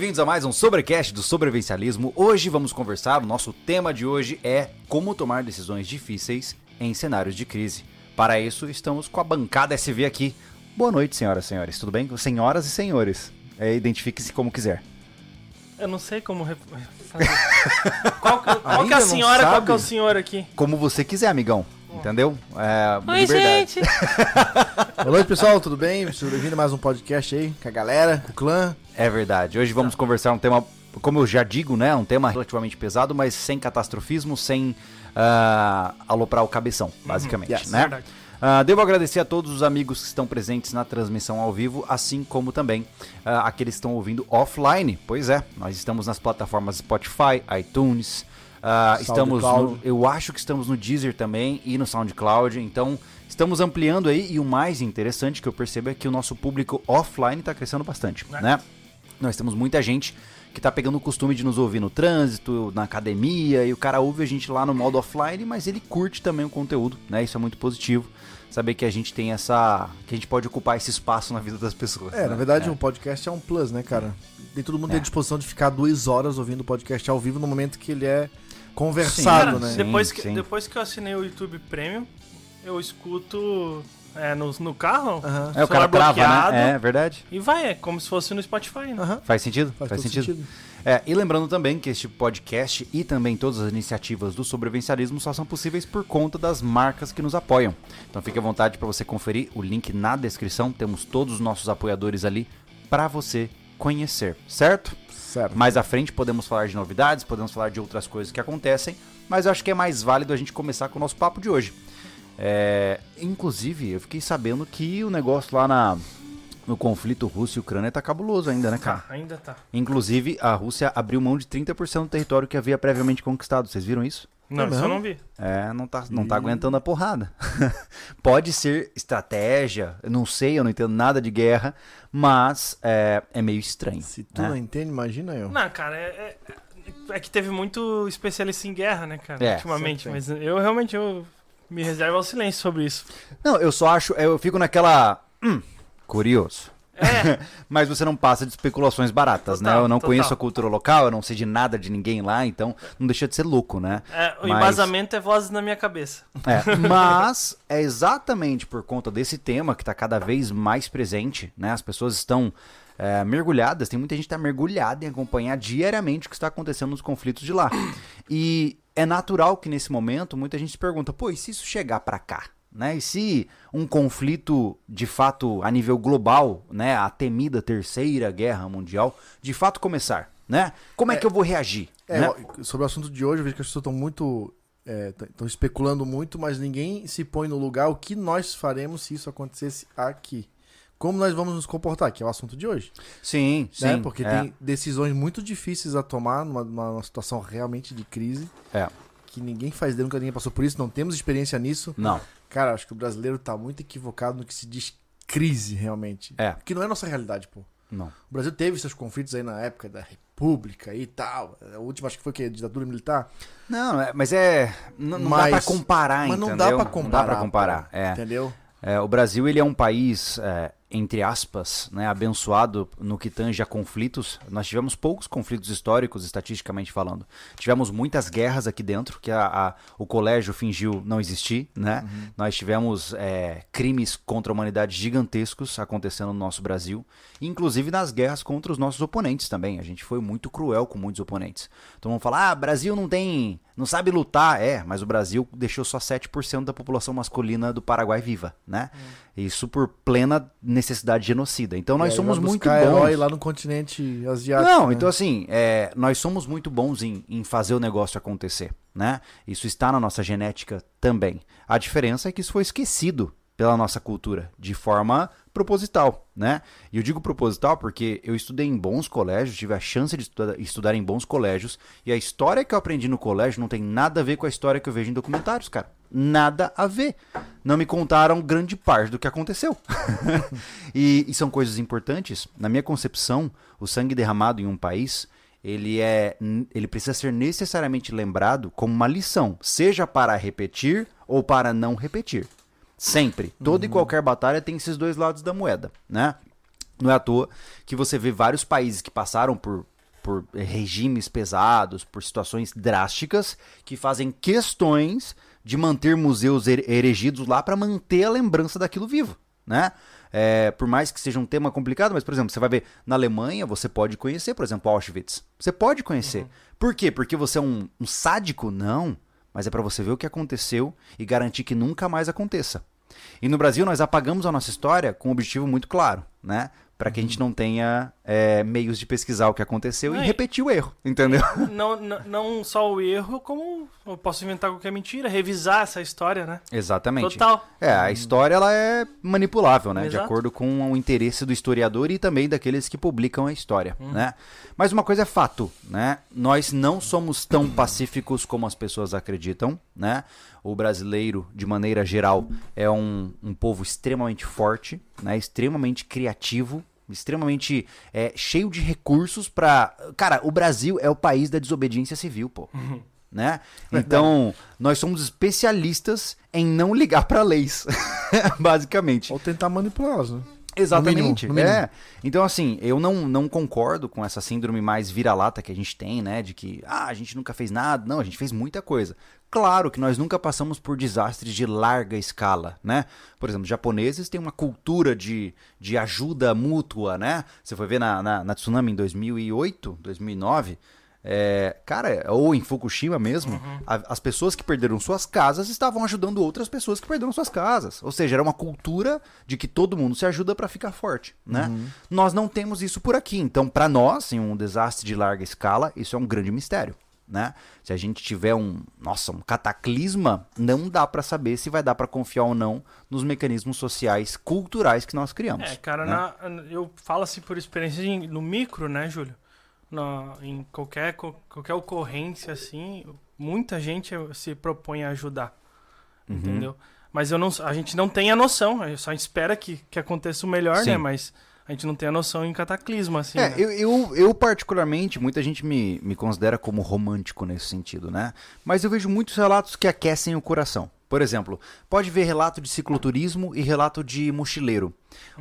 bem-vindos a mais um Sobrecast do Sobrevivencialismo. Hoje vamos conversar, o nosso tema de hoje é como tomar decisões difíceis em cenários de crise. Para isso, estamos com a bancada SV aqui. Boa noite, senhoras e senhores. Tudo bem? Senhoras e senhores. É, Identifique-se como quiser. Eu não sei como re- qual que, qual que é a senhora, qual que é o senhor aqui? Como você quiser, amigão. Entendeu? É, Oi, liberdade. gente! Boa noite, pessoal, tudo bem? Seja bem-vindo a mais um podcast aí com a galera, com o clã. É verdade. Hoje vamos conversar um tema, como eu já digo, né? Um tema relativamente pesado, mas sem catastrofismo, sem ah, aloprar o cabeção, basicamente, yes, né? verdade. Ah, devo agradecer a todos os amigos que estão presentes na transmissão ao vivo, assim como também ah, aqueles que estão ouvindo offline. Pois é, nós estamos nas plataformas Spotify, iTunes, ah, estamos no, eu acho que estamos no Deezer também e no SoundCloud, então estamos ampliando aí e o mais interessante que eu percebo é que o nosso público offline está crescendo bastante, né? Nós temos muita gente que tá pegando o costume de nos ouvir no trânsito, na academia, e o cara ouve a gente lá no modo offline, mas ele curte também o conteúdo, né? Isso é muito positivo. Saber que a gente tem essa. que a gente pode ocupar esse espaço na vida das pessoas. É, né? na verdade, o podcast é um plus, né, cara? Nem todo mundo tem É. a disposição de ficar duas horas ouvindo o podcast ao vivo no momento que ele é conversado, Cara, né? sim. depois, que, sim. depois que eu assinei o YouTube Premium, eu escuto é, no, no carro. É, o cara trava, bloqueado, né? É verdade. e vai, é como se fosse no Spotify, né? Faz sentido? Faz, Faz, sentido. sentido. É, e lembrando também que este podcast e também todas as iniciativas do sobrevivencialismo só são possíveis por conta das marcas que nos apoiam. Então fique à vontade para você conferir o link na descrição. Temos todos os nossos apoiadores ali para você conhecer, certo? Certo. Mais à frente podemos falar de novidades, podemos falar de outras coisas que acontecem, mas eu acho que é mais válido a gente começar com o nosso papo de hoje. É, inclusive, eu fiquei sabendo que o negócio lá na, no conflito Rússia e Ucrânia tá cabuloso ainda, né, cara? Tá, ainda tá. Inclusive, a Rússia abriu mão de 30% do território que havia previamente conquistado. Vocês viram isso? Não, É isso eu não vi. É, não tá, não tá aguentando a porrada. Pode ser estratégia, eu não sei, eu não entendo nada de guerra, mas é, é meio estranho. Se tu né? não entende, imagina eu. Não, cara, é, é, é que teve muito especialista em guerra, né, cara, É, ultimamente. Mas eu realmente eu me reservo ao silêncio sobre isso. Não, eu só acho, eu fico naquela. Hum, curioso. É, Mas você não passa de especulações baratas, né? Total, Eu não total. conheço a cultura local, eu não sei de nada de ninguém lá, então não deixa de ser louco, né? é, o Mas- embasamento é vozes na minha cabeça. É, mas é exatamente por conta desse tema que está cada vez mais presente, né? As pessoas estão é, mergulhadas, tem muita gente que está mergulhada em acompanhar diariamente o que está acontecendo nos conflitos de lá. E é natural que nesse momento muita gente se pergunta, pô, e se isso chegar para cá? Né? E se um conflito de fato a nível global, né, a temida terceira guerra mundial, de fato começar, né? Como é, que eu vou reagir? É, né? ó, sobre o assunto de hoje, eu vejo que as pessoas estão muito. Estão especulando muito, mas ninguém se põe no lugar o que nós faremos se isso acontecesse aqui. Como nós vamos nos comportar, que é o assunto de hoje. Sim, sim. né? Porque é, tem decisões muito difíceis a tomar numa, numa situação realmente de crise. é. Que ninguém faz ideia, nunca ninguém passou por isso, não temos experiência nisso. Não. Cara, acho que o brasileiro tá muito equivocado no que se diz crise realmente. É. Que não é nossa realidade, pô. Não. O Brasil teve seus conflitos aí na época da República e tal. A última acho que foi o quê? Ditadura militar? Não, é- mas é. Não, não dá Mas- pra comparar, mas não entendeu? dá pra Não dá comparar, pra comparar. pô. É. Entendeu? É, o Brasil ele é um país, é, entre aspas, né, abençoado no que tange a conflitos. Nós tivemos poucos conflitos históricos, estatisticamente falando. Tivemos muitas guerras aqui dentro, que a, a- o colégio fingiu não existir. Né? Nós tivemos é, crimes contra a humanidade gigantescos acontecendo no nosso Brasil, inclusive nas guerras contra os nossos oponentes também. A gente foi muito cruel com muitos oponentes. Então vamos falar, ah, Brasil não tem. não sabe lutar. É, mas o Brasil deixou só 7% da população masculina do Paraguai viva, né? Isso por plena necessidade genocida. Então nós somos muito buscar herói bons. lá no continente asiático. Não, né? então assim, é, nós somos muito bons em, em fazer o negócio acontecer, né? Isso está na nossa genética também. A diferença é que isso foi esquecido pela nossa cultura de forma proposital, né? E eu digo proposital porque eu estudei em bons colégios, tive a chance de estudar, estudar em bons colégios e a história que eu aprendi no colégio não tem nada a ver com a história que eu vejo em documentários, cara. Nada a ver. Não me contaram grande parte do que aconteceu. e, e são coisas importantes. Na minha concepção, o sangue derramado em um país ele é ele precisa ser necessariamente lembrado como uma lição, seja para repetir ou para não repetir. Sempre. Toda e qualquer batalha tem esses dois lados da moeda, né? Não é à toa que você vê vários países que passaram por, por regimes pesados, por situações drásticas, que fazem questões de manter museus her- erigidos lá para manter a lembrança daquilo vivo, né? É, por mais que seja um tema complicado, mas, por exemplo, você vai ver na Alemanha, você pode conhecer, por exemplo, Auschwitz. Você pode conhecer. Por quê? Porque você é um, um sádico? Não. Mas é para você ver o que aconteceu e garantir que nunca mais aconteça. E no Brasil, nós apagamos a nossa história com um objetivo muito claro, né? Para que a gente não tenha é, meios de pesquisar o que aconteceu Não, e repetir o erro, entendeu? Não, não, não só o erro, como eu posso inventar qualquer mentira, revisar essa história, né? Exatamente. Total. É, a história ela é manipulável, né? De Exato. acordo com o interesse do historiador e também daqueles que publicam a história, né? Mas uma coisa é fato, né? Nós não somos tão pacíficos como as pessoas acreditam, né? O brasileiro, de maneira geral, é um, um povo extremamente forte, né? Extremamente criativo, extremamente é, cheio de recursos pra... Cara, o Brasil é o país da desobediência civil, pô. Né? Então, nós somos especialistas em não ligar para leis, basicamente. Ou tentar manipulá-las, né? Exatamente. No mínimo, no mínimo. É. Então, assim, eu não, não concordo com essa síndrome mais vira-lata que a gente tem, né? De que, ah, a gente nunca fez nada. Não, a gente fez muita coisa. Claro que nós nunca passamos por desastres de larga escala, né? Por exemplo, os japoneses têm uma cultura de, de ajuda mútua, né? Você foi ver na, na, na tsunami em 2008, 2009. É, cara, ou em Fukushima mesmo, a- as pessoas que perderam suas casas estavam ajudando outras pessoas que perderam suas casas. Ou seja, era uma cultura de que todo mundo se ajuda para ficar forte, né? Nós não temos isso por aqui. Então, para nós, em um desastre de larga escala, isso é um grande mistério, né? Se a gente tiver um, nossa, um cataclisma, não dá para saber se vai dar para confiar ou não nos mecanismos sociais, culturais que nós criamos. É, cara, né? na- eu falo assim por experiência no micro, né, Júlio? Na- em qualquer, qualquer ocorrência, assim, muita gente se propõe a ajudar. Uhum. Entendeu? Mas eu não, a gente não tem a noção, a gente só espera que, que aconteça o melhor, Sim. né? Mas a gente não tem a noção em cataclisma, assim. É, né? eu, eu, eu particularmente, muita gente me, me considera como romântico nesse sentido, né? Mas eu vejo muitos relatos que aquecem o coração. Por exemplo, pode ver relato de cicloturismo e relato de mochileiro.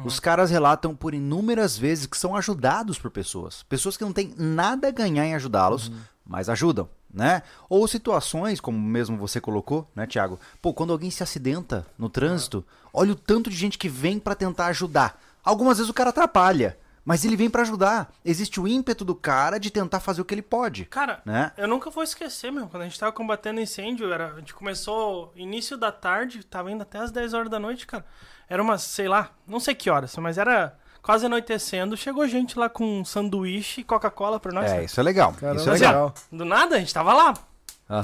Os caras relatam por inúmeras vezes que são ajudados por pessoas. Pessoas que não têm nada a ganhar em ajudá-los, mas ajudam, né? Ou situações, como mesmo você colocou, né, Tiago? Pô, quando alguém se acidenta no trânsito, olha o tanto de gente que vem pra tentar ajudar. Algumas vezes o cara atrapalha, mas ele vem pra ajudar. Existe o ímpeto do cara de tentar fazer o que ele pode, Cara, né? eu nunca vou esquecer, meu. Quando a gente tava combatendo incêndio, era, a gente começou início da tarde, tava indo até as 10 horas da noite, cara. Era umas, sei lá, não sei que horas, mas era quase anoitecendo. Chegou gente lá com sanduíche e Coca-Cola pra nós. É, cara. isso é legal. Caramba, isso é Assim, legal. do nada, a gente tava lá,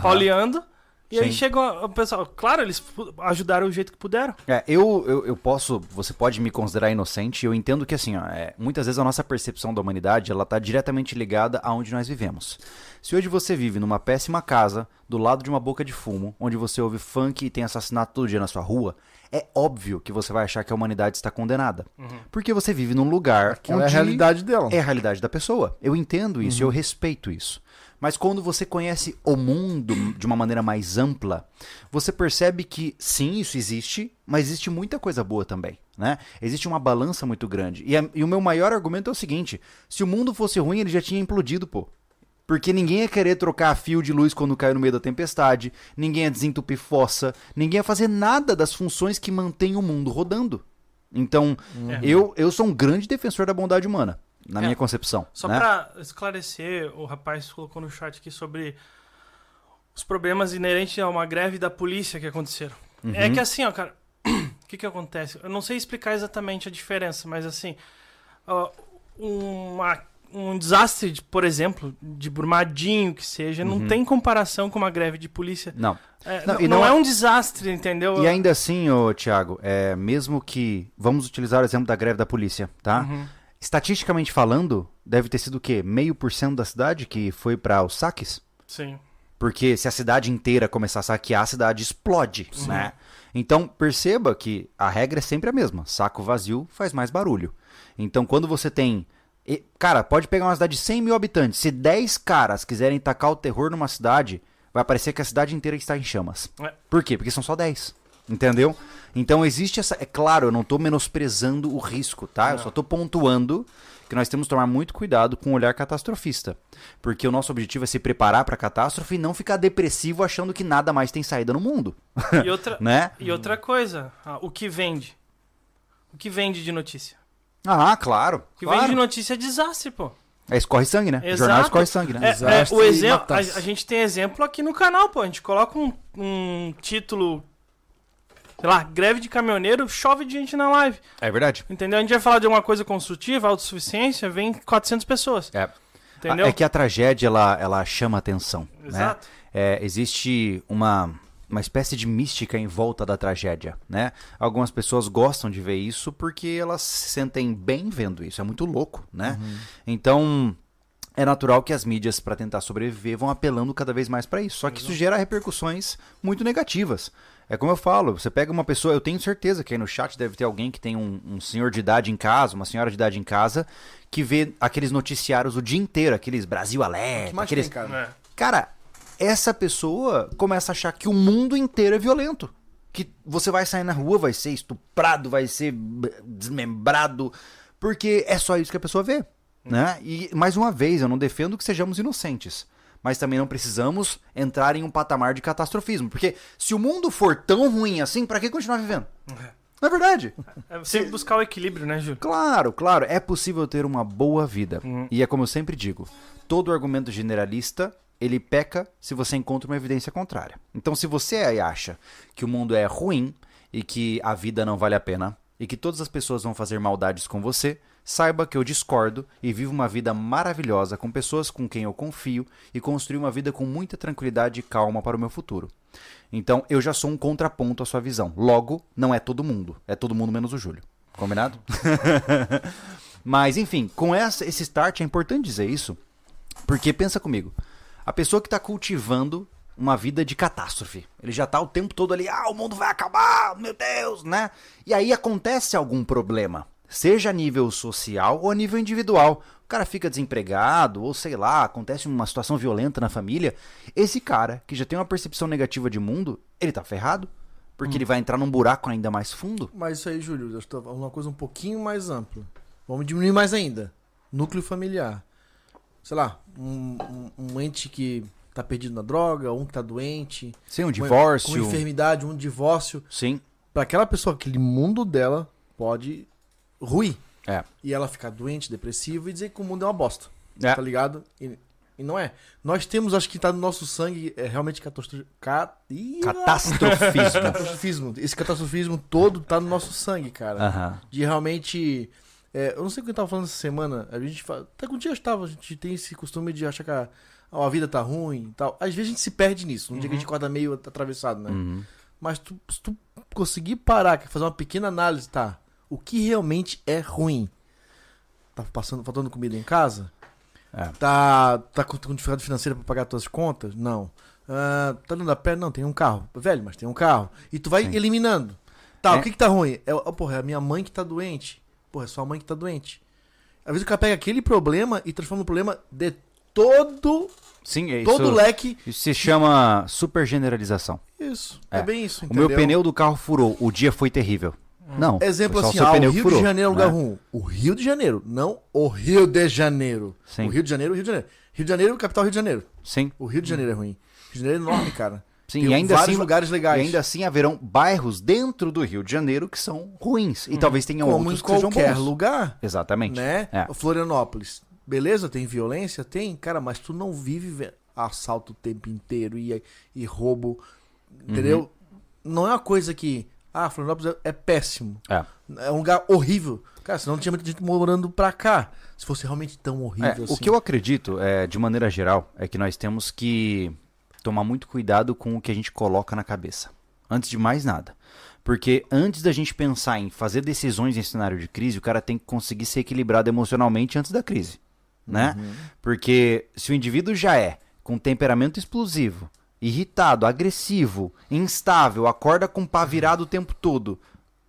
pauleando. E aí Sim. chegou o pessoal. Claro, eles ajudaram o jeito que puderam. É, eu, eu, eu posso, você pode me considerar inocente, eu entendo que assim, ó, é, muitas vezes a nossa percepção da humanidade, ela tá diretamente ligada aonde nós vivemos. Se hoje você vive numa péssima casa, do lado de uma boca de fumo, onde você ouve funk e tem assassinato todo dia na sua rua, é óbvio que você vai achar que a humanidade está condenada. Porque você vive num lugar Aquela é a onde realidade dela. é a realidade da pessoa. Eu entendo isso, eu respeito isso. Mas quando você conhece o mundo de uma maneira mais ampla, você percebe que sim, isso existe, mas existe muita coisa boa também, né? Existe uma balança muito grande. E, a- e o meu maior argumento é o seguinte: se o mundo fosse ruim, ele já tinha implodido, pô. Porque ninguém ia querer trocar fio de luz quando cai no meio da tempestade, ninguém ia desentupir fossa, ninguém ia fazer nada das funções que mantêm o mundo rodando. Então, É. eu, eu sou um grande defensor da bondade humana, na É. minha concepção. Só né? pra esclarecer, o rapaz colocou no chat aqui sobre os problemas inerentes a uma greve da polícia que aconteceram. Uhum. É que assim, ó, cara, o que que acontece? Eu não sei explicar exatamente a diferença, mas assim, ó, uma- um desastre, de, por exemplo, de Brumadinho que seja, não tem comparação com uma greve de polícia. Não. É, Uhum. Não, e não não é é- um desastre, entendeu? E ainda assim, ô Thiago, é, mesmo que. Vamos utilizar o exemplo da greve da polícia, tá? Uhum. Estatisticamente falando, deve ter sido o quê? Meio por cento da cidade que foi para os saques? Sim. Porque se a cidade inteira começar a saquear, a cidade explode, né? Então, perceba que a regra é sempre a mesma. Saco vazio faz mais barulho. Então, quando você tem... Cara, pode pegar uma cidade de 100 mil habitantes. Se 10 caras quiserem tacar o terror numa cidade, vai parecer que a cidade inteira está em chamas. É. Por quê? Porque são só 10. Entendeu? Então existe essa. É claro, eu não tô menosprezando o risco, tá? Eu só tô pontuando que nós temos que tomar muito cuidado com o olhar catastrofista. Porque o nosso objetivo é se preparar para a catástrofe e não ficar depressivo achando que nada mais tem saída no mundo. E outra, né? e outra coisa, ah, o que vende? O que vende de notícia? Ah, claro. O que claro. vende de notícia é desastre, pô. É, escorre sangue, né? Exato. Jornal escorre sangue, né? É, é, o exemplo, a, a gente tem exemplo aqui no canal, pô. A gente coloca um, um título, sei lá, greve de caminhoneiro, chove de gente na live. É verdade. Entendeu? A gente vai falar de alguma coisa construtiva, autossuficiência, vem 400 pessoas. É. Entendeu? É que a tragédia, ela, ela chama atenção. Né? Exato. É, existe uma, uma espécie de mística em volta da tragédia, né? Algumas pessoas gostam de ver isso porque elas se sentem bem vendo isso. É muito louco, né? Então, é natural que as mídias, para tentar sobreviver, vão apelando cada vez mais para isso. Só que isso gera repercussões muito negativas. É como eu falo, você pega uma pessoa, eu tenho certeza que aí no chat deve ter alguém que tem um, um senhor de idade em casa, uma senhora de idade em casa, que vê aqueles noticiários o dia inteiro, aqueles Brasil Alerta, aqueles... tem, cara? É. Cara, essa pessoa começa a achar que o mundo inteiro é violento. Que você vai sair na rua, vai ser estuprado, vai ser desmembrado, porque é só isso que a pessoa vê. Né? E, mais uma vez, eu não defendo que sejamos inocentes. Mas também não precisamos entrar em um patamar de catastrofismo. Porque se o mundo for tão ruim assim, pra que continuar vivendo? Não é verdade? É sempre buscar o equilíbrio, né, Júlio? Claro, claro, é possível ter uma boa vida. E é como eu sempre digo, todo argumento generalista, ele peca se você encontra uma evidência contrária. Então, se você aí acha que o mundo é ruim e que a vida não vale a pena e que todas as pessoas vão fazer maldades com você, saiba que eu discordo e vivo uma vida maravilhosa com pessoas com quem eu confio e construir uma vida com muita tranquilidade e calma para o meu futuro. Então, eu já sou um contraponto à sua visão. Logo, não é todo mundo. É todo mundo menos o Júlio. Combinado? Mas, enfim, com essa, esse start é importante dizer isso, porque pensa comigo. A pessoa que está cultivando uma vida de catástrofe. Ele já tá o tempo todo ali, ah, o mundo vai acabar, meu Deus, né? E aí acontece algum problema, seja a nível social ou a nível individual. O cara fica desempregado, ou sei lá, acontece uma situação violenta na família. Esse cara, que já tem uma percepção negativa de mundo, ele tá ferrado. Porque ele vai entrar num buraco ainda mais fundo. Mas isso aí, Júlio, eu estou falando uma coisa um pouquinho mais ampla. Vamos diminuir mais ainda. Núcleo familiar. Sei lá, um, um- um ente que tá perdido na droga, um que tá doente. Sim, um uma- divórcio. Com enfermidade, um divórcio. Sim. Pra aquela pessoa, aquele mundo dela pode ruir. É. E ela ficar doente, depressiva e dizer que o mundo é uma bosta. É. Tá ligado? E, e não é. Nós temos, acho que tá no nosso sangue, é realmente catastro... Ca... Ih, Catastrofismo. catastrofismo. Esse catastrofismo todo tá no nosso sangue, cara. De realmente. é, eu não sei o que eu tava falando essa semana. A gente fala. Até com o dia estava, a gente tem esse costume de achar que a, a vida tá ruim e tal. Às vezes a gente se perde nisso. Um dia que a gente acorda meio atravessado, né? Uhum. Mas tu, se tu conseguir parar, fazer uma pequena análise, tá? O que realmente é ruim? Tá passando, faltando comida em casa? É. Tá, tá com, com dificuldade financeira pra pagar tuas contas? Não. Ah, tá dando a pé? Não, tem um carro. Velho, mas tem um carro. E tu vai Sim. eliminando. Tá, É. o que que tá ruim? É, oh, porra, é a minha mãe que tá doente. Porra, é sua mãe que tá doente. Às vezes o cara pega aquele problema e transforma no problema de todo, Sim, é isso. todo o leque. Isso se chama supergeneralização. Isso, É. é, bem isso, O entendeu? meu pneu do carro furou, o dia foi terrível. Não. Exemplo assim, ah, o Rio furou, de Janeiro é um lugar né? ruim. O Rio de Janeiro, não o Rio de Janeiro. Sim. O Rio de Janeiro, o Rio de Janeiro. Rio de Janeiro, capital Rio de Janeiro. Sim, O Rio de Janeiro é ruim. Rio de Janeiro é enorme, cara. sim. Tem e ainda vários assim, lugares legais. E ainda assim haverão bairros dentro do Rio de Janeiro que são ruins. E talvez tenham Como em outros que sejam qualquer bons. lugar, Exatamente. né? É. Florianópolis. Beleza, tem violência? Tem, cara, mas tu não vive ve- assalto o tempo inteiro e, e roubo, entendeu? Uhum. Não é uma coisa que, ah, Florianópolis é, é péssimo. É. É um lugar horrível. Cara, senão não tinha muita gente morando pra cá. Se fosse realmente tão horrível É, assim. O que eu acredito, é, de maneira geral, é que nós temos que tomar muito cuidado com o que a gente coloca na cabeça. Antes de mais nada. Porque antes da gente pensar em fazer decisões em cenário de crise, o cara tem que conseguir ser equilibrado emocionalmente antes da crise. Né? Porque se o indivíduo já é com temperamento explosivo, irritado, agressivo, instável, acorda com o pá virado o tempo todo,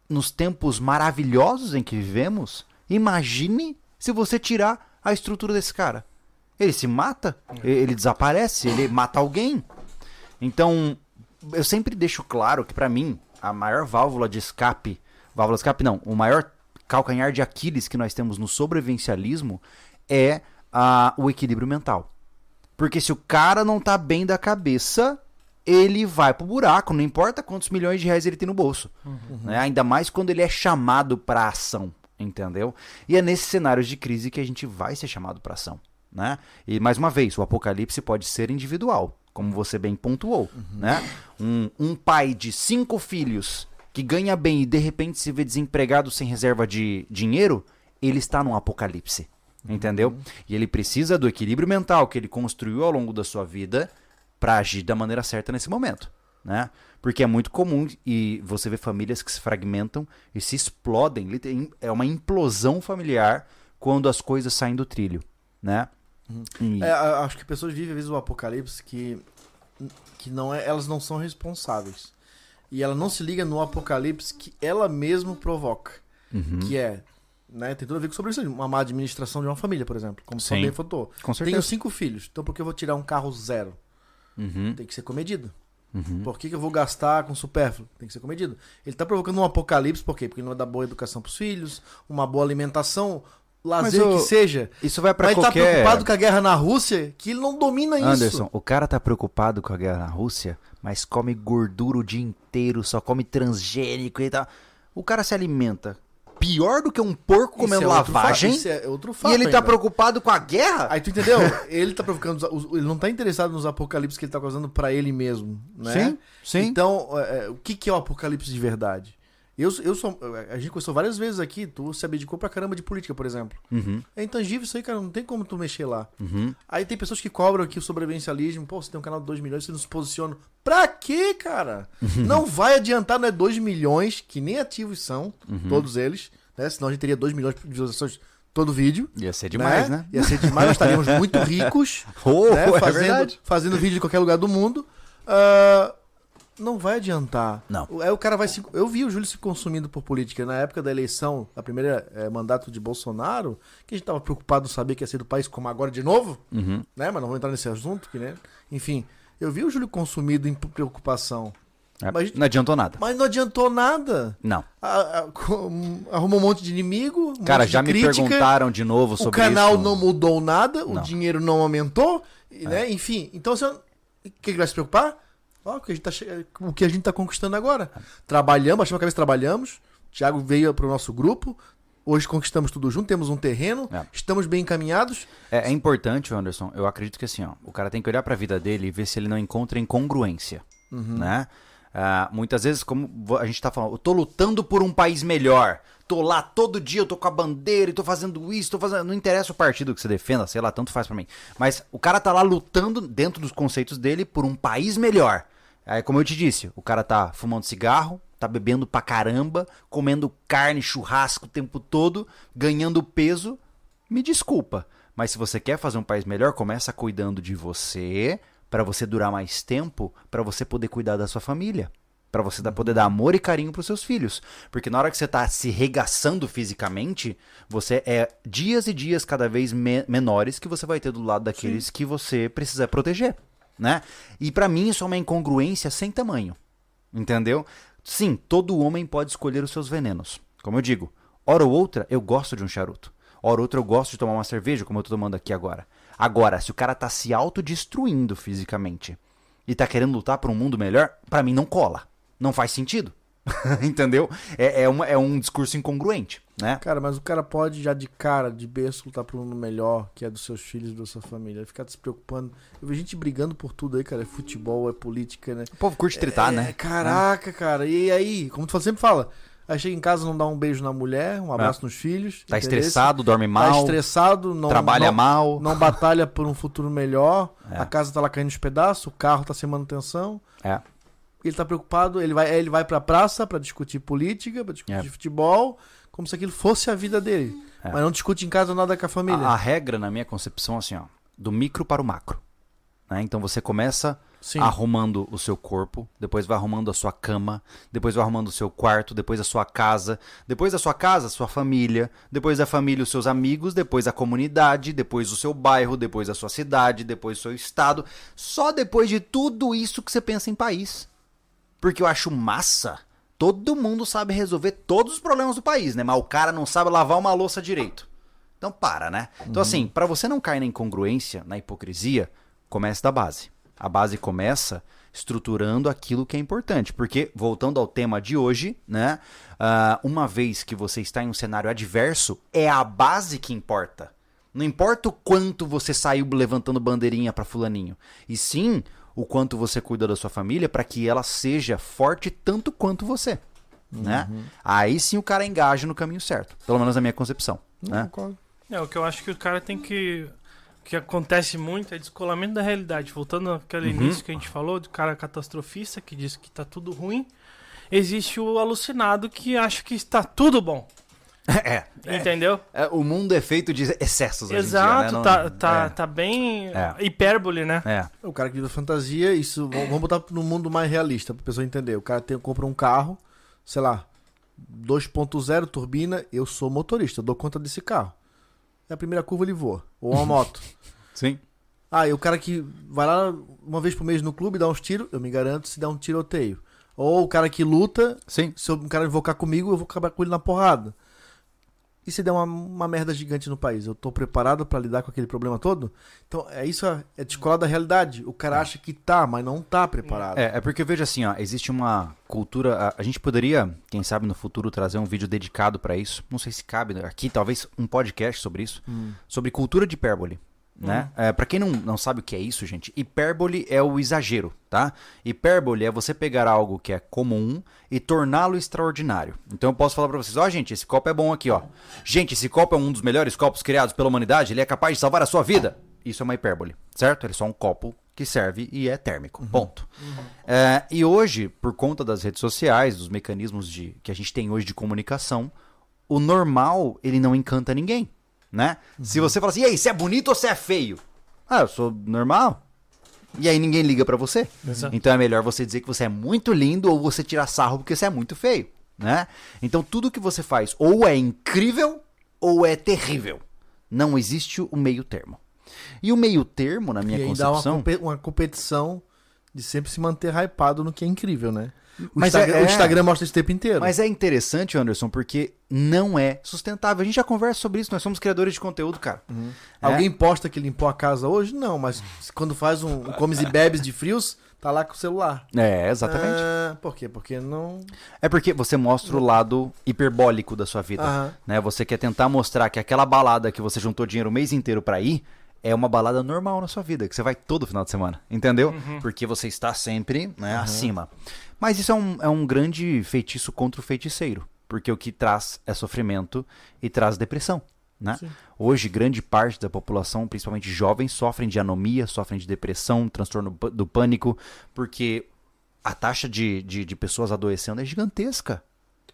nos tempos maravilhosos em que vivemos, imagine se você tirar a estrutura desse cara. Ele se mata, ele desaparece, ele mata alguém. Então, eu sempre deixo claro que pra mim, a maior válvula de escape, válvula de escape não, o maior calcanhar de Aquiles que nós temos no sobrevivencialismo é a, o equilíbrio mental. Porque se o cara não tá bem da cabeça, ele vai pro buraco, não importa quantos milhões de reais ele tem no bolso. Uhum. Né? Ainda mais quando ele é chamado para ação, entendeu? E é nesses cenários de crise que a gente vai ser chamado para ação. Né? E mais uma vez, o apocalipse pode ser individual, como você bem pontuou. Né? Um, um pai de cinco filhos que ganha bem e de repente se vê desempregado sem reserva de dinheiro, ele está num apocalipse. Entendeu? E ele precisa do equilíbrio mental que ele construiu ao longo da sua vida para agir da maneira certa nesse momento, né? Porque é muito comum e você vê famílias que se fragmentam e se explodem, é uma implosão familiar quando as coisas saem do trilho, né? E- É, acho que pessoas vivem, às vezes, o apocalipse que, que não é, elas não são responsáveis. E ela não se liga no apocalipse que ela mesma provoca. Uhum. Que é, né, tem tudo a ver com sobre isso, uma má administração de uma família, por exemplo. Como Sim. bem falou. Com Tenho certeza. cinco filhos, então por que eu vou tirar um carro zero? Uhum, Tem que ser comedido. uhum. Por que, que eu vou gastar com supérfluo? Tem que ser comedido. Ele tá provocando um apocalipse, por quê? Porque ele não vai dar boa educação pros filhos, uma boa alimentação, lazer Mas o- que seja. Isso vai Mas ele tá qualquer... preocupado com a guerra na Rússia, que ele não domina isso. Anderson, o cara tá preocupado com a guerra na Rússia, mas come gordura o dia inteiro, só come transgênico e tal. O cara se alimenta pior do que um porco comendo é fa- lavagem. Isso é outro fato E ele tá ainda. preocupado com a guerra? Aí tu entendeu? Ele tá provocando. os- Ele não tá interessado nos apocalipses que ele tá causando pra ele mesmo, né? Sim, sim. Então, é, é, o que, que é o apocalipse de verdade? Eu, eu sou. A gente conversou várias vezes aqui, tu se abdicou pra caramba de política, por exemplo. Uhum, É intangível isso aí, cara, não tem como tu mexer lá. uhum. Aí tem pessoas que cobram aqui o sobrevivencialismo. Pô, você tem um canal de 2 milhões, você não se posiciona. Pra quê, cara? não vai adiantar, não é 2 milhões, que nem ativos são, todos eles, né? Senão a gente teria 2 milhões de visualizações todo vídeo. Ia ser demais, né? Ia ser demais, nós estaríamos muito ricos, Oh, né? é fazendo, verdade. fazendo vídeo em qualquer lugar do mundo. Ah, não vai adiantar. Não. Aí o cara vai se. Eu vi o Júlio se consumindo por política. Na época da eleição, da primeira eh, mandato de Bolsonaro, que a gente tava preocupado em saber que ia ser do país como agora de novo, Uhum. né? Mas não vamos entrar nesse assunto, que, né? Enfim, eu vi o Júlio consumido em preocupação. É, Mas- Não adiantou nada. Mas não adiantou nada. Não. A- a- arrumou um monte de inimigo. um Cara, já me crítica. perguntaram de novo O sobre canal isso. não mudou nada, o Não. É. dinheiro não aumentou, e, né? Enfim, então você, o que ele vai se preocupar? Ó, o, que a gente tá, che- o que a gente tá conquistando agora. Trabalhamos, achamos a cabeça trabalhamos. O Thiago veio pro nosso grupo. Hoje conquistamos tudo junto, temos um terreno, É. estamos bem encaminhados. É, é importante, Anderson. Eu acredito que assim, ó, o cara tem que olhar pra vida dele e ver se ele não encontra incongruência, Uhum. né? Ah, muitas vezes, como a gente tá falando, eu tô lutando por um país melhor. Tô lá todo dia, eu tô com a bandeira tô fazendo isso, tô fazendo. Não interessa o partido que você defenda, sei lá, tanto faz pra mim. Mas o cara tá lá lutando dentro dos conceitos dele por um país melhor. Aí, como eu te disse, o cara tá fumando cigarro, tá bebendo pra caramba, comendo carne, churrasco o tempo todo, ganhando peso. Me desculpa, mas se você quer fazer um país melhor, começa cuidando de você, pra você durar mais tempo, pra você poder cuidar da sua família, Pra você poder dar amor e carinho pros seus filhos, porque na hora que você tá se regaçando fisicamente, você é dias e dias cada vez me- menores que você vai ter do lado daqueles que você precisa proteger, né? E pra mim isso é uma incongruência sem tamanho. Entendeu? Sim, todo homem pode escolher os seus venenos. Como eu digo, hora ou outra eu gosto de um charuto. Hora ou outra eu gosto de tomar uma cerveja, como eu tô tomando aqui agora. Agora, se o cara tá se autodestruindo fisicamente e tá querendo lutar por um mundo melhor, pra mim não cola. Não faz sentido. Entendeu? É, é, uma- é um discurso incongruente, né? Cara, mas o cara pode já de cara, de berço, lutar por um mundo melhor, que é dos seus filhos e da sua família. Ficar se preocupando. Eu vejo gente brigando por tudo aí, cara. É futebol, é política, né? O povo curte tritar, É, né? Caraca, cara. E aí, como tu sempre fala, aí chega em casa não dá um beijo na mulher, um abraço nos filhos. Tá entendeu? estressado, dorme Tá mal, estressado, não trabalha não, mal. não batalha por um futuro melhor. É. A casa tá lá caindo nos pedaços, o carro tá sem manutenção. É. Ele tá preocupado, ele vai, ele vai pra praça pra discutir política, pra discutir É. futebol, como se aquilo fosse a vida dele. É. Mas não discute em casa nada com a família. A, a regra, na minha concepção, assim, ó, do micro para o macro. né? Então você começa Sim. arrumando o seu corpo, depois vai arrumando a sua cama, depois vai arrumando o seu quarto, depois a sua casa, depois da sua casa, a sua família, depois da família, os seus amigos, depois a comunidade, depois o seu bairro, depois a sua cidade, depois o seu estado. Só depois de tudo isso que você pensa em país. Porque eu acho massa todo mundo sabe resolver todos os problemas do país, né? Mas o cara não sabe lavar uma louça direito. Então para, né? Então assim, para você não cair na incongruência, na hipocrisia, comece da base. A base começa estruturando aquilo que é importante, porque voltando ao tema de hoje, né? ah, uma vez que você está em um cenário adverso, é a base que importa. Não importa o quanto você saiu levantando bandeirinha para fulaninho, e sim o quanto você cuida da sua família para que ela seja forte tanto quanto você, né? Aí sim o cara engaja no caminho certo, pelo menos na minha concepção, né? Concordo. É, o que eu acho que o cara tem que. O que acontece muito é descolamento da realidade. Voltando àquele Uhum. início que a gente falou, do cara catastrofista que diz que tá tudo ruim. Existe o alucinado que acha que está tudo bom. É, Entendeu? é, o mundo é feito de excessos hoje em dia, Exato, né? Não- tá, tá, é, tá bem É. hipérbole, né? é. O cara que vive fantasia, isso. Vamos botar no mundo mais realista, pra pessoa entender. O cara tem, compra um carro, sei lá, 2.0 turbina, eu sou motorista, eu dou conta desse carro. É a primeira curva ele voa. Ou uma moto. Sim. Ah, e o cara que vai lá uma vez por mês no clube e dá uns tiros, eu me garanto se dá um tiroteio. Ou o cara que luta, Sim. se um cara invocar comigo, eu vou acabar com ele na porrada. E se der uma, uma merda gigante no país? Eu tô preparado pra lidar com aquele problema todo? Então, é isso, é descolar da realidade. O cara acha que tá, mas não tá preparado. É, é porque eu vejo assim, ó, existe uma cultura. A, a gente poderia, quem sabe no futuro, trazer um vídeo dedicado pra isso. Não sei se cabe aqui, talvez um podcast sobre isso. Sobre cultura de hipérbole. Né? É, para quem não, não sabe o que é isso, gente, hipérbole é o exagero, tá? Hipérbole é você pegar algo que é comum e torná-lo extraordinário. Então eu posso falar pra vocês, ó, gente, esse copo é bom aqui, ó. Gente, esse copo é um dos melhores copos criados pela humanidade, ele é capaz de salvar a sua vida. Isso é uma hipérbole, certo? Ele é só um copo que serve e é térmico. Ponto. É, e hoje, por conta das redes sociais, dos mecanismos de, que a gente tem hoje de comunicação, o normal, ele não encanta ninguém, né? Se você fala assim, e aí, você é bonito ou você é feio? Ah, eu sou normal. E aí ninguém liga pra você. Exato. Então é melhor você dizer que você é muito lindo ou você tirar sarro porque você é muito feio, né? Então tudo que você faz ou é incrível ou é terrível. Não existe o meio termo. E o meio termo, na minha e aí dá uma, concepção... uma competição de sempre se manter hypado no que é incrível, né? O, Mas Instagram, é- o Instagram mostra isso o tempo inteiro. Mas é interessante, Anderson, porque não é sustentável. A gente já conversa sobre isso, nós somos criadores de conteúdo, cara. É. Alguém posta que limpou a casa hoje? Não, mas quando faz um, um comes e bebes de frios, tá lá com o celular. É, exatamente. Ah, por quê? Porque não. É porque você mostra o lado hiperbólico da sua vida. Aham. Né? Você quer tentar mostrar que aquela balada que você juntou dinheiro o mês inteiro pra ir é uma balada normal na sua vida, que você vai todo final de semana, entendeu? Porque você está sempre né, acima. Mas isso é um, é um grande feitiço contra o feiticeiro, porque o que traz é sofrimento e traz depressão. Né? Hoje, grande parte da população, principalmente jovens, sofrem de anomia, sofrem de depressão, transtorno do pânico, porque a taxa de, de, de pessoas adoecendo é gigantesca.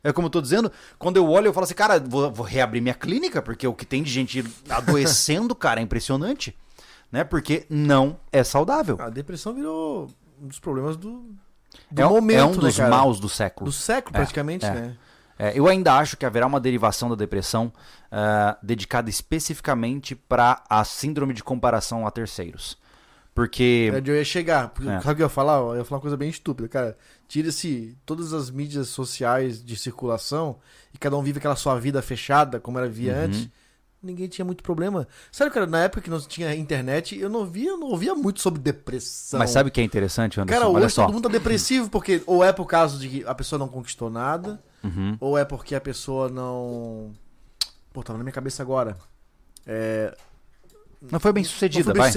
É como eu tô dizendo, quando eu olho, eu falo assim, cara, vou, vou reabrir minha clínica, porque o que tem de gente adoecendo, cara, é impressionante. Né? Porque não é saudável. A depressão virou um dos problemas do, do É, um- momento, é um né, dos cara? maus do século. Do século, É, praticamente, é. né? É, eu ainda acho que haverá uma derivação da depressão ah, dedicada especificamente para a síndrome de comparação a terceiros. Porque. É onde eu ia chegar. Porque, É. Sabe o que eu ia falar? Eu ia falar uma coisa bem estúpida, cara. Tira-se todas as mídias sociais de circulação e cada um vive aquela sua vida fechada, como era via Uhum. antes. Ninguém tinha muito problema. Sério, cara, na época que não tinha internet, eu não via, não ouvia muito sobre depressão. Mas sabe o que é interessante, Anderson? Cara, Olha hoje só. todo mundo tá depressivo, porque ou é por causa de que a pessoa não conquistou nada, Uhum. ou é porque a pessoa não. Pô, tava na minha cabeça agora. É, Não foi bem não sucedida, foi bem vai.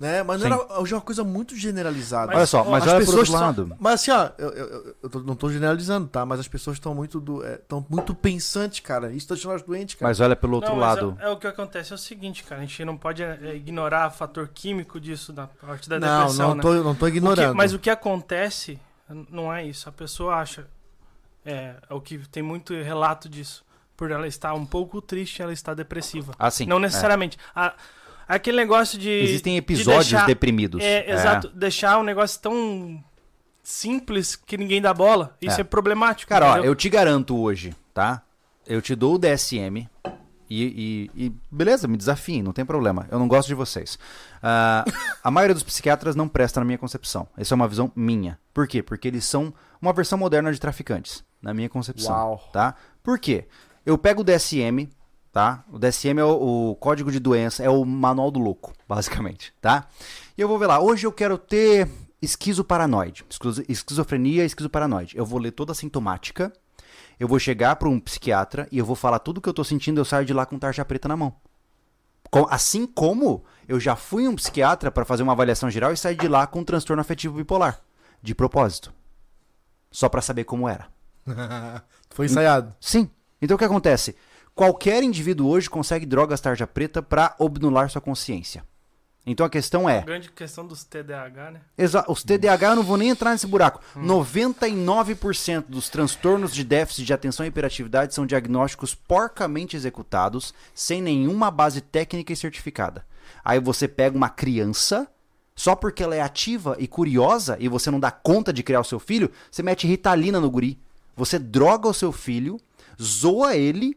Né? Mas não Sim. era, hoje é uma coisa muito generalizada. Olha só, mas As olha por pessoas outro são- lado. Mas assim, ó, eu, eu- eu- eu tô- não tô generalizando, tá? Mas as pessoas estão muito do, é, tão muito pensantes, cara. Isso tá deixando elas doentes, cara. Mas olha pelo outro Não, mas lado. É, é o que acontece é o seguinte, cara. A gente não pode é, ignorar o fator químico disso da parte da não, depressão, não né? tô, não tô O que- ignorando. mas o que acontece não é isso. A pessoa acha. É, é o que tem muito relato disso. Por ela estar um pouco triste, ela está depressiva. Assim, não necessariamente. A- aquele negócio de. Existem de episódios deixar- deprimidos. É, exato. Deixar um negócio tão simples que ninguém dá bola. Isso É. é, problemático. Cara, ó, eu te garanto hoje, tá? Eu te dou o DSM, E, e- e beleza, me desafiem, não tem problema. Eu não gosto de vocês. Ah, a maioria dos psiquiatras não presta na minha concepção. Essa é uma visão minha. Por quê? Porque eles são uma versão moderna de traficantes, na minha concepção. Uau. Tá? Por quê? Eu pego o DSM, tá? O DSM é o, o código de doença, é o manual do louco, basicamente, tá? E eu vou ver lá, hoje eu quero ter esquizoparanoide, esquizo- esquizofrenia, esquizoparanoide. Eu vou ler toda a sintomática, eu vou chegar para um psiquiatra e eu vou falar tudo que eu tô sentindo, eu saio de lá com tarja preta na mão. Assim como eu já fui um psiquiatra para fazer uma avaliação geral e saí de lá com um transtorno afetivo bipolar, de propósito. Só para saber como era. Foi ensaiado. Sim. Então o que acontece? Qualquer indivíduo hoje consegue drogas tarja preta para obnular sua consciência. Então a questão é, Grande questão dos TDAH, né? Exa os TDAH eu não vou nem entrar nesse buraco. 99% dos transtornos de déficit de atenção e hiperatividade são diagnósticos porcamente executados, sem nenhuma base técnica e certificada. Aí você pega uma criança, só porque ela é ativa e curiosa e você não dá conta de criar o seu filho, você mete ritalina no guri. Você droga o seu filho, zoa ele,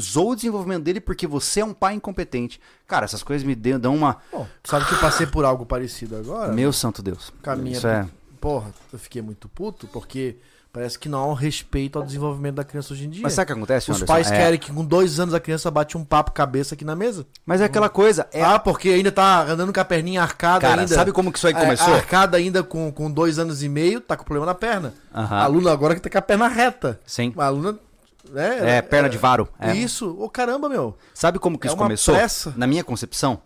zoa o desenvolvimento dele porque você é um pai incompetente. Cara, essas coisas me dão uma. Bom, sabe que eu passei por algo parecido agora? Meu santo Deus. Caminha. Isso é. Porra, eu fiquei muito puto porque parece que não há um respeito ao desenvolvimento da criança hoje em dia. Mas sabe o que acontece, Os Anderson? pais É- querem que com dois anos a criança bate um papo cabeça aqui na mesa. Mas é aquela coisa. É, Ah, porque ainda tá andando com a perninha arcada cara, ainda. sabe como que isso aí É, começou? arcada ainda com, com dois anos e meio, tá com problema na perna. Aham. A aluna agora que tá com a perna reta. Sim. A aluna. Né, É, perna de varo. É. Isso. Ô, caramba, meu. Sabe como que É isso começou? pressa. Na minha concepção,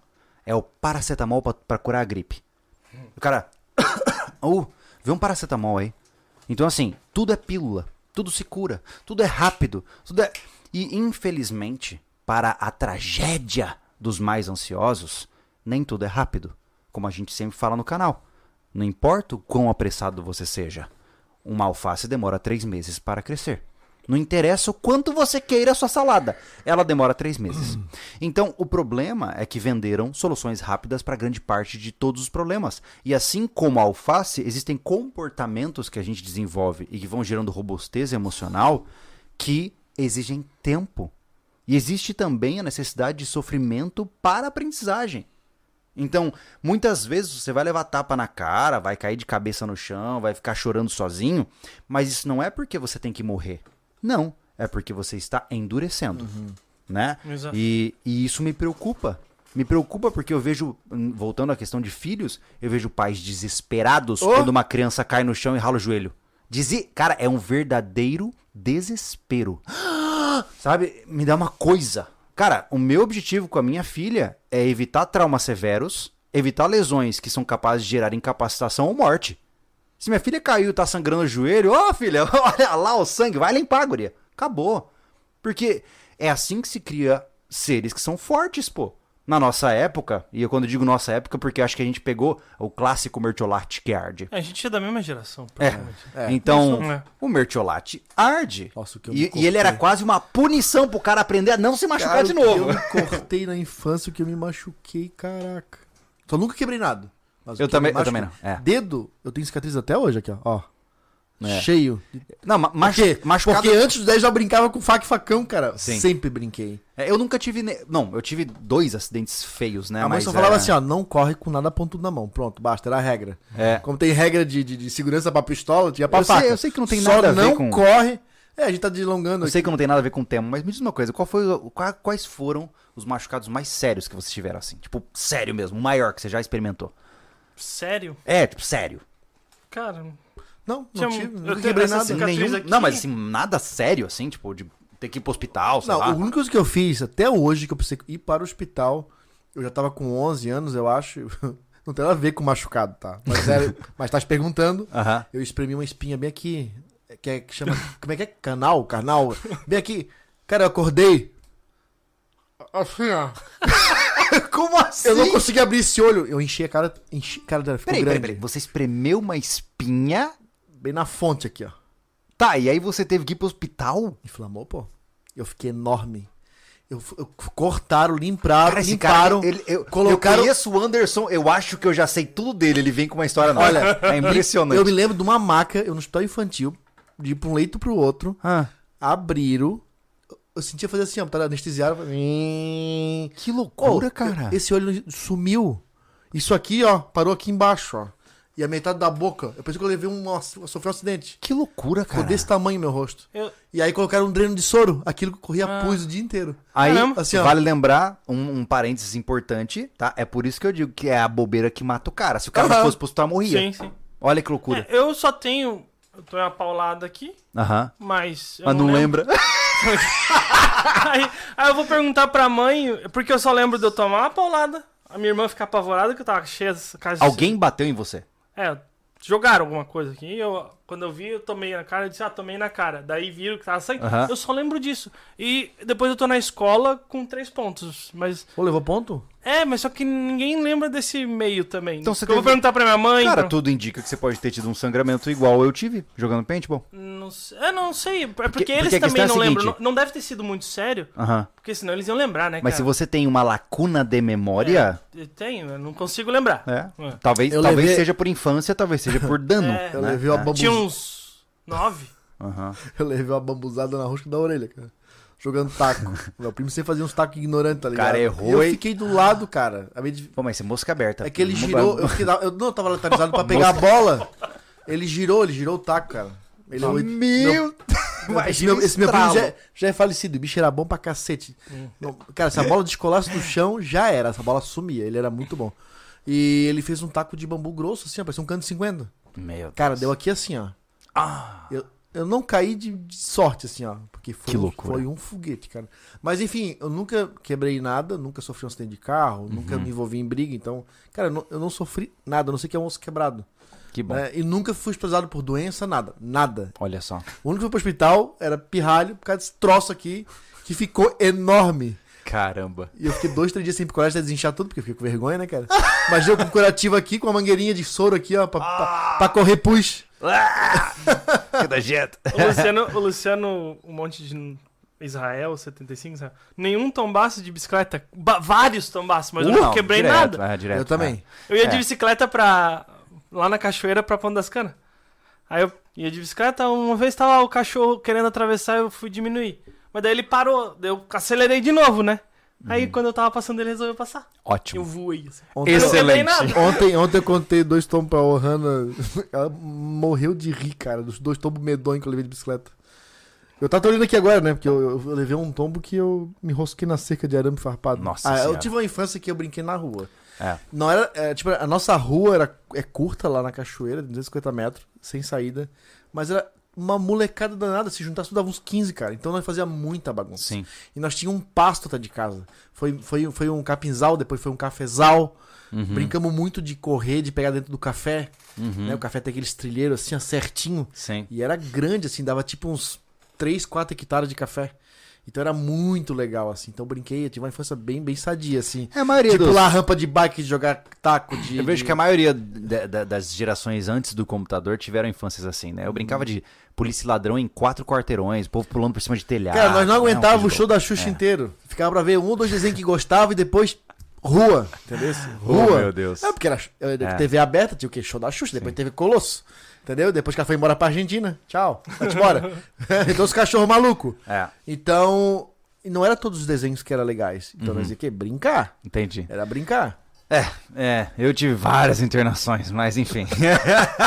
é o paracetamol pra, pra curar a gripe. O cara. Ou, vê um paracetamol aí. Então, assim, tudo é pílula. Tudo se cura. Tudo é rápido. Tudo é. E, infelizmente, para a tragédia dos mais ansiosos, nem tudo é rápido. Como a gente sempre fala no canal. Não importa o quão apressado você seja. Uma alface demora três meses para crescer. Não interessa o quanto você queira a sua salada. Ela demora três meses. Então, o problema é que venderam soluções rápidas para grande parte de todos os problemas. E assim como a alface, existem comportamentos que a gente desenvolve e que vão gerando robustez emocional que exigem tempo. E existe também a necessidade de sofrimento para aprendizagem. Então, muitas vezes você vai levar tapa na cara, vai cair de cabeça no chão, vai ficar chorando sozinho, mas isso não é porque você tem que morrer. Não, é porque você está endurecendo, né? Exato. E, e isso me preocupa. Me preocupa porque eu vejo, hum, voltando à questão de filhos, eu vejo pais desesperados Oh! quando uma criança cai no chão e rala o joelho. Desi... Cara, é um verdadeiro desespero. Sabe, me dá uma coisa. Cara, o meu objetivo com a minha filha é evitar traumas severos, evitar lesões que são capazes de gerar incapacitação ou morte. Se minha filha caiu e tá sangrando o joelho, ó filha, olha lá o sangue, vai limpar, guria. Acabou. Porque é assim que se cria seres que são fortes, pô. Na nossa época, e eu quando digo nossa época, porque eu acho que a gente pegou o clássico Mertiolate que arde. A gente é da mesma geração, É. É. Então, Isso, é. o Mertiolate arde. Nossa, o que eu me e, e ele era quase uma punição pro cara aprender a não se machucar Cara, de novo. Eu me cortei na infância, o que eu me machuquei, caraca. Só nunca quebrei nada. Mas Eu que também- eu também não, é. Dedo, eu tenho cicatriz até hoje aqui, ó. ó. É. Cheio. Não, ma- Por machucado. Porque antes dos 10 eu já brincava com faca e facão, cara. Sim. Sempre brinquei. É, Eu nunca tive. ne- Não, eu tive dois acidentes feios, né? a mãe mas só falava é- assim, ó, não corre com nada pontudo na mão. Pronto, basta, era a regra. É. Como tem regra de, de, de segurança pra pistola, tinha pra Eu sei- faca. eu sei que não tem Só nada a ver não com- corre. É, a gente tá delongando Eu aqui. sei que não tem nada a ver com o tema, mas me diz uma coisa: qual foi, o- qua- quais foram os machucados mais sérios que vocês tiveram assim? Tipo, sério mesmo, o maior que você já experimentou? Sério? É, tipo, sério. Cara, Não, Tinha não um- tive, eu não tenho quebrei essa nada. cicatriz Nenhum, aqui. Não, mas assim, nada sério, assim, tipo, de ter que ir pro hospital, sei Não, lá. a única coisa que eu fiz até hoje, que eu precisei ir para o hospital, eu já tava com 11 anos, eu acho. Não tem nada a ver com machucado, tá? Mas, era, mas tá se perguntando. Aham. Eu espremi uma espinha bem aqui. Que, é, que chama. Como é que é? Canal? Carnal? Bem aqui. Cara, eu acordei. Assim, ó. Como assim? Eu não consegui abrir esse olho. Eu enchi a cara. Enchi, cara dela ficou Peraí, grande. peraí, peraí. Você espremeu uma espinha. Bem na fonte aqui, ó. Tá, e aí você teve que ir pro hospital? Inflamou, pô. Eu fiquei enorme. Eu, eu- cortaram, limparam, Cara, limparam. cara, ele, eu, colocaram- eu conheço o Anderson, eu acho que eu já sei tudo dele. Ele vem com uma história nova. Olha, é impressionante. Eu me lembro de uma maca, eu no hospital infantil, de ir pra um leito pro outro, Ah, abriram, eu sentia fazer assim, ó, tá anestesiado. Hum. Que loucura, Ô, cara. Esse olho sumiu. Isso aqui, ó, parou aqui embaixo, ó. E a metade da boca. Eu pensei que eu levei um. Sofri um acidente. Que loucura, Ficou cara. desse tamanho meu rosto. Eu- E aí colocaram um dreno de soro. Aquilo que corria Ah. pus o dia inteiro. Aí, Caramba. Assim, ó. vale lembrar um, um parênteses importante, tá? É por isso que eu digo que é a bobeira que mata o cara. Se o cara não fosse hospital, morria. Sim, sim. Olha que loucura. É, eu só tenho. Eu tô uma paulada aqui, Aham. mas. Eu Mas não lembro. lembra? aí, aí eu vou perguntar pra mãe, porque eu só lembro de eu tomar uma paulada, a minha irmã ficar apavorada que eu tava cheia dessa casa de- Alguém bateu em você. É, jogaram alguma coisa aqui. e Eu, quando eu vi, eu tomei na cara. Eu disse, ah, tomei na cara. Daí viram que tava saindo. Aham. Eu só lembro disso. E depois eu tô na escola com três pontos. Mas. Pô, levou ponto? É, mas só que ninguém lembra desse meio também. Então você eu vou teve- perguntar pra minha mãe. Cara, pra- tudo indica que você pode ter tido um sangramento igual eu tive, jogando paintball. Não sei, eu não sei. É porque, porque eles questão também é não lembram. seguinte- Não, não deve ter sido muito sério. Aham. Porque senão eles iam lembrar, né, Mas se você tem uma lacuna de memória, Eu tenho, eu não consigo lembrar. é, É. talvez, Eu talvez levei- seja por infância, talvez seja por dano. É. Eu né? levei uma É. bambu... Tinha uns nove. Aham. Eu levei uma bambuzada na rosca da orelha, cara. Jogando taco. Meu primo sempre fazia uns tacos ignorantes, tá ligado? Cara, errou, eu fiquei do lado, cara. A de- Pô, mas você é mosca aberta. É que ele girou. Eu, fiquei, eu não eu tava lateralizado pra pegar a bola. Ele girou, ele girou o taco, cara. Ele Meu Meu, Imagina esse meu, esse meu primo já, é- já é falecido. O bicho era bom pra cacete. Não, cara, se a bola descolasse do chão, já era. Essa bola sumia. Ele era muito bom. E ele fez um taco de bambu grosso, assim, ó, parecia um canto de 50. Meu Cara, Deus. deu aqui assim, ó. Ah, Eu, eu não caí de, de sorte, assim, ó. Porque foi, foi um foguete, cara. Mas enfim, eu nunca quebrei nada, nunca sofri um acidente de carro, nunca Uhum. me envolvi em briga. Então, cara, eu não, eu não sofri nada, a não sei que é um osso quebrado. que bom. né? E nunca fui hospitalizado por doença, nada. Nada. Olha só. O único que foi pro hospital era pirralho por causa desse troço aqui, que ficou enorme. Caramba. E eu fiquei dois, três dias sem coragem de desinchar tudo, porque eu fiquei com vergonha, né, cara? Mas eu com curativo aqui, com uma mangueirinha de soro aqui, ó, pra, pra, pra correr pus. Que da jeito. O Luciano, o Luciano, um monte de Israel, 75, Israel. nenhum tombaço de bicicleta. Ba- vários tombaços, mas eu não quebrei direto, nada. É, direto, eu também. Eu ia É. de bicicleta pra. lá na cachoeira pra Ponta das Canas. Aí eu ia de bicicleta, uma vez tava o cachorro querendo atravessar, eu fui diminuir. Mas daí ele parou, daí eu acelerei de novo, né? Aí quando eu tava passando, ele resolveu passar. Ótimo. Eu voei. Assim. Ontem, Excelente. nada. ontem, ontem eu contei dois tombos pra Ohana. Ela morreu de rir, cara, dos dois tombos medonhos que eu levei de bicicleta. Eu tava olhando aqui agora, né? Porque eu, eu- eu levei um tombo que eu me rosquei na cerca de arame farpado. Nossa ah, eu tive uma infância que eu brinquei na rua. É. Não era. é, tipo, a nossa rua era, é curta lá na cachoeira, 250 metros, sem saída. Mas era uma molecada danada. Se juntasse, tudo dava uns 15, cara. Então nós fazia muita bagunça. Sim. E nós tínhamos um pasto até de casa. Foi, foi, foi um capinzal, depois foi um cafezal. Uhum. Brincamos muito de correr, de pegar dentro do café. Uhum. Né? O café tem aqueles trilheiros assim, ó, certinho. Sim. E era grande, assim, dava tipo uns 3, 4 hectares de café. Então era muito legal, assim. Então eu brinquei, eu tive uma infância bem, bem sadia, assim. É a maioria De dos... pular rampa de bike, de jogar taco, de. Eu vejo de- que a maioria da- da- das gerações antes do computador tiveram infâncias assim, né? Eu brincava de polícia e ladrão em quatro quarteirões, o povo pulando por cima de telhado. Cara, nós não É, um aguentávamos o show da Xuxa É. inteiro. Ficava pra ver um ou dois desenhos que gostava e depois rua, entendeu? Oh, Rua. meu Deus. É, porque era eh, É. TV aberta, tinha o quê? Show da Xuxa, depois teve Colosso. Entendeu? Depois que ela foi embora pra Argentina. Tchau. Vai-te embora. então os cachorros malucos. É, Então. E não era todos os desenhos que eram legais. Então Uhum. nós dizia que brincar. entendi. Era brincar. É, é, eu tive várias internações, mas enfim.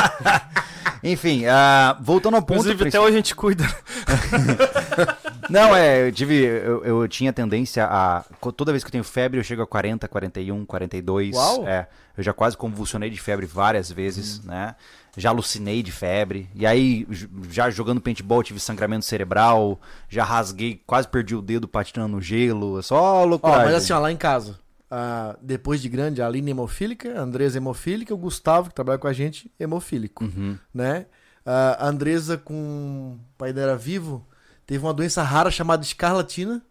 enfim, ah, voltando ao ponto. Inclusive, até hoje a gente cuida. Não, é, eu tive. Eu, eu tinha tendência a. Toda vez que eu tenho febre, eu chego a 40, 41, 42. Uau! É. Eu já quase convulsionei de febre várias vezes, né? Já alucinei de febre. E aí, já jogando paintball, tive sangramento cerebral. Já rasguei, quase perdi o dedo patinando no gelo. É só Ó, loucura. mas assim, ó, lá em casa. Ah, depois de grande, a Aline hemofílica, a Andresa hemofílica, o Gustavo, que trabalha com a gente, hemofílico. Uhum. né? Ah, a Andresa, com o pai dela vivo, teve uma doença rara chamada escarlatina.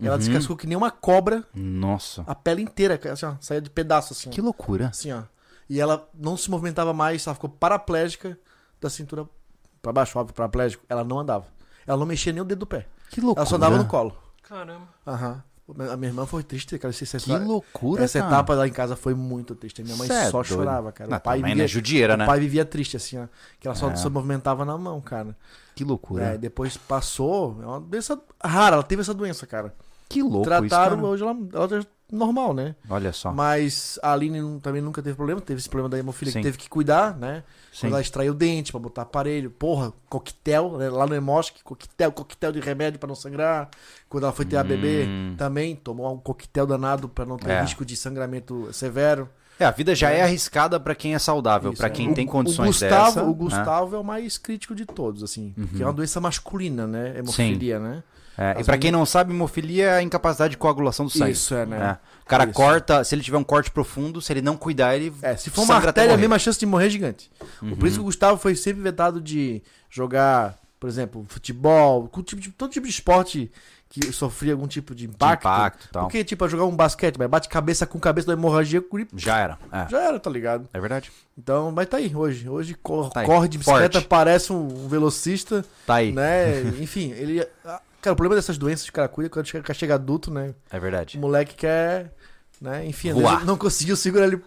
Ela Uhum. descascou que nem uma cobra, Nossa. a pele inteira, assim, ó, saía de pedaço, assim. Que loucura. Assim, ó. E ela não se movimentava mais, ela ficou paraplégica da cintura pra baixo, óbvio, paraplégico. Ela não andava. Ela não mexia nem o dedo do pé. Que loucura. Ela só andava no colo. Caramba. Aham. A minha irmã foi triste, cara. Essa, Que loucura, essa cara. etapa lá em casa foi muito triste. A minha mãe Cê é só chorava, cara. Não, o pai vivia, né? Judiera, o né? pai vivia triste, assim, ó. Que ela só É. se movimentava na mão, cara. Que loucura. É, depois passou. É uma doença rara, ela teve essa doença, cara. Que louco Trataram, isso, hoje ela, ela normal, né? Olha só. Mas a Aline também nunca teve problema. Teve esse problema da hemofília Sim. que teve que cuidar, né? Sim. Quando ela extraiu o dente pra botar aparelho. Porra, coquetel, né? lá no Emosc, coquetel, coquetel de remédio pra não sangrar. Quando ela foi ter a bebê, Hum. também tomou um coquetel danado pra não ter É. risco de sangramento severo. É, a vida já é, arriscada pra quem é saudável, pra é. quem O- tem condições o Gustavo, dessa. O né? Gustavo é o mais crítico de todos, assim. Porque é uma doença masculina, né? Hemofilia, né? É, e pra quem não sabe, hemofilia é a incapacidade de coagulação do sangue. Isso, é, né? É. O cara Isso. corta, se ele tiver um corte profundo, se ele não cuidar, ele. É, se for uma artéria, a mesma chance de morrer é gigante. Uhum. Por isso que o Gustavo foi sempre vetado de jogar, por exemplo, futebol, tipo de- todo tipo de esporte que sofria algum tipo de De impacto. impacto e tal. Porque, tipo, jogar um basquete, mas bate cabeça com cabeça da hemorragia, Já era. É. já era, tá ligado? É verdade. Então, mas tá aí, hoje. Hoje cor- Tá corre de bicicleta, forte. parece um velocista, Tá aí. né? Enfim, ele. ah, Cara, o problema dessas doenças o cara cuida, quando chega, chega adulto, né? É O verdade. moleque quer, né? Enfim, não conseguiu segurar ele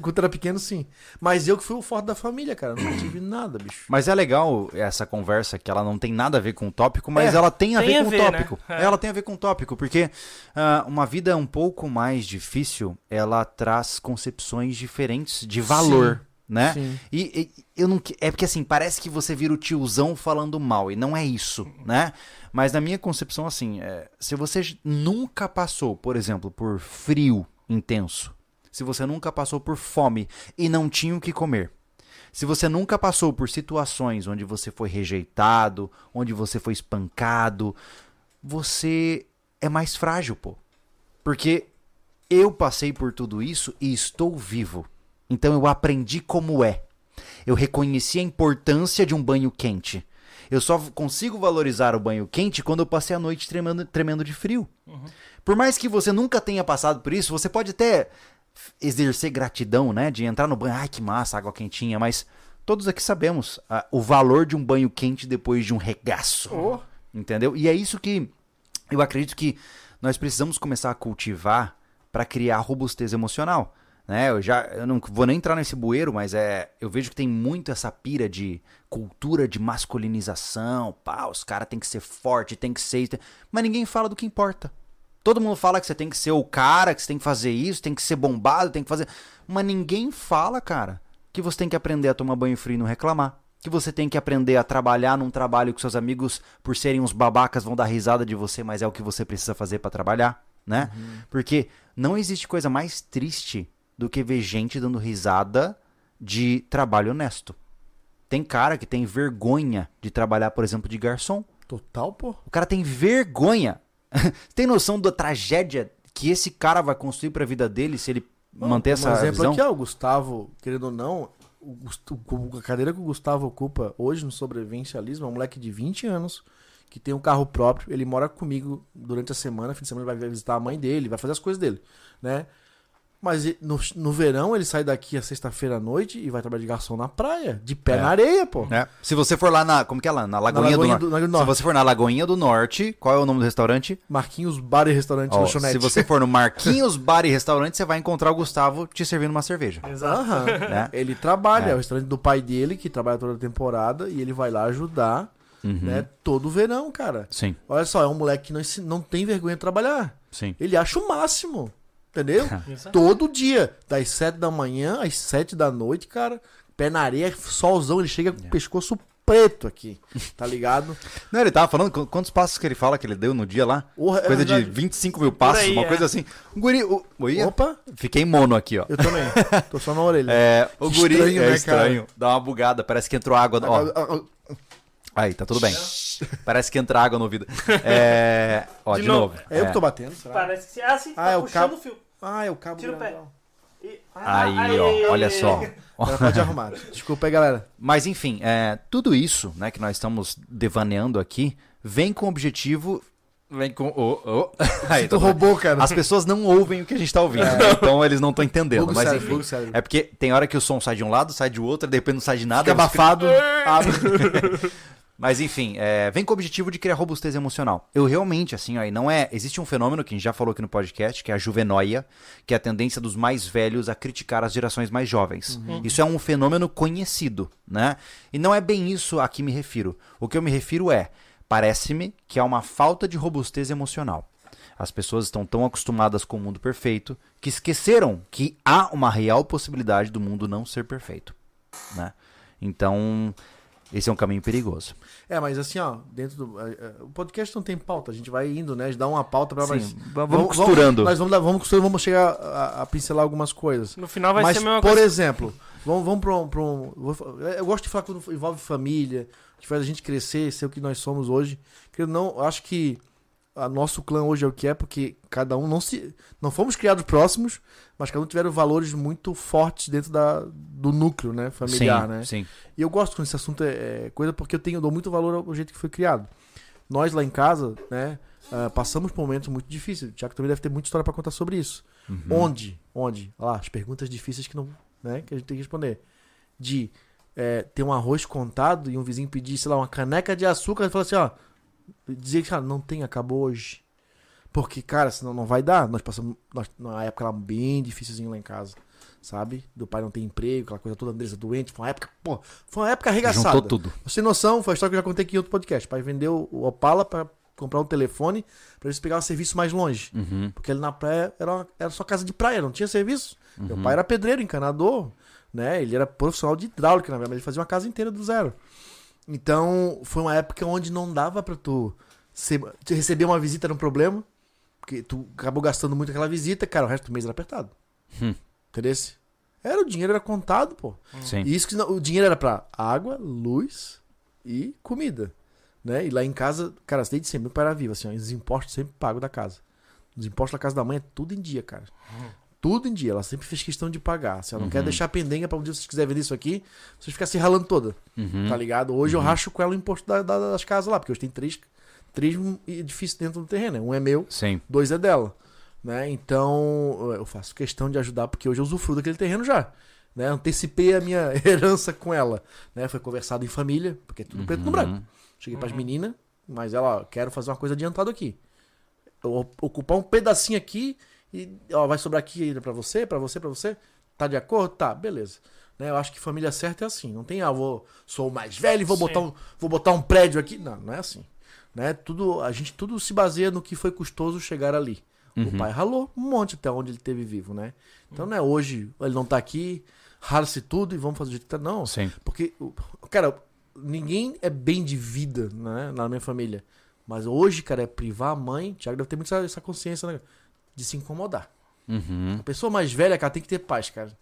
quando era pequeno, sim. Mas eu que fui o forte da família, cara. Nunca tive nada, bicho. Mas é legal essa conversa que ela não tem nada a ver com o tópico, mas É, ela tem a tem ver a com ver, o né? tópico. É. Ela tem a ver com o tópico, porque ah, uma vida um pouco mais difícil, ela traz concepções diferentes de valor, né? Sim. E, e eu não que- é porque assim, parece que você vira o tiozão falando mal, e não é isso, né? Mas na minha concepção, assim, é, se você nunca passou, por exemplo, por frio intenso, se você nunca passou por fome e não tinha o que comer, se você nunca passou por situações onde você foi rejeitado, onde você foi espancado, você é mais frágil, pô. Porque eu passei por tudo isso e estou vivo. Então eu aprendi como é. Eu reconheci a importância de um banho quente. Eu só consigo valorizar o banho quente quando eu passei a noite tremendo, tremendo de frio. Por mais que você nunca tenha passado por isso, você pode até exercer gratidão, né? De entrar no banho, ai que massa, água quentinha, mas todos aqui sabemos ah, o valor de um banho quente depois de um regaço. Oh. Entendeu? E é isso que eu acredito que nós precisamos começar a cultivar para criar robustez emocional. Né? Eu já eu não vou nem entrar nesse bueiro, mas é eu vejo que tem muito essa pira de cultura de masculinização. Pá, os caras têm que ser forte, tem que ser. Mas ninguém fala do que importa. Todo mundo fala que você tem que ser o cara, que você tem que fazer isso, tem que ser bombado, tem que fazer. Mas ninguém fala, cara, que você tem que aprender a tomar banho frio e não reclamar. Que você tem que aprender a trabalhar num trabalho que seus amigos, por serem uns babacas, vão dar risada de você, mas é o que você precisa fazer pra trabalhar, né? Porque não existe coisa mais triste do que ver gente dando risada de trabalho honesto. Tem cara que tem vergonha de trabalhar, por exemplo, de garçom. Total, pô. O cara tem vergonha. tem noção da tragédia que esse cara vai construir pra vida dele se ele manter um essa exemplo visão? aqui, ó, o Gustavo, querendo ou não, o- a cadeira que o Gustavo ocupa hoje no sobrevivencialismo é um moleque de 20 anos que tem um carro próprio, ele mora comigo durante a semana, fim de semana ele vai visitar a mãe dele, vai fazer as coisas dele, né? Mas no, no verão ele sai daqui a sexta-feira à noite e vai trabalhar de garçom na praia, de pé É. na areia, pô. É. Se você for lá na. Como que é lá? Na Lagoinha, Lagoinha do, do- Norte. na- do Norte. Se você for na Lagoinha do Norte, qual é o nome do restaurante? Marquinhos Bar e Restaurante Ó, Lanchonete. se você for no Marquinhos Bar e Restaurante, você vai encontrar o Gustavo te servindo uma cerveja. Exato. Aham. Né? Ele trabalha, É. é o restaurante do pai dele, que trabalha toda a temporada, e ele vai lá ajudar, Uhum. né, todo o verão, cara. Sim, Olha só, é um moleque que não, não tem vergonha de trabalhar. sim. Ele acha o máximo, entendeu? Exato. todo dia, das 7 da manhã às 7 da noite, cara, pé na areia, solzão, ele chega É. com o pescoço preto aqui, tá ligado? Não, ele tava falando qu- quantos passos que ele fala que ele deu no dia lá? Porra, é coisa de verdade. 25 mil passos, aí, uma é. coisa assim. O guri. O, Oi? Opa, Fiquei mono aqui, ó. eu também, tô só na orelha. É, o Que guri estranho, é né, estranho. Dá uma bugada, parece que entrou água. Ó, aí, tá tudo bem. Parece que entra água no ouvido. É, ó, de, De novo. novo. É eu que tô batendo, será? Parece que se. Ah, sim, Ah, tá é o puxando cabo- o fio. Ah, é o cabo Tira o pé. E- Ah, Aí, ó, olha só. Pode arrumar. Desculpa aí, galera. Mas enfim, é, tudo isso né, que nós estamos devaneando aqui vem com o objetivo. Vem com. Oh, oh. Aí, Tu tá- roubou, cara. As pessoas não ouvem o que a gente tá ouvindo, né? então eles não estão entendendo. Bugo Mas enfim. É porque tem hora que o som sai de um lado, sai de outro, e de repente não sai de nada. Fica aí você abafado. abre. Mas enfim, é, vem com o objetivo de criar robustez emocional. Eu realmente, assim, aí não é. Existe um fenômeno que a gente já falou aqui no podcast, que é a juvenóia, que é a tendência dos mais velhos a criticar as gerações mais jovens. Isso é um fenômeno conhecido, né? E não é bem isso a que me refiro. O que eu me refiro é, parece-me que há uma falta de robustez emocional. As pessoas estão tão acostumadas com o mundo perfeito que esqueceram que há uma real possibilidade do mundo não ser perfeito, né? Então, esse é um caminho perigoso. É, mas assim, ó, dentro do. é, é, O podcast não tem pauta, a gente vai indo, né? A gente dá uma pauta pra va- vamos costurando. nós vamos, dar- vamos costurando, vamos chegar a, a pincelar algumas coisas. No final vai mas, ser a mesma por coisa. exemplo, vamos, vamos pra um. pra um- vou fa- eu gosto de falar quando envolve família, que faz a gente crescer, ser o que nós somos hoje. Que eu não. eu acho que a nosso clã hoje é o que é, porque cada um não se. Não fomos criados próximos, mas cada um tiveram valores muito fortes dentro da, do núcleo, né? Familiar, sim, né? sim. E eu gosto quando esse assunto é, é coisa porque eu tenho eu dou muito valor ao jeito que foi criado. Nós lá em casa, né, ah, passamos por momentos muito difíceis. O Tiago também deve ter muita história pra contar sobre isso. Uhum. Onde? Onde? Olha lá, as perguntas difíceis que não, né, que a gente tem que responder. De é, ter um arroz contado e um vizinho pedir, sei lá, uma caneca de açúcar e falar assim, ó, dizer que, cara, não tem, acabou hoje. Porque, cara, senão não vai dar. Nós passamos nós, numa época lá bem difícilzinho lá em casa. Sabe? Do pai não ter emprego, aquela coisa toda, Andressa doente. Foi uma época, pô, foi uma época arregaçada. Juntou tudo. Ter noção, foi a história que eu já contei aqui em outro podcast. O pai vendeu o Opala pra comprar um telefone pra eles pegar o serviço mais longe. Uhum. Porque ele na praia era, uma- era só casa de praia, não tinha serviço. Uhum. Meu pai era pedreiro, encanador, né? Ele era profissional de hidráulica, na verdade, mas ele fazia uma casa inteira do zero. Então, foi uma época onde não dava pra tu ser- receber uma visita era um problema, porque tu acabou gastando muito aquela visita, cara, o resto do mês era apertado. Hum. Entendeu? Era, o dinheiro era contado, pô. Sim. E isso que não- o dinheiro era pra água, luz e comida. Né? E lá em casa, cara, desde sempre, era vivo, assim, ó, os impostos sempre pago da casa. Os impostos da casa da mãe é tudo em dia, cara. Tudo em dia. Ela sempre fez questão de pagar. Se ela não quer deixar pendenga pra um dia vocês quiserem vender isso aqui, vocês ficar se ralando toda. Uhum. Tá ligado? Hoje eu racho com ela o imposto da- da- das casas lá, porque hoje tem três, três edifícios dentro do terreno. né? Um é meu, Sim. dois é dela. Né? Então, eu faço questão de ajudar, porque hoje eu usufruo daquele terreno já. Né? Antecipei a minha herança com ela. Né? Foi conversado em família, porque é tudo preto no branco. Cheguei pras meninas, mas ela, ó, quero fazer uma coisa adiantada aqui. Eu ocupar um pedacinho aqui e ó, vai sobrar aqui ainda pra você, pra você, pra você. Tá de acordo? Tá, beleza. Né? Eu acho que família certa é assim. Não tem, ah, vou, sou o mais velho e vou Sim. botar, um, vou botar um prédio aqui. Não, não é assim. Né? Tudo, a gente tudo se baseia no que foi custoso chegar ali. O pai ralou um monte até onde ele teve vivo, né? Então não é hoje, ele não tá aqui, rala-se tudo e vamos fazer do jeito que tá. Não, Sim. porque, o- cara, ninguém é bem de vida, né? Na minha família. Mas hoje, cara, é privar a mãe. Tiago deve ter muito essa, essa consciência, né? De se incomodar. Uhum. A pessoa mais velha, cara, tem que ter paz, cara.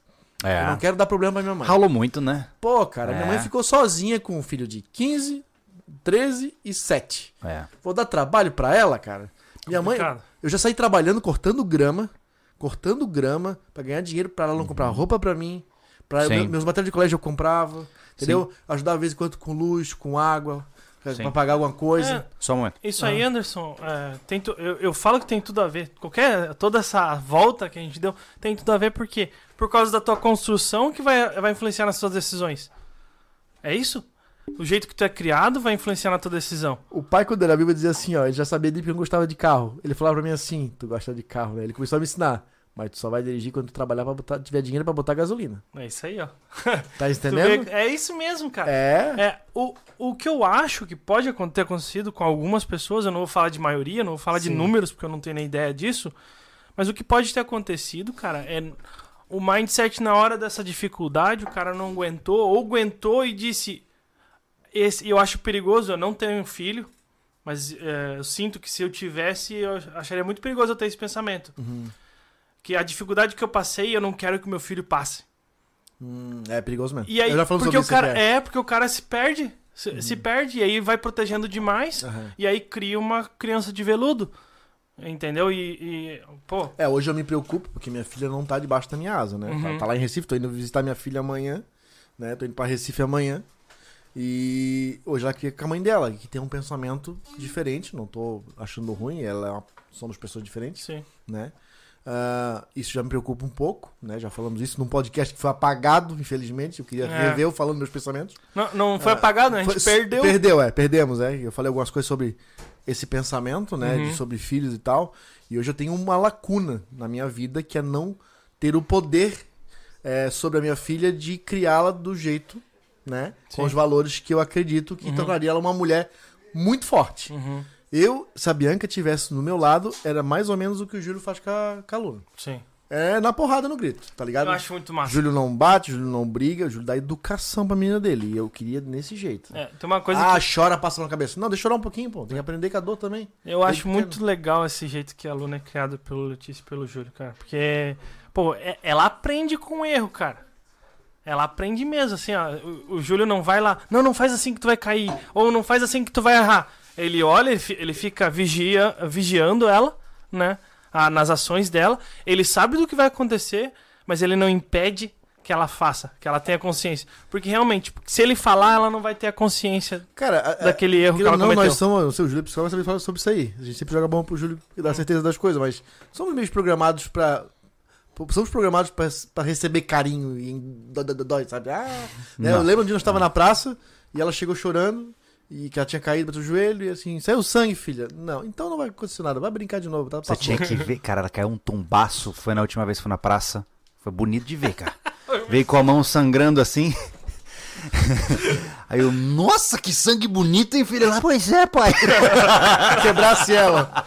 Eu não É. quero dar problema pra minha mãe. Ralou muito, né? Pô, cara, É. minha mãe ficou sozinha com um filho de 15, 13 e 7. É. Vou dar trabalho pra ela, cara. Minha mãe, Complicado. eu já saí trabalhando, cortando grama, cortando grama pra ganhar dinheiro pra ela não comprar roupa pra mim, para Sim. meus materiais de colégio eu comprava, entendeu? Ajudar de vez em quando com luz, com água, pra- Sim. pra pagar alguma coisa. É, Só um momento. Isso aí, Anderson, é, tem tu- eu, eu falo que tem tudo a ver. Qualquer, toda essa volta que a gente deu tem tudo a ver porque por causa da tua construção que vai, vai influenciar nas suas decisões. É isso? O jeito que tu é criado vai influenciar na tua decisão. O pai, quando era vivo, dizia assim, ó, ele já sabia desde que eu gostava de carro. Ele falava pra mim assim, tu gosta de carro, né? Ele começou a me ensinar. Mas tu só vai dirigir quando tu trabalhar pra botar, tiver dinheiro pra botar gasolina. É isso aí, ó. Tá entendendo? vê- é isso mesmo, cara. É. É, o, o que eu acho que pode ter acontecido com algumas pessoas, eu não vou falar de maioria, não vou falar de Sim. números, porque eu não tenho nem ideia disso, mas o que pode ter acontecido, cara, é o mindset na hora dessa dificuldade, o cara não aguentou, ou aguentou e disse: esse, Eu acho perigoso, eu não tenho um filho, mas é, eu sinto que se eu tivesse, eu acharia muito perigoso eu ter esse pensamento. Uhum. Que a dificuldade que eu passei, eu não quero que o meu filho passe. Hum, é perigoso mesmo. E aí, eu já porque o cara aqui, é, porque o cara se perde, se, se perde e aí vai protegendo demais Aham. e aí cria uma criança de veludo. Entendeu? E, e, pô, É, hoje eu me preocupo, porque minha filha não tá debaixo da minha asa, né? Uhum. Tá, tá lá em Recife, tô indo visitar minha filha amanhã, né? Tô indo pra Recife amanhã. E hoje ela queria com a mãe dela, que tem um pensamento diferente, não tô achando ruim, ela é uma- somos pessoas diferentes, sim. né? Ah, isso já me preocupa um pouco, né? Já falamos isso num podcast que foi apagado, infelizmente. Eu queria É. rever eu falando meus pensamentos. Não, não foi apagado, né? A gente Foi- perdeu. Perdeu, é, perdemos, é. Eu falei algumas coisas sobre esse pensamento, né? Uhum. de- sobre filhos e tal. E hoje eu tenho uma lacuna na minha vida que é não ter o poder é, sobre a minha filha de criá-la do jeito, né? Sim. Com os valores que eu acredito que tornaria ela uma mulher muito forte. Uhum, Eu, se a Bianca tivesse no meu lado, era mais ou menos o que o Júlio faz com a, com a Luna. sim. É na porrada no grito, tá ligado? Eu acho muito massa. Júlio não bate, Júlio não briga, Júlio dá educação pra menina dele. E eu queria desse jeito. É, tem uma coisa ah, que chora, passa na cabeça. Não, deixa eu chorar um pouquinho, pô. Tem que aprender com a dor também. eu acho pequeno. muito legal esse jeito que a Luna é criada pelo Letícia e pelo Júlio, cara. Porque, pô, é- ela aprende com erro, cara. Ela aprende mesmo, assim, ó. O, o Júlio não vai lá, não, não faz assim que tu vai cair. Ou não faz assim que tu vai errar. Ele olha, ele, fi- ele fica vigia, vigiando ela, né? a- nas ações dela. Ele sabe do que vai acontecer, mas ele não impede que ela faça, que ela tenha consciência. Porque realmente, se ele falar, ela não vai ter a consciência Cara, a- a- daquele erro que ela não, cometeu. nós somos. O seu Júlio é psicólogo sabe falar sobre isso aí. A gente sempre joga bom pro Júlio e dá certeza das coisas, mas somos meio programados pra. Somos programados pra, pra receber carinho e dó- dó- dó- dói, sabe? Ah, né? Não. Eu lembro dia nós estava na praça e ela chegou chorando e que ela tinha caído pro joelho e assim, saiu sangue, filha. Não, então não vai acontecer nada, vai brincar de novo, tá? Você Passa tinha que ver, cara, ela caiu um tombaço. Foi na última vez que foi na praça. Foi bonito de ver, cara. Veio com a mão sangrando assim. Aí eu, nossa, que sangue bonito, hein, filho? Ela, pois é, pai. quebrasse ela.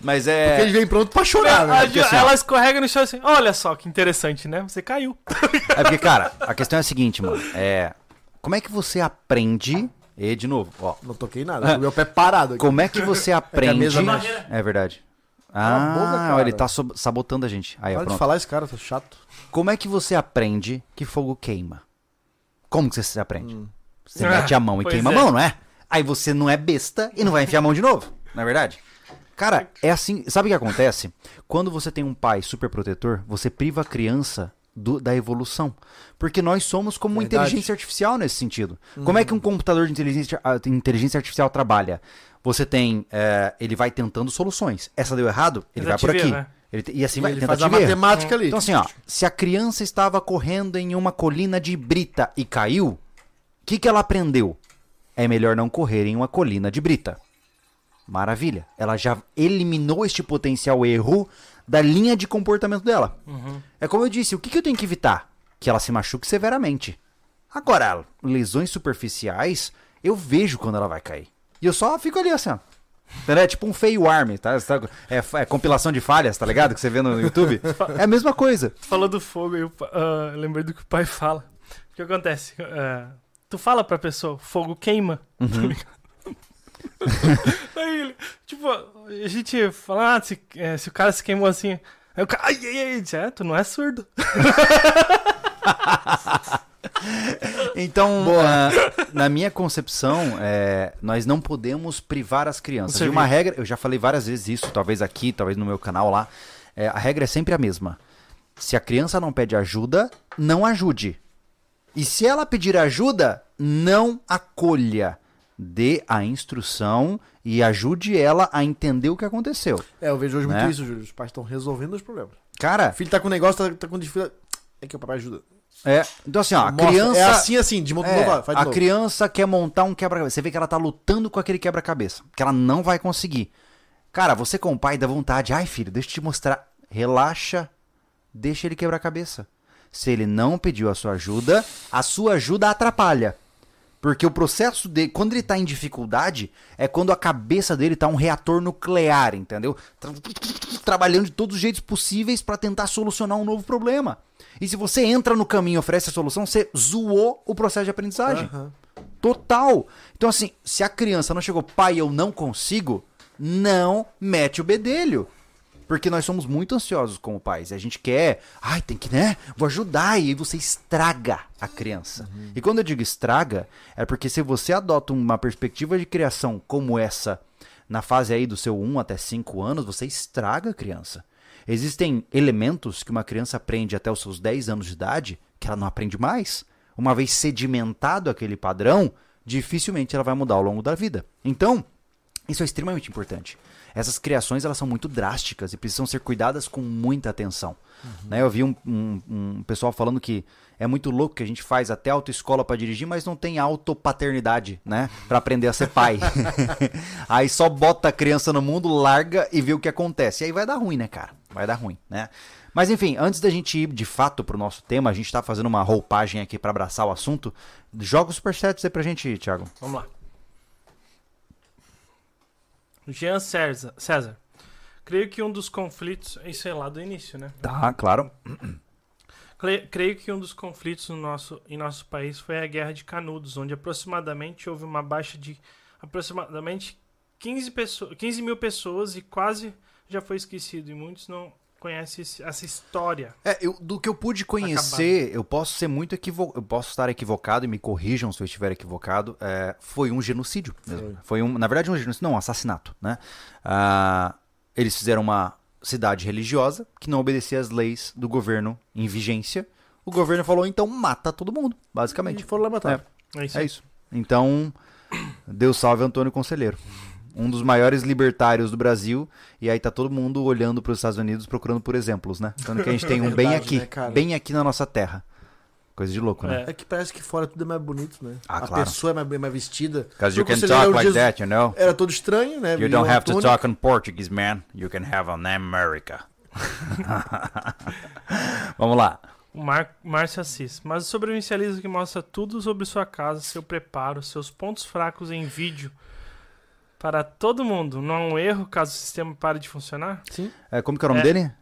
Mas Porque é. eles vêm pronto pra chorar, né? Ju- assim, ela escorrega no chão assim, olha só que interessante, né? Você caiu. É porque, cara, a questão é a seguinte, mano. É. Como é que você aprende. E de novo, ó. Não toquei nada, meu pé parado aqui. Como é que você aprende. mesa não- É verdade. Boca, Ah, ó, ele tá sabotando a gente. Aí, ó, Para de pronto. falar esse cara, tá chato. Como é que você aprende que fogo queima? Como que você aprende? Hum. Você Ah, mete a mão e pois queima é. a mão, não é? Aí você não é besta e não vai enfiar a mão de novo, não é verdade? Cara, é assim. Sabe o que acontece? Quando você tem um pai super protetor, você priva a criança do- da evolução. Porque nós somos como uma inteligência artificial nesse sentido. Como é que um computador de inteligência, inteligência artificial trabalha? Você tem. é, ele vai tentando soluções. Essa deu errado, ele vai por aqui. e né? Ele e assim vai ele faz a matemática ali. Então, assim, ó, se a criança estava correndo em uma colina de brita e caiu, o que, que ela aprendeu? É melhor não correr em uma colina de brita. Maravilha. Ela já eliminou este potencial erro da linha de comportamento dela. É como eu disse, o que, que eu tenho que evitar? Que ela se machuque severamente. Agora, lesões superficiais, eu vejo quando ela vai cair. E eu só fico ali assim, ó. É tipo um fail arm, tá? É, é compilação de falhas, tá ligado? Que você vê no YouTube. É a mesma coisa. Falou do fogo e eu ah, lembrei do que o pai fala. O que acontece? Ah, tu fala pra pessoa, fogo queima. Uhum. Aí ele, tipo, a gente fala, ah, se, eh, se o cara se queimou assim. Aí o cara, ai, ai, ai, é, tu não é surdo. Então, ah, na minha concepção, é, nós não podemos privar as crianças. De uma regra, eu já falei várias vezes isso, talvez aqui, talvez no meu canal lá. é, a regra é sempre a mesma. Se a criança não pede ajuda, não ajude. E se ela pedir ajuda, não acolha. Dê a instrução e ajude ela a entender o que aconteceu. É, eu vejo hoje Né? muito isso, Júlio. Os pais estão resolvendo os problemas. Cara, O filho tá com um negócio, tá, tá com dificuldade. É que o papai ajuda. é. Então, assim, ó, a Mostra. criança. É assim, assim, de, É, novo, de a novo. criança quer montar um quebra-cabeça. Você vê que ela tá lutando com aquele quebra-cabeça. Que ela não vai conseguir. Cara, você com o pai dá vontade. Ai, filho, deixa eu te mostrar. Relaxa. Deixa ele quebrar a cabeça. Se ele não pediu a sua ajuda, a sua ajuda atrapalha. Porque o processo dele, quando ele tá em dificuldade, é quando a cabeça dele tá um reator nuclear, entendeu? Tra- Trabalhando de todos os jeitos possíveis para tentar solucionar um novo problema. E se você entra no caminho e oferece a solução, você zoou o processo de aprendizagem. Aham. Total. Então, assim, se a criança não chegou, pai, eu não consigo, não mete o bedelho. Porque nós somos muito ansiosos como pais. E a gente quer, ai, tem que, né? Vou ajudar. E aí você estraga a criança. E quando eu digo estraga, é porque se você adota uma perspectiva de criação como essa, na fase aí do seu 1 até 5 anos, você estraga a criança. Existem elementos que uma criança aprende até os seus 10 anos de idade que ela não aprende mais. Uma vez sedimentado aquele padrão, dificilmente ela vai mudar ao longo da vida. Então, Isso é extremamente importante. Essas criações elas são muito drásticas e precisam ser cuidadas com muita atenção. Né? Eu vi um, um- um pessoal falando que é muito louco que a gente faz até autoescola para dirigir, mas não tem autopaternidade, né? Para aprender a ser pai. aí só bota a criança no mundo, larga e vê o que acontece. E aí vai dar ruim, né, cara? Vai dar ruim, né? Mas enfim, antes da gente ir de fato pro nosso tema, a gente tá fazendo uma roupagem aqui para abraçar o assunto. Joga os superchats aí pra gente, Thiago. Vamos lá. Jean César. César. Creio que um dos conflitos. Isso é lá do início, né? Tá, claro. Cre- Creio que um dos conflitos no nosso, em nosso país foi a Guerra de Canudos, onde aproximadamente houve uma baixa de aproximadamente 15, pessoas, 15 mil pessoas e quase já foi esquecido. E muitos não conhecem esse- essa história. É, eu- do que eu pude conhecer, eu posso ser muito equivocado, eu posso estar equivocado e me corrijam se eu estiver equivocado. é, foi um genocídio mesmo. Foi um, na verdade, um genocídio, não, um assassinato, né? Ah, eles fizeram uma cidade religiosa que não obedecia às leis do governo em vigência. O governo falou, então mata todo mundo, E basicamente. foram lá matar. É isso. É isso. Então, Deus salve Antônio Conselheiro. Um dos maiores libertários do Brasil. E aí tá todo mundo olhando para os Estados Unidos procurando por exemplos, né? Sendo que a gente tem um bem Verdade, aqui, né, bem aqui na nossa terra. Coisa de louco, né? É. É que parece que fora tudo é mais bonito, né? Ah, a claro. pessoa é mais, bem mais vestida. Because you Porque can talk like Jesus- that, you know? Era todo estranho, né? You Vinha don't have to talk in Portuguese, man. You can have an America. Vamos lá. O Mar Márcio Assis. Mas o sobrevivencialismo que mostra tudo sobre sua casa, seu preparo, seus pontos fracos em vídeo para todo mundo. Não é um erro caso o sistema pare de funcionar? Sim. É, como que é o nome É. dele?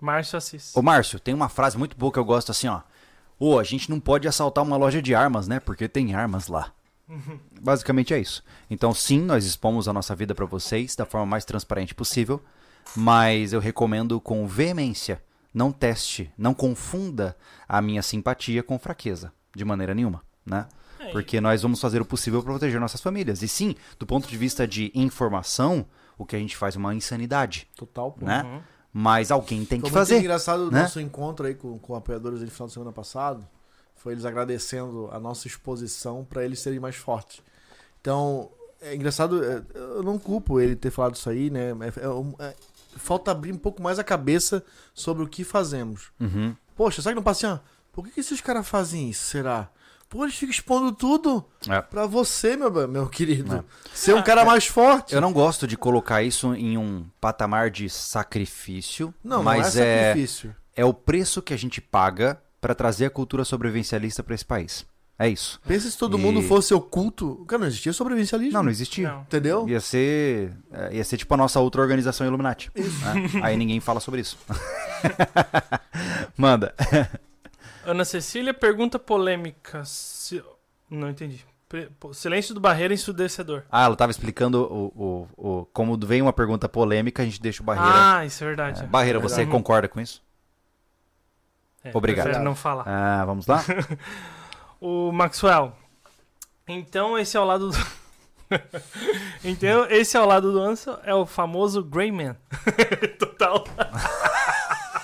Márcio Assis. Ô, Márcio, tem uma frase muito boa que eu gosto assim, ó. Ô, a gente não pode assaltar uma loja de armas, né? Porque tem armas lá. Basicamente é isso. Então, sim, nós expomos a nossa vida para vocês da forma mais transparente possível, mas eu recomendo com veemência, não teste, não confunda a minha simpatia com fraqueza, de maneira nenhuma, né? É, Porque nós vamos fazer o possível para proteger nossas famílias. E sim, do ponto de vista de informação, o que a gente faz é uma insanidade, Total, pô. né? Uhum. Mas alguém tem que Foi muito fazer. engraçado o né? nosso encontro aí com, com apoiadores no final de semana passado. Foi eles agradecendo a nossa exposição para eles serem mais fortes. Então, é engraçado, é, eu não culpo ele ter falado isso aí, né? É- é é- falta abrir um pouco mais a cabeça sobre o que fazemos. Uhum. Poxa, sabe que não passa assim, ó, por que, que esses caras fazem isso, será? Pô, eles ficam expondo tudo É. pra você, meu, meu querido. É. Ser um cara mais forte. Eu não gosto de colocar isso em um patamar de sacrifício, Não, mas não é é, sacrifício. é o preço que a gente paga para trazer a cultura sobrevivencialista para esse país. É isso. Pensa se todo E- mundo fosse oculto. Cara, não existia sobrevivencialismo. Não, não existia. Não. Entendeu? Ia ser, é, ia ser tipo a nossa outra organização Illuminati. né? Aí ninguém fala sobre isso. Manda. Ana Cecília pergunta polêmica. Se- Não entendi. Silêncio do Barreira ensurdecedor. Ah, ela tava explicando o, o, o- como vem uma pergunta polêmica, a gente deixa o Barreira. Ah, isso é verdade. É, Barreira, você Verdade. concorda com isso? É, obrigado. não falar. Ah, vamos lá? O Maxwell. Então esse é o lado do... então esse é o lado do Anson, é o famoso Greyman. Total.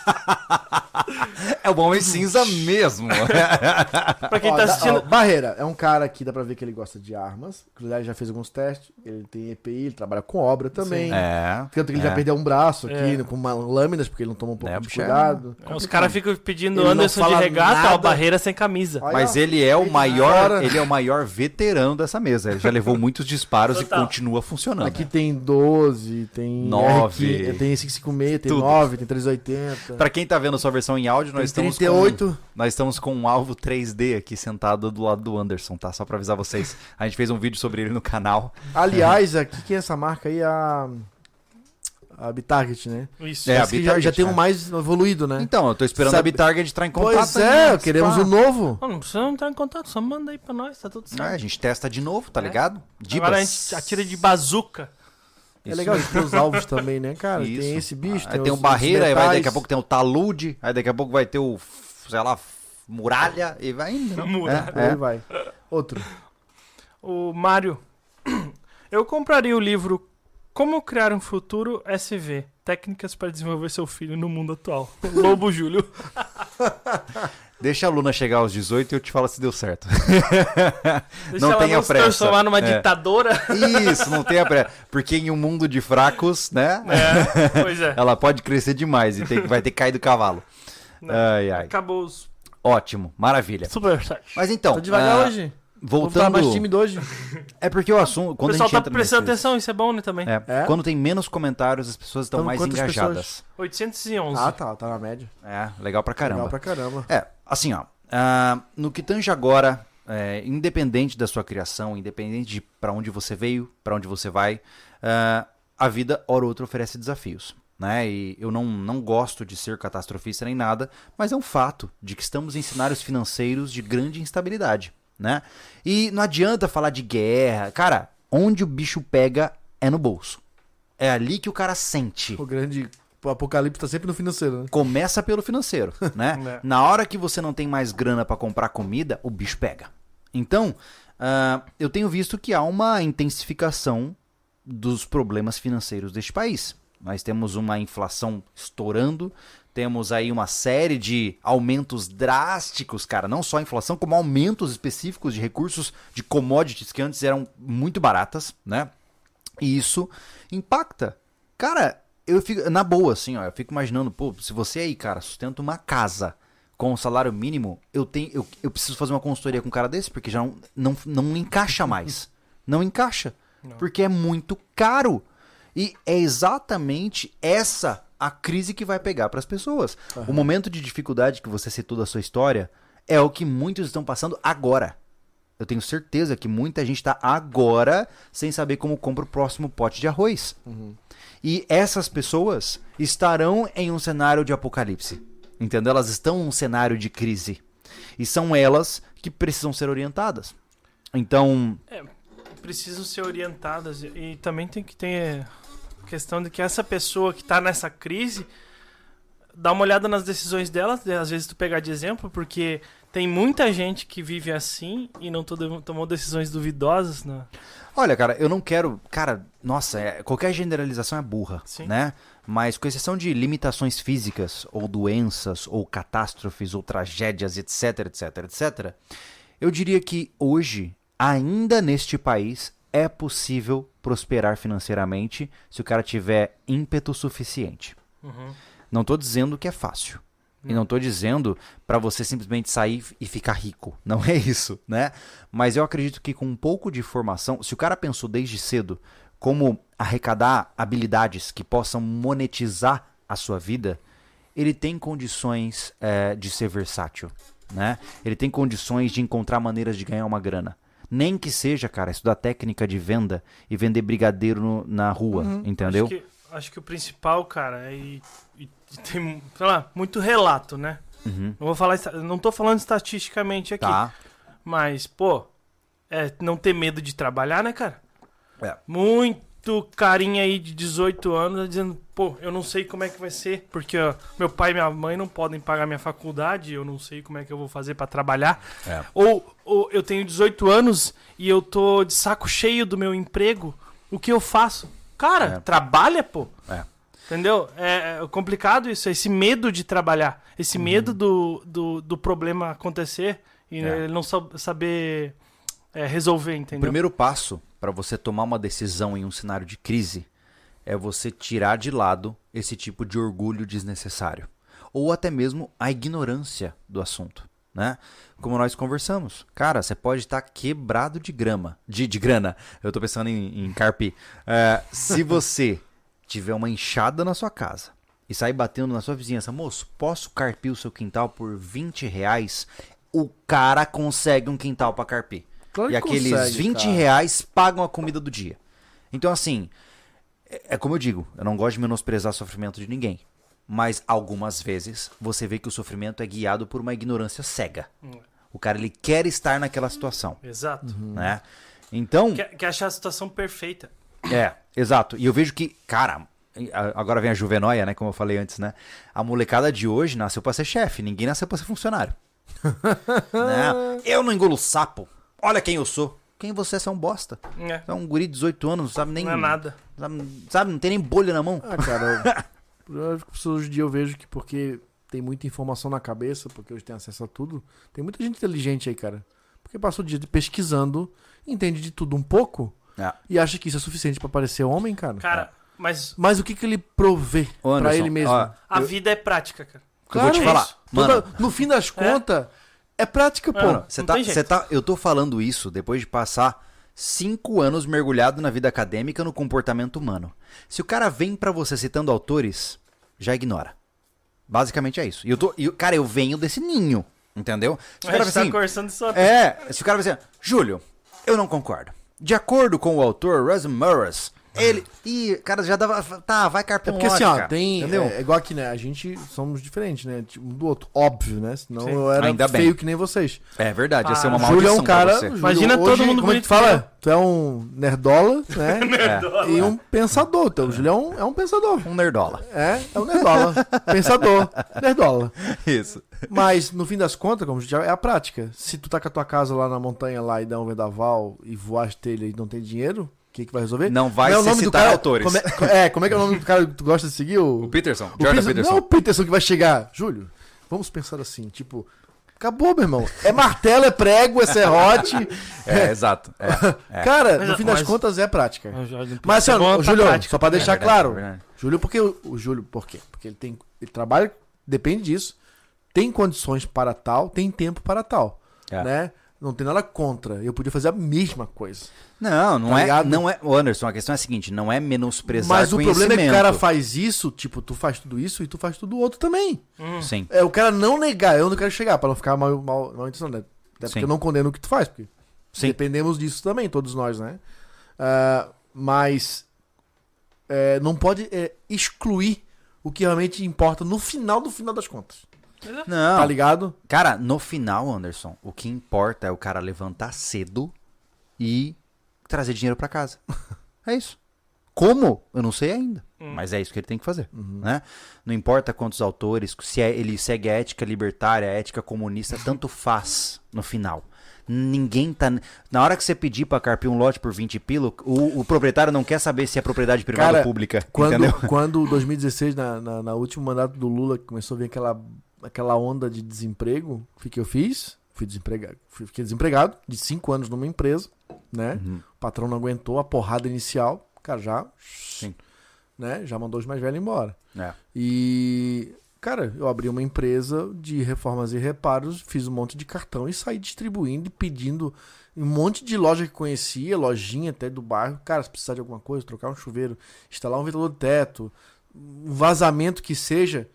É o Homem Cinza mesmo. Pra quem Ó, tá assistindo... ó, Barreira é um cara que dá pra ver que ele gosta de armas. Inclusive, ele já fez alguns testes. Ele tem EPI, ele trabalha com obra também. É. Tanto que ele é. já perdeu um braço aqui É. com uma, lâminas, porque ele não toma um pouco É, de é- cuidado. Os caras ficam pedindo Ele Anderson de regata, ó, nada. Barreira sem camisa. Aí, Mas ó, ele é o ele maior, fora. ele é o maior veterano dessa mesa. Ele já levou muitos disparos Total. e continua funcionando. Aqui tem 12, tem Nove. R15, tem 556, tem Tudo. 9, tem 380. Pra quem tá vendo a sua versão em áudio, nós estamos 38. com nós estamos com um alvo 3D aqui sentado do lado do Anderson, tá? Só pra avisar vocês. A gente fez um vídeo sobre ele no canal. Aliás, aqui que é essa marca aí? A. A Bitarget, né? Isso. É, a que já, Bitarget, já tem um né? mais evoluído, né? Então, eu tô esperando Sabe- a Bitarget entrar em contato. pois né? é, queremos Pá. um novo. Mano, não precisa entrar em contato, só manda aí pra nós, tá tudo É, certo. a gente testa de novo, tá É. ligado? Dibas. Agora a gente atira de bazuca. É Isso legal a gente ter os alvos também, né, cara? Isso. Tem esse bicho, Aí tem, tem os- o Barreira, aí vai, daqui a pouco tem o Talude, aí daqui a pouco vai ter o, sei lá, Muralha, e vai indo. não? Muralha. É, é. Aí vai. Outro. O Mário. Eu compraria o livro Como Criar um Futuro SV. Técnicas para desenvolver seu filho no mundo atual. Lobo Júlio. Deixa a Luna chegar aos 18 e eu te falo se deu certo. Deixa Não ela tenha não se pressa. transformar numa É. ditadora. Isso, não tenha pressa. Porque em um mundo de fracos, né? É, pois é. Ela pode crescer demais e tem- vai ter que cair do cavalo. Não. Ai, ai. Acabou os Ótimo, maravilha. super chat. Mas então, Tô devagar ah, hoje. Voltando. mais tímido hoje. É porque o assunto. O Quando a pessoal gente tá entra prestando nesses- atenção, isso é bom, né, também. É, É? Quando tem menos comentários, as pessoas estão Então, mais engajadas. 811. Ah, tá. Tá na média. É, legal pra caramba. Legal pra caramba. É, assim, ó. ah, no que tange agora, é, independente da sua criação, independente de pra onde você veio, pra onde você vai, ah, a vida, hora ou outra, oferece desafios. Né? E eu não, não gosto de ser catastrofista nem nada, mas é um fato de que estamos em cenários financeiros de grande instabilidade. Né? E não adianta falar de guerra. Cara, onde o bicho pega é no bolso. É ali que o cara sente. O grande o apocalipse tá sempre no financeiro, né? Começa pelo financeiro, né? É. Na hora que você não tem mais grana pra comprar comida, o bicho pega. Então, ah, eu tenho visto que há uma intensificação dos problemas financeiros deste país. Nós temos uma inflação estourando, temos aí uma série de aumentos drásticos, cara, não só a inflação, como aumentos específicos de recursos de commodities que antes eram muito baratas, né? E isso impacta. Cara, eu fico, na boa, assim, ó, eu fico imaginando, pô, se você aí, cara, sustenta uma casa com um salário mínimo, eu tenho, eu, eu preciso fazer uma consultoria com um cara desse, porque já não, não, não encaixa mais. Não encaixa. Porque é muito caro. E é exatamente essa a crise que vai pegar para as pessoas. O momento de dificuldade que você citou da sua história é o que muitos estão passando agora. Eu tenho certeza que muita gente está agora sem saber como compra o próximo pote de arroz. E essas pessoas estarão em um cenário de apocalipse. Entendeu? Elas estão em um cenário de crise. E são elas que precisam ser orientadas. Então, Precisam ser orientadas. E, também tem que ter a questão de que essa pessoa que tá nessa crise dá uma olhada nas decisões dela, de- às vezes tu pegar de exemplo, porque tem muita gente que vive assim e não to- tomou decisões duvidosas, né? Olha, cara, eu não quero. Cara, nossa, é- qualquer generalização é burra, Sim. né? Mas com exceção de limitações físicas, ou doenças, ou catástrofes, ou tragédias, etc, etc, etc, eu diria que hoje, ainda neste país, é possível prosperar financeiramente se o cara tiver ímpeto suficiente. Uhum. Não tô dizendo que é fácil. E não tô dizendo pra você simplesmente sair e ficar rico. Não é isso, né? Mas eu acredito que com um pouco de formação, se o cara pensou desde cedo como arrecadar habilidades que possam monetizar a sua vida, ele tem condições eh, de ser versátil, né? Ele tem condições de encontrar maneiras de ganhar uma grana. Nem que seja, cara, estudar técnica de venda e vender brigadeiro no- na rua, entendeu? Acho que, acho que o principal, cara, é e, e- tem, sei lá, muito relato, né? Uhum. Não vou falar, não tô falando estatisticamente aqui, Tá. mas, pô, é não ter medo de trabalhar, né, cara? É. Muito carinha aí de 18 anos dizendo, pô, eu não sei como é que vai ser, porque ó, meu pai e minha mãe não podem pagar minha faculdade, eu não sei como é que eu vou fazer pra trabalhar. É. Ou, ou eu tenho 18 anos e eu tô de saco cheio do meu emprego, o que eu faço? Cara, É. trabalha, pô. É. Entendeu? É, é complicado isso, esse medo de trabalhar, esse Uhum. medo do, do, do problema acontecer e É. ele não sa- saber é, resolver, O entendeu? primeiro passo para você tomar uma decisão em um cenário de crise é você tirar de lado esse tipo de orgulho desnecessário ou até mesmo a ignorância do assunto, né? Como nós conversamos, cara, você pode estar quebrado de grama, de, de grana. Eu tô pensando em, em carpir. É, se você tiver uma enxada na sua casa e sair batendo na sua vizinhança, moço, posso carpir o seu quintal por 20 reais? O cara consegue um quintal para carpir. Claro e que aqueles consegue, 20 cara. reais pagam a comida do dia. Então, assim, é, é como eu digo, eu não gosto de menosprezar o sofrimento de ninguém. Mas algumas vezes você vê que o sofrimento é guiado por uma ignorância cega. Hum. O cara ele quer estar naquela situação, Exato. né? Então, Quer, quer achar a situação perfeita. é, exato. E eu vejo que, cara, agora vem a juvenóia, né? Como eu falei antes, né? A molecada de hoje nasceu pra ser chefe, ninguém nasceu pra ser funcionário. né? Eu não engulo sapo. Olha quem eu sou. Quem você é, você é um bosta. É, É um guri de 18 anos, não sabe nem. não é nada. Sabe, sabe, não tem nem bolha na mão. Ah, cara, eu, eu, hoje em dia eu vejo que porque tem muita informação na cabeça, porque hoje tem acesso a tudo. Tem muita gente inteligente aí, cara. Porque passa o dia pesquisando, entende de tudo um pouco É. e acha que isso é suficiente pra parecer homem, cara. Cara, mas Mas o que, que ele provê Anderson, ele mesmo? ó, a eu- vida é prática, cara. eu vou te Claro, falar. isso. Mano, Toda- no fim das contas, é, prática, pô. Você Não tá, tá, eu tô falando isso depois de passar cinco anos mergulhado na vida acadêmica no comportamento humano. Se o cara vem pra você citando autores, já ignora. Basicamente é isso. E eu tô, e, cara, eu venho desse ninho, entendeu? Se o cara tá assim, conversando isso é, se o cara vai dizer, Júlio, eu não concordo. De acordo com o autor Russell Morris, ele. Ih, cara, já dava. Tá, vai É carpão porque assim, ó, tem. Entendeu? É, é igual aqui, né? A gente somos diferentes, né? Tipo, um do outro. Óbvio, né? Senão Sim. eu era Ainda bem. feio que nem vocês. É verdade, ia ser Ah, uma O maldição Júlio é um cara. Júlio, Imagina todo hoje, mundo como é bonito tu fala? Tu é um nerdola, né? É, E um pensador. Então, o Júlio é um, é um pensador. um nerdola. É, é um nerdola. pensador. Nerdola. Isso. Mas, no fim das contas, como já é a prática. Se tu tá com a tua casa lá na montanha lá e dá um vendaval e voar as telhas e não tem dinheiro, que, que vai resolver? Não vai é o se nome do citar cara? autores. Como é, é, como é que é o nome do cara que tu gosta de seguir? O, O Peterson, o Jordan Peterson- Peterson. Não é o Peterson que vai chegar. Júlio, vamos pensar assim, tipo... Acabou, meu irmão. É martelo, é prego, é serrote. É, exato. É, é. Cara, Mas- no fim das mas- contas é prática. Mas assim, é ó, bom o pra Júlio, prática. só pra deixar É verdade, claro. é verdade. Júlio, porque o, o Júlio, por quê? Porque ele tem. Ele trabalha, depende disso. Tem condições para tal, tem tempo para tal. É. Né? Não tem nada contra. Eu podia fazer a mesma coisa. Não, não Tá é, ligado? não é. Anderson, a questão é a seguinte: não é menosprezar Mas o problema é que o cara faz isso, tipo, tu faz tudo isso e tu faz tudo outro também. Sim. É o cara não negar, eu não quero chegar, pra não ficar mal, mal, mal intencionado. né? Até porque Sim. eu não condeno o que tu faz, porque Sim. dependemos disso também, todos nós, né? Ah, mas é, não pode é, excluir o que realmente importa no final do final das contas. Não. Tá ligado? Cara, no final, Anderson, o que importa é o cara levantar cedo e trazer dinheiro pra casa. É isso. Como? Eu não sei ainda. Mas é isso que ele tem que fazer. Né? Não importa quantos autores, se é- ele segue a ética libertária, a ética comunista, tanto faz no final. Ninguém tá. Na hora que você pedir pra carpir um lote por 20 pila, o, o proprietário não quer saber se é propriedade privada Cara, ou pública. Quando, Entendeu? quando 2016, na, na, na último mandato do Lula, começou a vir aquela, aquela onda de desemprego, o que, eu fiz? Fui desempregado. Fiquei desempregado de cinco anos numa empresa, né? Uhum. O patrão não aguentou a porrada inicial. Cara, já. Sim. Né? Já mandou os mais velhos embora. É. E, cara, eu abri uma empresa de reformas e reparos, fiz um monte de cartão e saí distribuindo e pedindo um monte de loja que conhecia, lojinha até do bairro. Cara, se precisar de alguma coisa, trocar um chuveiro, instalar um ventilador de teto, um vazamento que seja,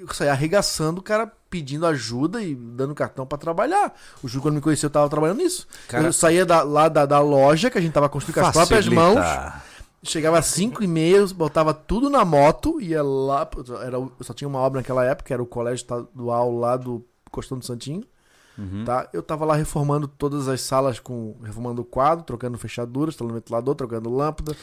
eu saí arregaçando o cara pedindo ajuda e dando cartão pra trabalhar. O Júlio, quando me conheceu, eu tava trabalhando nisso. Cara- eu saía da- lá da, da loja que a gente tava construindo com as próprias mãos. Chegava às 5 e meia, botava tudo na moto, ia lá. Era, o- só tinha uma obra naquela época, que era o colégio estadual lá do Costão do Santinho. Uhum. Tá? Eu tava lá reformando todas as salas, com reformando o quadro, trocando fechadura, instalando ventilador, trocando lâmpada,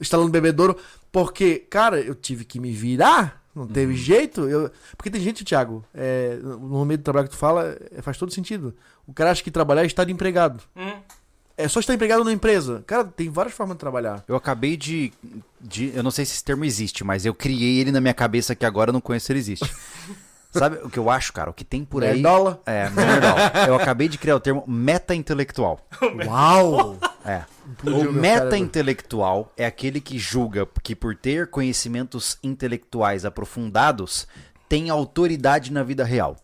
instalando bebedouro. Porque, cara, eu tive que me virar, não teve jeito. Eu... Porque tem gente, Thiago, é, no meio do trabalho que tu fala, é, faz todo sentido. O cara acha que trabalhar é estar empregado. Hum. É só estar empregado na empresa. Cara, tem várias formas de trabalhar. Eu acabei de, de- Eu não sei se esse termo existe, mas eu criei ele na minha cabeça que agora eu não conheço se ele existe. Sabe o que eu acho, cara? O que tem por aí. Nerdola? É, não, Eu acabei de criar o termo meta-intelectual. Uau! É. O meta-intelectual é aquele que julga que por ter conhecimentos intelectuais aprofundados tem autoridade na vida real.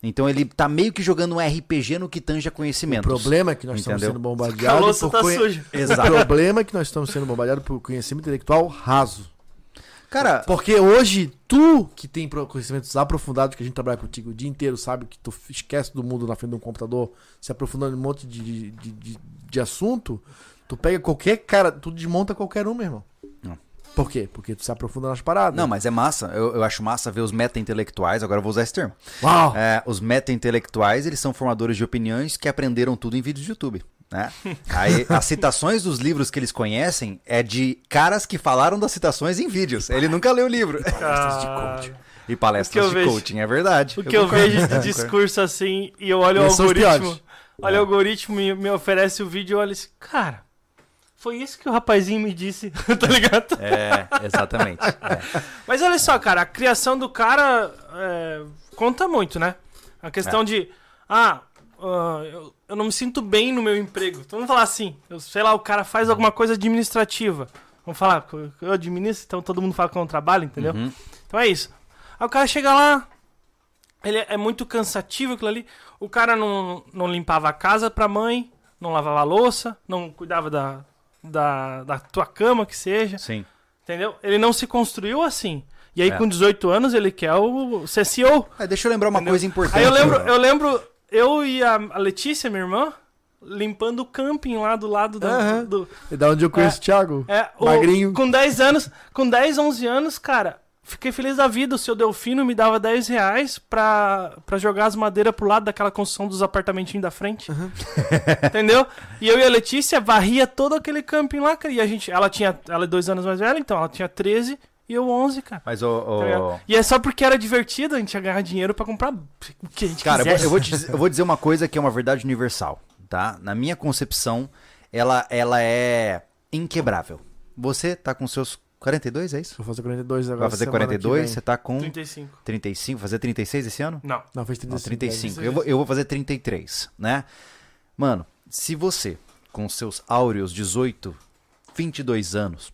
Então ele tá meio que jogando um RPG no que tange a O conhecimentos. problema é que nós estamos Entendeu? sendo bombardeados A louça por tá conhe- suja. O Exato. problema é que nós estamos sendo bombardeados por conhecimento intelectual raso. Cara, Porque hoje, tu que tem conhecimentos aprofundados, que a gente trabalha contigo o dia inteiro, sabe que tu esquece do mundo na frente de um computador, se aprofundando em um monte de, de, de, de assunto, tu pega qualquer cara, tu desmonta qualquer um, meu irmão. Não. Por quê? Porque tu se aprofunda nas paradas. não, mas é massa. Eu, eu acho massa ver os meta-intelectuais. Agora eu vou usar esse termo. Uau! É, os meta-intelectuais, eles são formadores de opiniões que aprenderam tudo em vídeos de YouTube. Né? Aí, as citações dos livros que eles conhecem é de caras que falaram das citações em vídeos. Ele nunca leu o livro. Ah, E O palestras que eu de vejo- coaching, é verdade. O que eu concordo. vejo de discurso assim e eu olho o algoritmo. Olha o algoritmo e me oferece o vídeo e eu olho assim, cara, foi isso que o rapazinho me disse, tá ligado? É, exatamente. É. Mas olha só, cara, a criação do cara é, conta muito, né? A questão de, ah, ah, eu, eu não me sinto bem no meu emprego. Então vamos falar assim, eu, sei lá, o cara faz alguma coisa administrativa. Vamos falar, eu administro, então todo mundo fala que é um trabalho, entendeu? Uhum. Então é isso. Aí o cara chega lá, ele é muito cansativo aquilo ali. O cara não, não limpava a casa pra mãe, não lavava a louça, não cuidava da, da, da tua cama, que seja. Sim. Entendeu? Ele não se construiu assim. E aí, É. com 18 anos, ele quer o ser CEO. É, deixa eu lembrar uma Entendeu? coisa importante. Aí eu lembro, eu lembro, eu e a Letícia, minha irmã, limpando o camping lá do lado da- Aham. do. E da onde eu conheço o Thiago? É, o- Magrinho. Com 10 anos, com 10, 11 anos, cara, fiquei feliz da vida. O seu Delfino me dava 10 reais pra, pra jogar as madeiras pro lado daquela construção dos apartamentinhos da frente. Entendeu? E eu e a Letícia varria todo aquele camping lá, cara. E a gente, ela tinha, ela é dois anos mais velha, então ela tinha 13 e eu 11, cara. Mas, Tá ligado? E é só porque era divertido, a gente ia ganhar dinheiro pra comprar o que a gente Cara, eu vou, quisesse. eu vou te dizer, eu vou dizer uma coisa que é uma verdade universal, tá? Na minha concepção, ela, ela é inquebrável. Você tá com seus 42, é isso? Vou fazer 42 agora. Vai fazer semana que 42, vem. você tá com 35. 35, fazer 36 esse ano? Não. Não, fez Não, 35. 35. é Eu vou, eu vou fazer 33, né? Mano, se você, com seus áureos 18, 22 anos,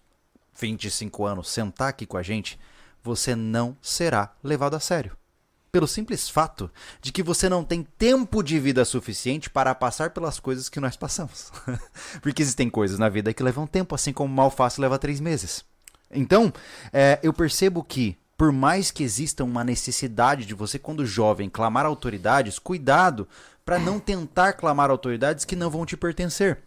25 anos, sentar aqui com a gente, você não será levado a sério. Pelo simples fato de que você não tem tempo de vida suficiente para passar pelas coisas que nós passamos. Porque existem coisas na vida que levam tempo, assim como mal fácil leva três meses. Então, é, eu percebo que, por mais que exista uma necessidade de você, quando jovem, clamar autoridades, cuidado para não tentar clamar autoridades que não vão te pertencer.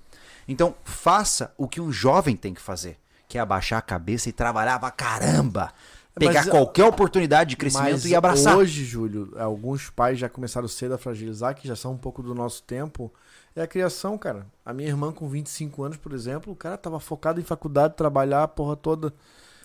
Então, faça o que um jovem tem que fazer, que é abaixar a cabeça e trabalhar pra caramba. Pegar Mas, qualquer oportunidade de crescimento e abraçar. hoje, Júlio, alguns pais já começaram cedo a fragilizar, que já são um pouco do nosso tempo. É a criação, cara. A minha irmã com 25 anos, por exemplo, o cara tava focado em faculdade, trabalhar a porra toda.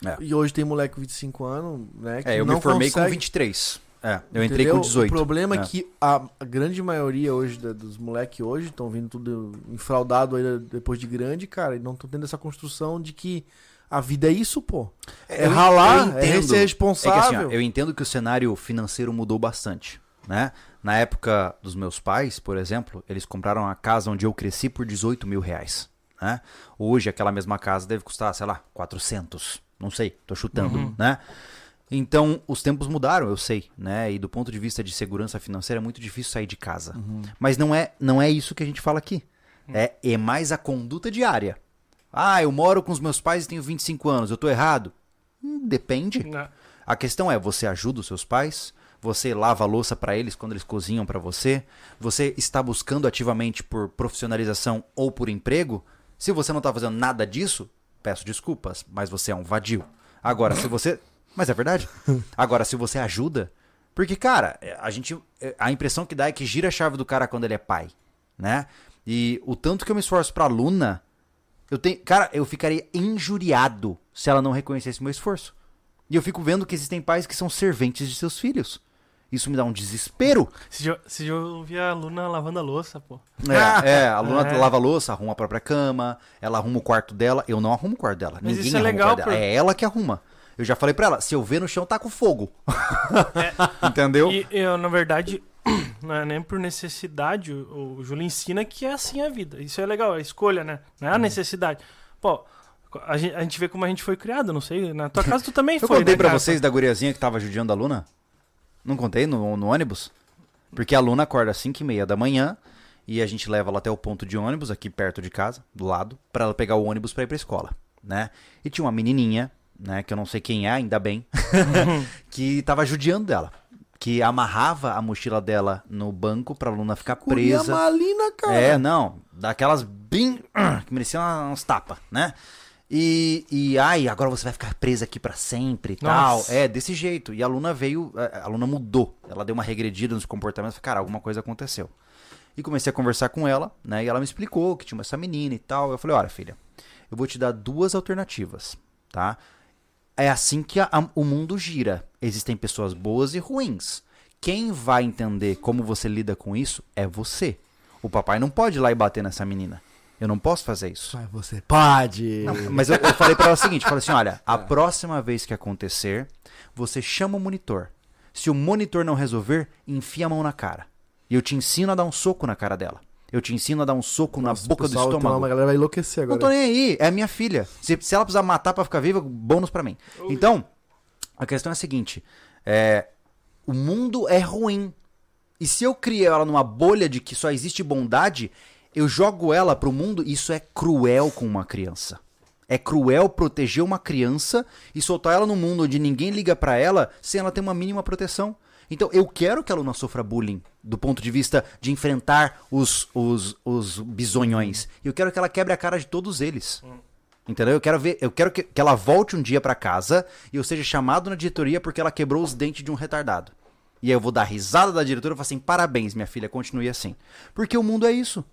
É. E hoje tem moleque com 25 anos, né? É, eu não me formei com consegue, 23. É, eu entrei com entendeu? 18. O problema é, É. que a, a grande maioria hoje da- dos moleques hoje estão vindo tudo enfraudado aí depois de grande, cara, e não estão tendo essa construção de que a vida é isso, pô. É Eu- ralar, eu é ser É que responsável. assim, ó, eu entendo que o cenário financeiro mudou bastante, né? Na época dos meus pais, por exemplo, eles compraram a casa onde eu cresci por 18 mil reais, né? Hoje aquela mesma casa deve custar, sei lá, 400, não sei, tô chutando, né? Então, os tempos mudaram, eu sei, né? E do ponto de vista de segurança financeira é muito difícil sair de casa. Mas não é, não é isso que a gente fala aqui. É, é mais a conduta diária. Ah, eu moro com os meus pais e tenho 25 anos, eu tô errado? Hum, depende. Né? A questão é, você ajuda os seus pais? Você lava a louça para eles quando eles cozinham para você? Você está buscando ativamente por profissionalização ou por emprego? Se você não está fazendo nada disso, peço desculpas, mas você é um vadio. Agora, se você. Mas é verdade. Agora, se você ajuda. Porque, cara, é, a gente. é, A impressão que dá é que gira a chave do cara quando ele é pai. Né? E o tanto que eu me esforço pra aluna. Eu tenho. Cara, eu ficaria injuriado se ela não reconhecesse meu esforço. E eu fico vendo que existem pais que são serventes de seus filhos. Isso me dá um desespero. Se eu, se eu vi a Luna lavando a louça, pô. É, é, a Luna É. lava a louça, arruma a própria cama, ela arruma o quarto dela. Eu não arrumo o quarto dela. Mas Ninguém isso é arruma legal o quarto dela. por- É ela que arruma. Eu já falei pra ela, se eu ver no chão, tá com fogo. Entendeu? E eu, na verdade, não é nem por necessidade, o, o Júlio ensina que é assim a vida. Isso é legal, é a escolha, né? Não Uhum. é a necessidade. Pô, a gente, a gente vê como a gente foi criado, não sei. Na tua casa tu também Eu foi, contei né, pra cara? vocês da guriazinha que tava judiando a Luna? Não contei no, no ônibus? Porque a Luna acorda às 5 e meia da manhã e a gente leva ela até o ponto de ônibus, aqui perto de casa, do lado, pra ela pegar o ônibus pra ir pra escola, né? E tinha uma menininha, né, que eu não sei quem é, ainda bem, que tava judiando dela. Que amarrava a mochila dela no banco pra Luna ficar Guria presa. malina, cara. É, não. Daquelas bem. que mereciam uns tapas, né? E, e ai, agora você vai ficar presa aqui pra sempre e tal. É, desse jeito. E a aluna veio, a a aluna mudou. Ela deu uma regredida nos comportamentos. Cara, alguma coisa aconteceu. E comecei a conversar com ela, né? E ela me explicou que tinha essa menina e tal. Eu falei, olha, filha, eu vou te dar duas alternativas, tá? É assim que a- a- o mundo gira. Existem pessoas boas e ruins. Quem vai entender como você lida com isso é você. O papai não pode ir lá e bater nessa menina. Eu não posso fazer isso. Mas você pode. Não, mas eu, eu falei pra ela o seguinte, falei assim, olha, a próxima vez que acontecer, você chama o monitor. Se o monitor não resolver, enfia a mão na cara. E eu te ensino a dar um soco na cara dela. Eu te ensino a dar um soco Nossa, na boca o do pessoal, então, estômago. A galera vai enlouquecer Não agora. tô nem aí, é a minha filha. Se, se ela precisar matar pra ficar viva, bônus pra mim. Então, a questão é a seguinte: é, o mundo é ruim. E se eu criei ela numa bolha de que só existe bondade, eu jogo ela pro mundo, isso é cruel com uma criança. É cruel proteger uma criança e soltar ela no mundo onde ninguém liga pra ela sem ela ter uma mínima proteção. Então, eu quero que a Luna sofra bullying do ponto de vista de enfrentar os, os, os bisonhões. E eu quero que ela quebre a cara de todos eles. Entendeu? Eu quero ver, eu quero que, que ela volte um dia pra casa e eu seja chamado na diretoria porque ela quebrou os dentes de um retardado. E aí eu vou dar risada da diretora e falar assim: parabéns, minha filha, continue assim. Porque o mundo é isso.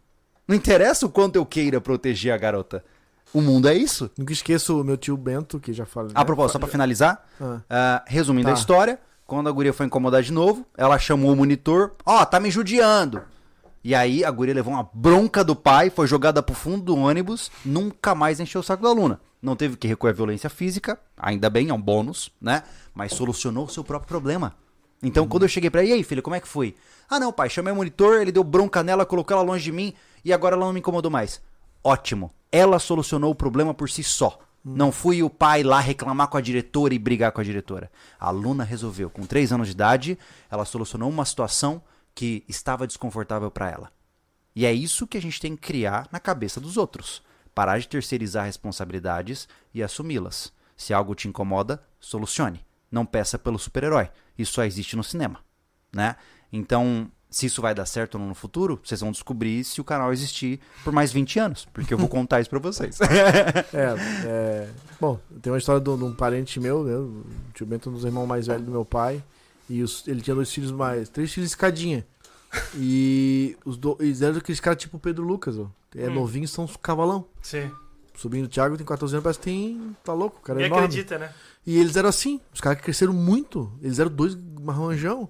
Não interessa o quanto eu queira proteger a garota. O mundo é isso. Nunca esqueço o meu tio Bento, que já falei. A propósito, só pra finalizar, Ah. ah, resumindo a Tá. história, quando a guria foi incomodar de novo, ela chamou o monitor, ó, tá me judiando. E aí a guria levou uma bronca do pai, foi jogada pro fundo do ônibus, nunca mais encheu o saco da aluna. Não teve que recorrer à violência física, ainda bem, é um bônus, né? Mas solucionou o seu próprio problema. Então, quando eu cheguei pra ela, e aí, filha, como é que foi? Ah, não, pai, chamei o monitor, ele deu bronca nela, colocou ela longe de mim e agora ela não me incomodou mais. Ótimo. Ela solucionou o problema por si só. Não fui o pai lá reclamar com a diretora e brigar com a diretora. A aluna resolveu. Com 3 anos de idade, ela solucionou uma situação que estava desconfortável pra ela. E é isso que a gente tem que criar na cabeça dos outros. Parar de terceirizar responsabilidades e assumi-las. Se algo te incomoda, solucione. Não peça pelo super-herói. Isso só existe no cinema, né? Então, se isso vai dar certo ou não no futuro, vocês vão descobrir se o canal existir por mais 20 anos, porque eu vou contar isso pra vocês. É, é. Bom, tem uma história de um parente meu, né? O tio Bento é um dos irmãos mais velhos do meu pai. E os- ele tinha dois filhos mais. Três filhos escadinha. E os do, eles eram aqueles caras tipo o Pedro Lucas, ó. É Hum. novinho, são uns cavalão. Sim. O sobrinho do Thiago tem 14 anos, parece que tem. Tá louco, o cara é E enorme. acredita, né? E eles eram assim, os caras que cresceram muito. Eles eram dois marranjão.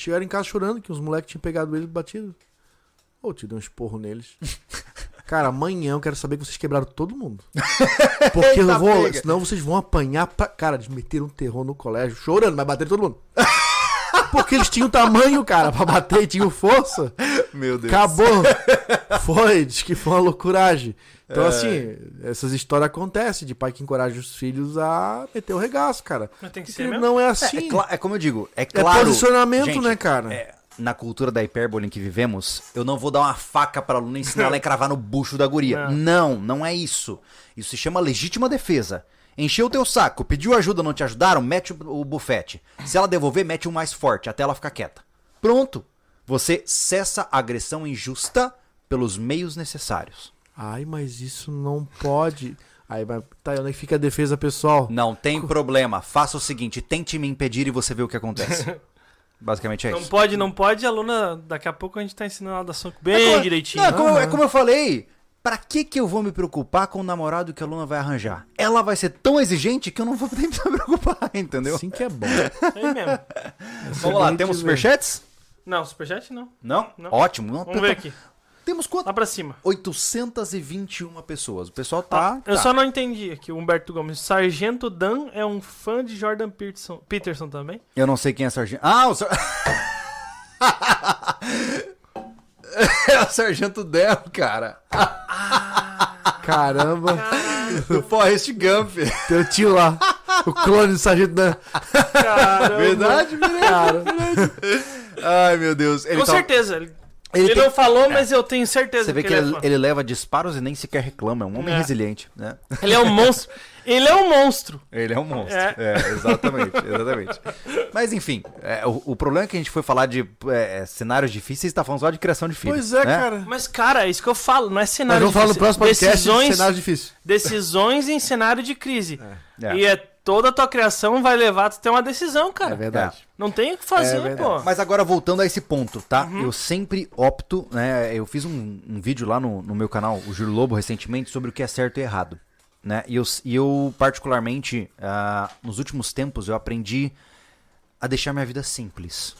Chegaram em casa chorando que os moleques tinham pegado eles e batido. Ô, te dei um esporro neles. Cara, amanhã eu quero saber que vocês quebraram todo mundo. Porque eu vou. pega. Senão vocês vão apanhar pra. Cara, eles meteram um terror no colégio, chorando, mas bateram todo mundo. Porque eles tinham tamanho, cara, pra bater e tinham força. Meu Deus. Acabou. Foi, diz que foi uma loucuragem. Então, assim, essas histórias acontecem de pai que encoraja os filhos a meter o regaço, cara. Mas tem que Porque ser mesmo. não é É, assim. é cla- é como eu digo, é É claro. posicionamento, Gente, né, cara? é, na cultura da hipérbole em que vivemos, eu não vou dar uma faca pra aluna e ensinar ela a cravar no bucho da guria. Não. não, é isso. Isso se chama legítima defesa. Encheu o teu saco, pediu ajuda, não te ajudaram, mete o, o bufete. Se ela devolver, mete um mais forte, até ela ficar quieta. Pronto. Você cessa a agressão injusta pelos meios necessários. Ai, mas isso não pode. Aí vai. Tá, onde é que fica a defesa pessoal? Não tem problema. Faça o seguinte, tente me impedir e você vê o que acontece. Basicamente é Não isso. pode, não pode, aluna. Daqui a pouco a gente tá ensinando a dar soco bem É como- direitinho. Não, é, como, é Aham. como eu falei. Pra que que eu vou me preocupar com o namorado que a Luna vai arranjar? Ela vai ser tão exigente que eu não vou nem me preocupar, entendeu? Assim que é bom. É mesmo. Vamos lá, temos te superchats? Não, superchat não. Não? Não. Ótimo. Não, Vamos ver aqui. Temos quanto? Lá pra cima. 821 pessoas. O pessoal tá... Eu tá. só não entendi aqui. O Humberto Gomes. Sargento Dan é um fã de Jordan Peterson, Peterson também? Eu não sei quem é Sargento... Ah, o Sar... é o Sargento Del, cara. Caramba. Do Forrest Gump. Teu tio lá. O clone do Sargento Dan. Caramba. Verdade, Cara. Ai, meu Deus. Ele Com tá- certeza. Ele, Ele tem- não falou, mas eu tenho certeza Você vê que ele, ele, é ele leva disparos e nem sequer reclama. É um homem É. resiliente, né? Ele é um monstro. Ele é um monstro. Ele é um monstro. É. É, exatamente, exatamente. Mas enfim, é, o, o problema é que a gente foi falar de é, cenários difíceis e tá falando só de criação de filhos. Pois é, né? cara. Mas, cara, é isso que eu falo. Não é Nós cenário vamos falar no difícil. próximo podcast decisões, de cenário difícil. decisões em cenário de crise. É. E é toda a tua criação vai levar a tu ter uma decisão, cara. É verdade. Não tem o que fazer, É verdade. pô. Mas agora voltando a esse ponto, tá? Uhum. Eu sempre opto, né? Eu fiz um, um vídeo lá no, no meu canal, o Júlio Lobo, recentemente, sobre o que é certo e errado. Né? E, eu, eu, particularmente, ah, nos últimos tempos, eu aprendi a deixar minha vida simples.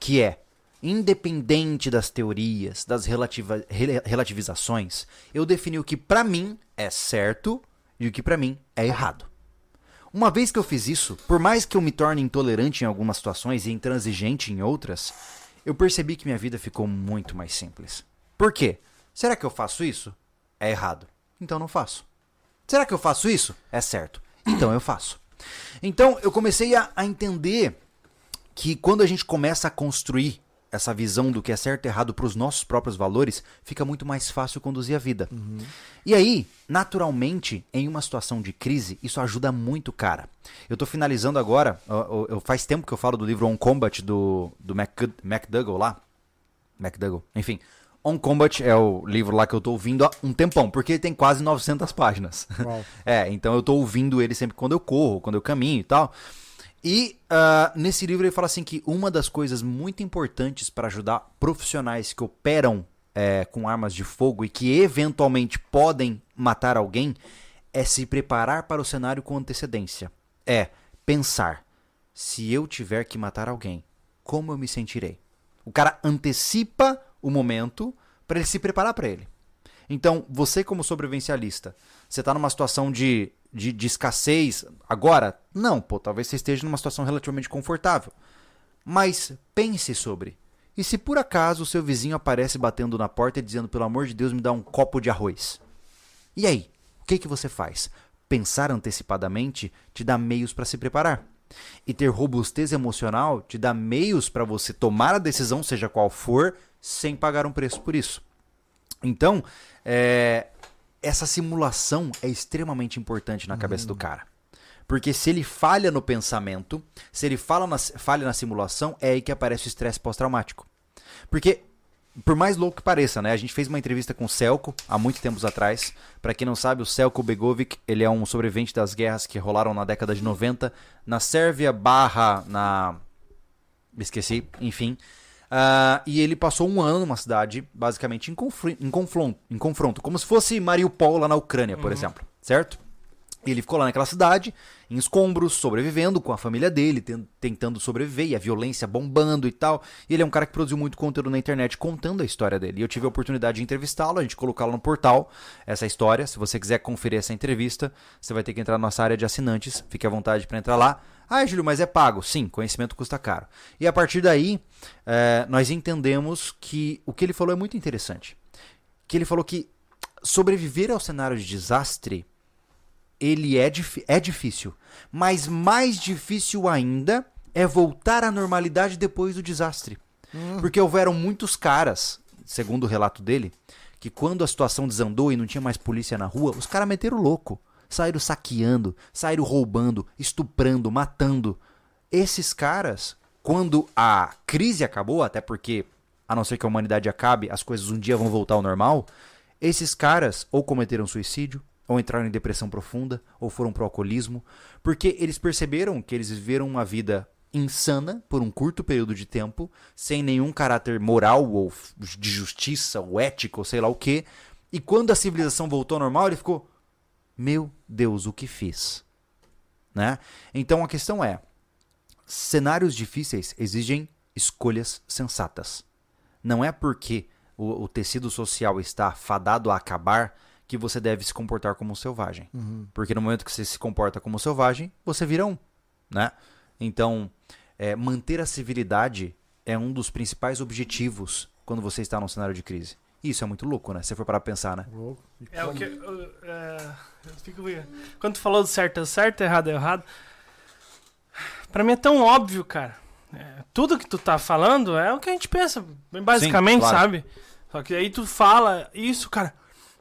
Que é, independente das teorias, das relativa, rela- relativizações, eu defini o que pra mim é certo e o que pra mim é errado. Uma vez que eu fiz isso, por mais que eu me torne intolerante em algumas situações e intransigente em outras, eu percebi que minha vida ficou muito mais simples. Por quê? Será que eu faço isso? É errado. Então não faço. Será que eu faço isso? É certo. Então eu faço. Então eu comecei a, a entender que quando a gente começa a construir essa visão do que é certo e errado para os nossos próprios valores, fica muito mais fácil conduzir a vida. Uhum. E aí, naturalmente, em uma situação de crise, isso ajuda muito, cara. Eu tô finalizando agora, eu, eu- faz tempo que eu falo do livro On Combat do, do McDougall lá. McDougall, enfim. On Combat é o livro lá que eu tô ouvindo há um tempão, porque ele tem quase 900 páginas. Uau. É, então eu tô ouvindo ele sempre quando eu corro, quando eu caminho e tal. E ah, nesse livro ele fala assim que uma das coisas muito importantes para ajudar profissionais que operam é, com armas de fogo e que eventualmente podem matar alguém é se preparar para o cenário com antecedência. É pensar: se eu tiver que matar alguém, como eu me sentirei? O cara antecipa o momento para ele se preparar para ele. Então, você como sobrevivencialista, você está numa situação de, de, de escassez agora? Não, pô, talvez você esteja numa situação relativamente confortável. Mas pense sobre. E se por acaso o seu vizinho aparece batendo na porta e dizendo, pelo amor de Deus, me dá um copo de arroz? E aí? O que, que você faz? Pensar antecipadamente te dá meios para se preparar. E ter robustez emocional te dá meios para você tomar a decisão, seja qual for, sem pagar um preço por isso. Então, é, essa simulação é extremamente importante na cabeça do cara. Porque se ele falha no pensamento, se ele fala na, falha na simulação, é aí que aparece o estresse pós-traumático. Porque, por mais louco que pareça, né? A gente fez uma entrevista com o Celco há muito tempos atrás. Pra quem não sabe, o Celco Begovic, ele é um sobrevivente das guerras que rolaram na década de 90 na Sérvia barra na... Me esqueci, enfim. Ah, e ele passou um ano numa cidade, basicamente em, em confronto, em confronto, como se fosse Mariupol lá na Ucrânia, por exemplo, certo? E ele ficou lá naquela cidade, em escombros, sobrevivendo com a família dele, ten- tentando sobreviver, e a violência bombando e tal. E ele é um cara que produziu muito conteúdo na internet contando a história dele. E eu tive a oportunidade de entrevistá-lo, a gente colocá-lo no portal, essa história. Se você quiser conferir essa entrevista, você vai ter que entrar na nossa área de assinantes. Fique à vontade para entrar lá. Ah, Júlio, mas é pago. Sim, conhecimento custa caro. E a partir daí, eh, nós entendemos que o que ele falou é muito interessante. Que ele falou que sobreviver ao cenário de desastre ele é, é difícil. Mas mais difícil ainda é voltar à normalidade depois do desastre. Porque houveram muitos caras, segundo o relato dele, que quando a situação desandou e não tinha mais polícia na rua, os caras meteram louco. Saíram saqueando, saíram roubando, estuprando, matando. Esses caras, quando a crise acabou, até porque, a não ser que a humanidade acabe, as coisas um dia vão voltar ao normal, esses caras ou cometeram suicídio, ou entraram em depressão profunda, ou foram pro alcoolismo, porque eles perceberam que eles viveram uma vida insana por um curto período de tempo, sem nenhum caráter moral ou de justiça ou ético, ou sei lá o que. E quando a civilização voltou ao normal, ele ficou: "Meu Deus, o que fiz?" Né? Então a questão é: cenários difíceis exigem escolhas sensatas. Não é porque o, o tecido social está fadado a acabar que você deve se comportar como um selvagem. Porque no momento que você se comporta como um selvagem, você vira um, né? Então, é, manter a civilidade é um dos principais objetivos quando você está num cenário de crise. Isso é muito louco, né? Se você for parar pra pensar, né? Louco. É o que. eu- é, eu fico- quando tu falou do certo é certo, errado é errado. Pra mim é tão óbvio, cara. É, tudo que tu tá falando é o que a gente pensa, basicamente, claro. sabe? Só que aí tu fala isso, cara.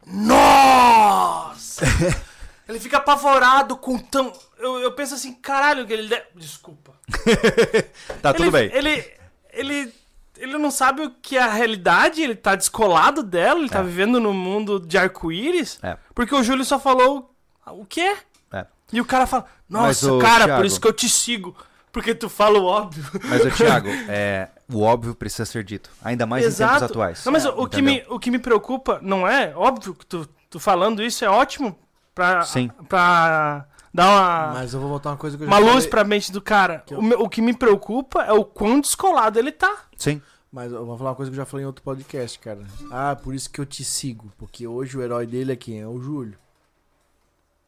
Nossa! ele fica apavorado com tão. Eu, eu penso assim, caralho, que ele. de- Desculpa. Tá ele, tudo bem. Ele, ele, ele não sabe o que é a realidade, ele tá descolado dela, ele tá É. vivendo no mundo de arco-íris. É. Porque o Júlio só falou o quê? É. E o cara fala, nossa, cara, Thiago- por isso que eu te sigo. Porque tu fala o óbvio. Mas, ô, Thiago, é, o óbvio precisa ser dito. Ainda mais em tempos atuais. Não, mas o, que me, o que me preocupa, não é? Óbvio que tu, tu falando isso é ótimo pra, Sim. pra dar uma, Mas eu vou botar uma coisa que eu uma já luz falei. pra mente do cara. eu- O, o que me preocupa é o quão descolado ele tá. Sim. Mas eu vou falar uma coisa que eu já falei em outro podcast, cara. Ah, por isso que eu te sigo. Porque hoje o herói dele é quem? É o Júlio.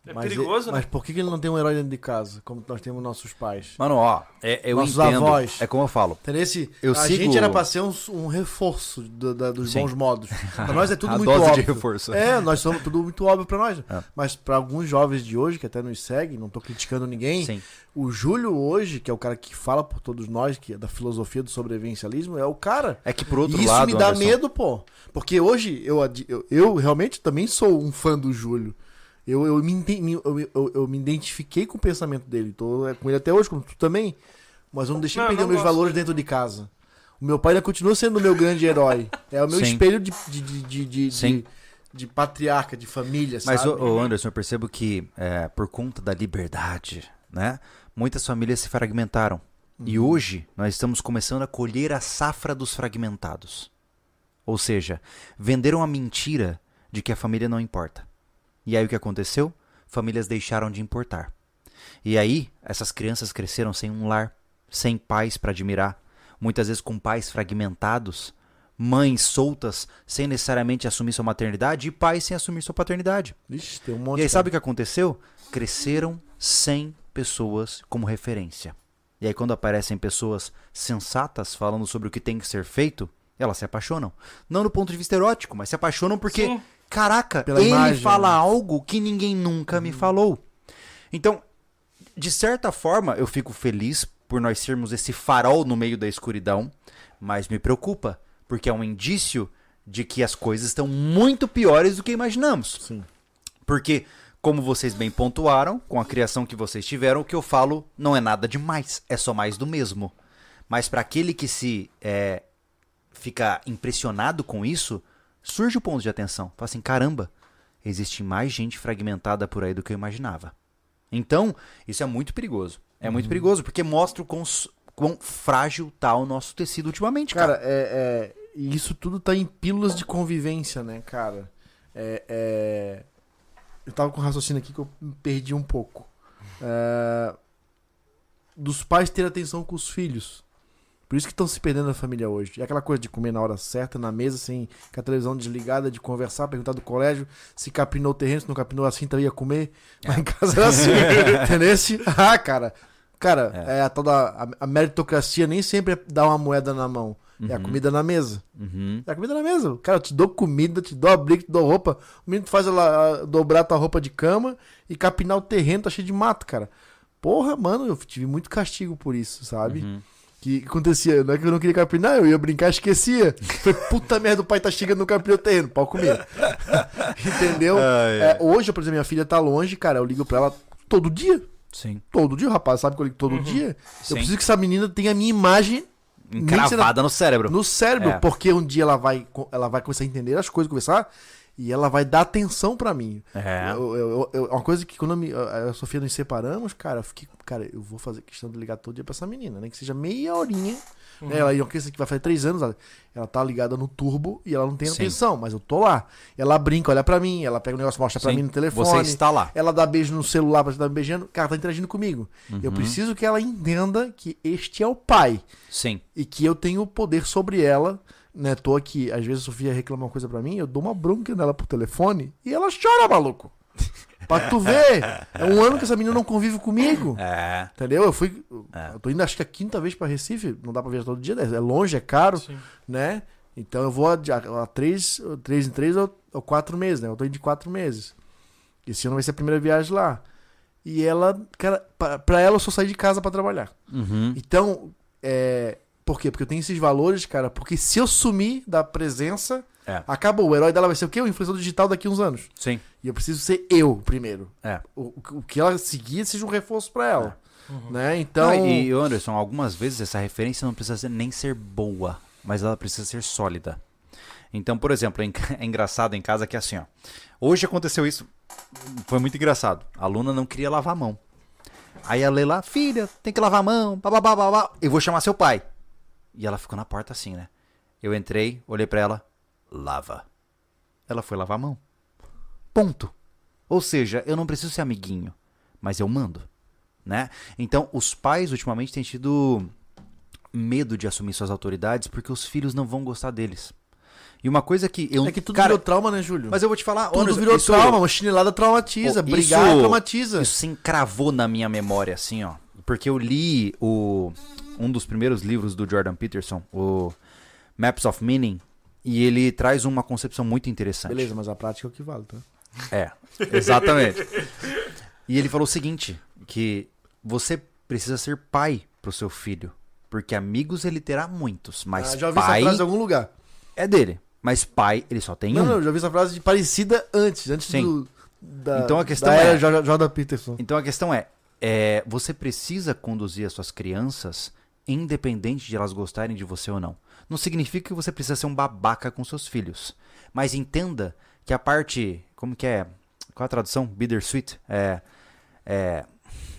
É Mas perigoso, né? Mas por que ele não tem um herói dentro de casa, como nós temos nossos pais? Mano, ó, é- eu Nossos entendo. avós. É como eu falo. Esse, Eu a sigo- gente era pra ser um, um reforço do- da- dos Sim. bons modos. Pra nós é tudo A muito dose de óbvio. reforço. É, nós somos tudo muito óbvio pra nós. É. Mas pra alguns jovens de hoje, que até nos seguem, não tô criticando ninguém, Sim. o Júlio hoje, que é o cara que fala por todos nós, que é da filosofia do sobrevivencialismo, é o cara. É que por outro e isso lado. me dá Anderson, medo, pô. Porque hoje eu, eu, eu realmente também sou um fã do Júlio. Eu, eu, me, eu, eu, eu me identifiquei com o pensamento dele. Tô é, com ele até hoje, como tu também. Mas eu não deixei Não, perder não meus valores dele. dentro de casa. O meu pai ainda continua sendo o meu grande herói. É o meu Sim. espelho de, de, de, de, de, Sim. de- de patriarca, de família, Mas, sabe? ô, ô, Anderson, eu percebo que é, por conta da liberdade, né? Muitas famílias se fragmentaram. E Uhum. hoje nós estamos começando a colher a safra dos fragmentados. Ou seja, venderam a mentira de que a família não importa. E aí o que aconteceu? Famílias deixaram de importar. E aí, essas crianças cresceram sem um lar, sem pais para admirar, muitas vezes com pais fragmentados, mães soltas sem necessariamente assumir sua maternidade e pais sem assumir sua paternidade. Ixi, tem um monte E aí sabe o que aconteceu? Cresceram sem pessoas como referência. E aí quando aparecem pessoas sensatas falando sobre o que tem que ser feito, elas se apaixonam. Não do ponto de vista erótico, mas se apaixonam porque, Sim. Caraca, Pela ele imagem, fala né? algo que ninguém nunca me falou. Então, de certa forma, eu fico feliz por nós sermos esse farol no meio da escuridão, mas me preocupa, porque é um indício de que as coisas estão muito piores do que imaginamos. Sim. Porque, como vocês bem pontuaram, com a criação que vocês tiveram, o que eu falo não é nada demais, é só mais do mesmo. Mas para aquele que se é, fica impressionado com isso, surge o ponto de atenção. Fala assim, caramba, existe mais gente fragmentada por aí do que eu imaginava. Então, isso é muito perigoso. É muito perigoso, porque mostra o quão, quão frágil tá o nosso tecido ultimamente, cara. Cara, é, é- isso tudo tá em pílulas de convivência, né, cara? É, é- Eu tava com um raciocínio aqui que eu perdi um pouco. É, Dos pais ter atenção com os filhos. Por isso que estão se perdendo na família hoje. É aquela coisa de comer na hora certa, na mesa, sem com a televisão desligada, de conversar, perguntar do colégio, se capinou o terreno, se não capinou assim, então ia comer. Mas em casa era assim. Entendeu? Ah, cara. Cara, é. a tal da a, a meritocracia nem sempre é dar uma moeda na mão. É a comida na mesa. Uhum. É a comida na mesa. Cara, eu te dou comida, te dou abrigo, te dou roupa. O menino faz ela dobrar tua roupa de cama e capinar o terreno, tá cheio de mato, cara. Porra, mano, eu tive muito castigo por isso, sabe? Uhum. Que acontecia, não é que eu não queria capinar, eu ia brincar e esquecia. Foi puta merda, o pai tá chegando no capinou o terreno, pau comer. Entendeu? Ai, É, hoje, por exemplo, minha filha tá longe, cara, eu ligo pra ela todo dia. Sim. Todo dia, o rapaz sabe que eu ligo todo dia. Uhum. Sim. Eu preciso que essa menina tenha a minha imagem Encravada no cérebro. no cérebro, É. porque um dia ela vai, ela vai começar a entender as coisas, conversar, e ela vai dar atenção pra mim. É. Eu- eu- eu- eu- uma coisa que quando eu me- eu a Sofia nos separamos, cara, eu fiquei, cara, eu vou fazer questão de ligar todo dia pra essa menina, nem que seja meia horinha. Uhum. Né? Ela é uma criança que vai fazer três anos, ela, ela tá ligada no turbo e ela não tem Sim. atenção, mas eu tô lá. Ela brinca, olha pra mim, ela pega o negócio, mostra pra Sim. mim no telefone. Você está lá. Ela dá beijo no celular pra estar me beijando. Cara, tá interagindo comigo. Eu Uhum. preciso que ela entenda que este é o pai Sim. e que eu tenho poder sobre ela. Né, tô aqui, às vezes a Sofia reclama uma coisa pra mim, eu dou uma bronca nela por telefone e ela chora, maluco. pra tu ver. É um ano que essa menina não convive comigo. É. Entendeu? Eu fui. É. Eu tô indo acho que a quinta vez pra Recife, não dá pra viajar todo dia, né? é longe, é caro, Sim. né? Então eu vou a, a, a três, três em três ou, ou quatro meses, né? Eu tô indo de quatro meses. Esse ano vai ser a primeira viagem lá. E ela, cara, pra, pra ela eu só saí de casa pra trabalhar. Uhum. Então, é. Por quê? Porque eu tenho esses valores, cara. Porque se eu sumir da presença, É. acabou. O herói dela vai ser o quê? O influenciador digital daqui a uns anos. Sim. E eu preciso ser eu primeiro. É. O, o que ela seguir seja um reforço pra ela. Né? Então. Não, e Anderson, algumas vezes essa referência não precisa nem ser boa, mas ela precisa ser sólida. Então, por exemplo, é é engraçado em casa que é assim, ó. Hoje aconteceu isso, foi muito engraçado. A aluna não queria lavar a mão. Aí a Lê lá, filha, tem que lavar a mão, babá, babá. Eu vou chamar seu pai. E ela ficou na porta assim, né? Eu entrei, olhei pra ela, lava. Ela foi lavar a mão. Ponto. Ou seja, eu não preciso ser amiguinho, mas eu mando, né? Então, os pais ultimamente têm tido medo de assumir suas autoridades porque os filhos não vão gostar deles. E uma coisa que eu. É que tudo cara, virou trauma, né, Júlio? Mas eu vou te falar, tudo Anderson, virou isso- trauma, uma chinelada traumatiza, Pô, brigar isso- traumatiza. Isso se encravou na minha memória, assim, ó. Porque eu li o, um dos primeiros livros do Jordan Peterson, o Maps of Meaning, e ele traz uma concepção muito interessante. Beleza, mas a prática é o que vale, tá? É, exatamente. e ele falou o seguinte, que você precisa ser pai pro seu filho. Porque amigos ele terá muitos, mas Ah, já ouvi essa pai frase em algum lugar. é dele. Mas pai, ele só tem Não, um. não, já ouvi essa frase de parecida antes, antes Sim. do. Da, Então a questão é- Jordan Peterson. Então a questão é, é, você precisa conduzir as suas crianças independente de elas gostarem de você ou não. Não significa que você precisa ser um babaca com seus filhos. Mas entenda que a parte. Como que é? Qual a tradução? Bittersweet? É. É.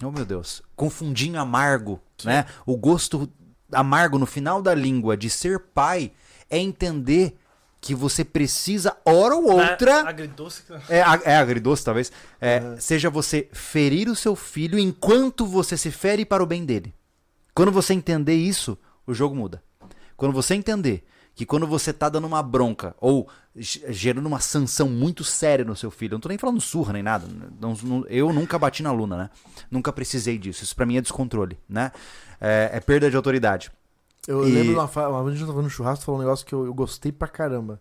Oh meu Deus. Confundinho amargo, né? O gosto amargo no final da língua de ser pai é entender que você precisa, hora ou outra. Né? Agridoce. É, é agridoce, talvez. É, Seja você ferir o seu filho enquanto você se fere para o bem dele. Quando você entender isso, o jogo muda. Quando você entender que quando você tá dando uma bronca ou ge- gerando uma sanção muito séria no seu filho, eu não tô nem falando surra nem nada. não- não- eu nunca bati na luna, né? Nunca precisei disso. Isso pra mim é descontrole, né? É, é perda de autoridade. Eu E- lembro de uma, uma vez a gente tava no churrasco, falou um negócio que eu, eu gostei pra caramba.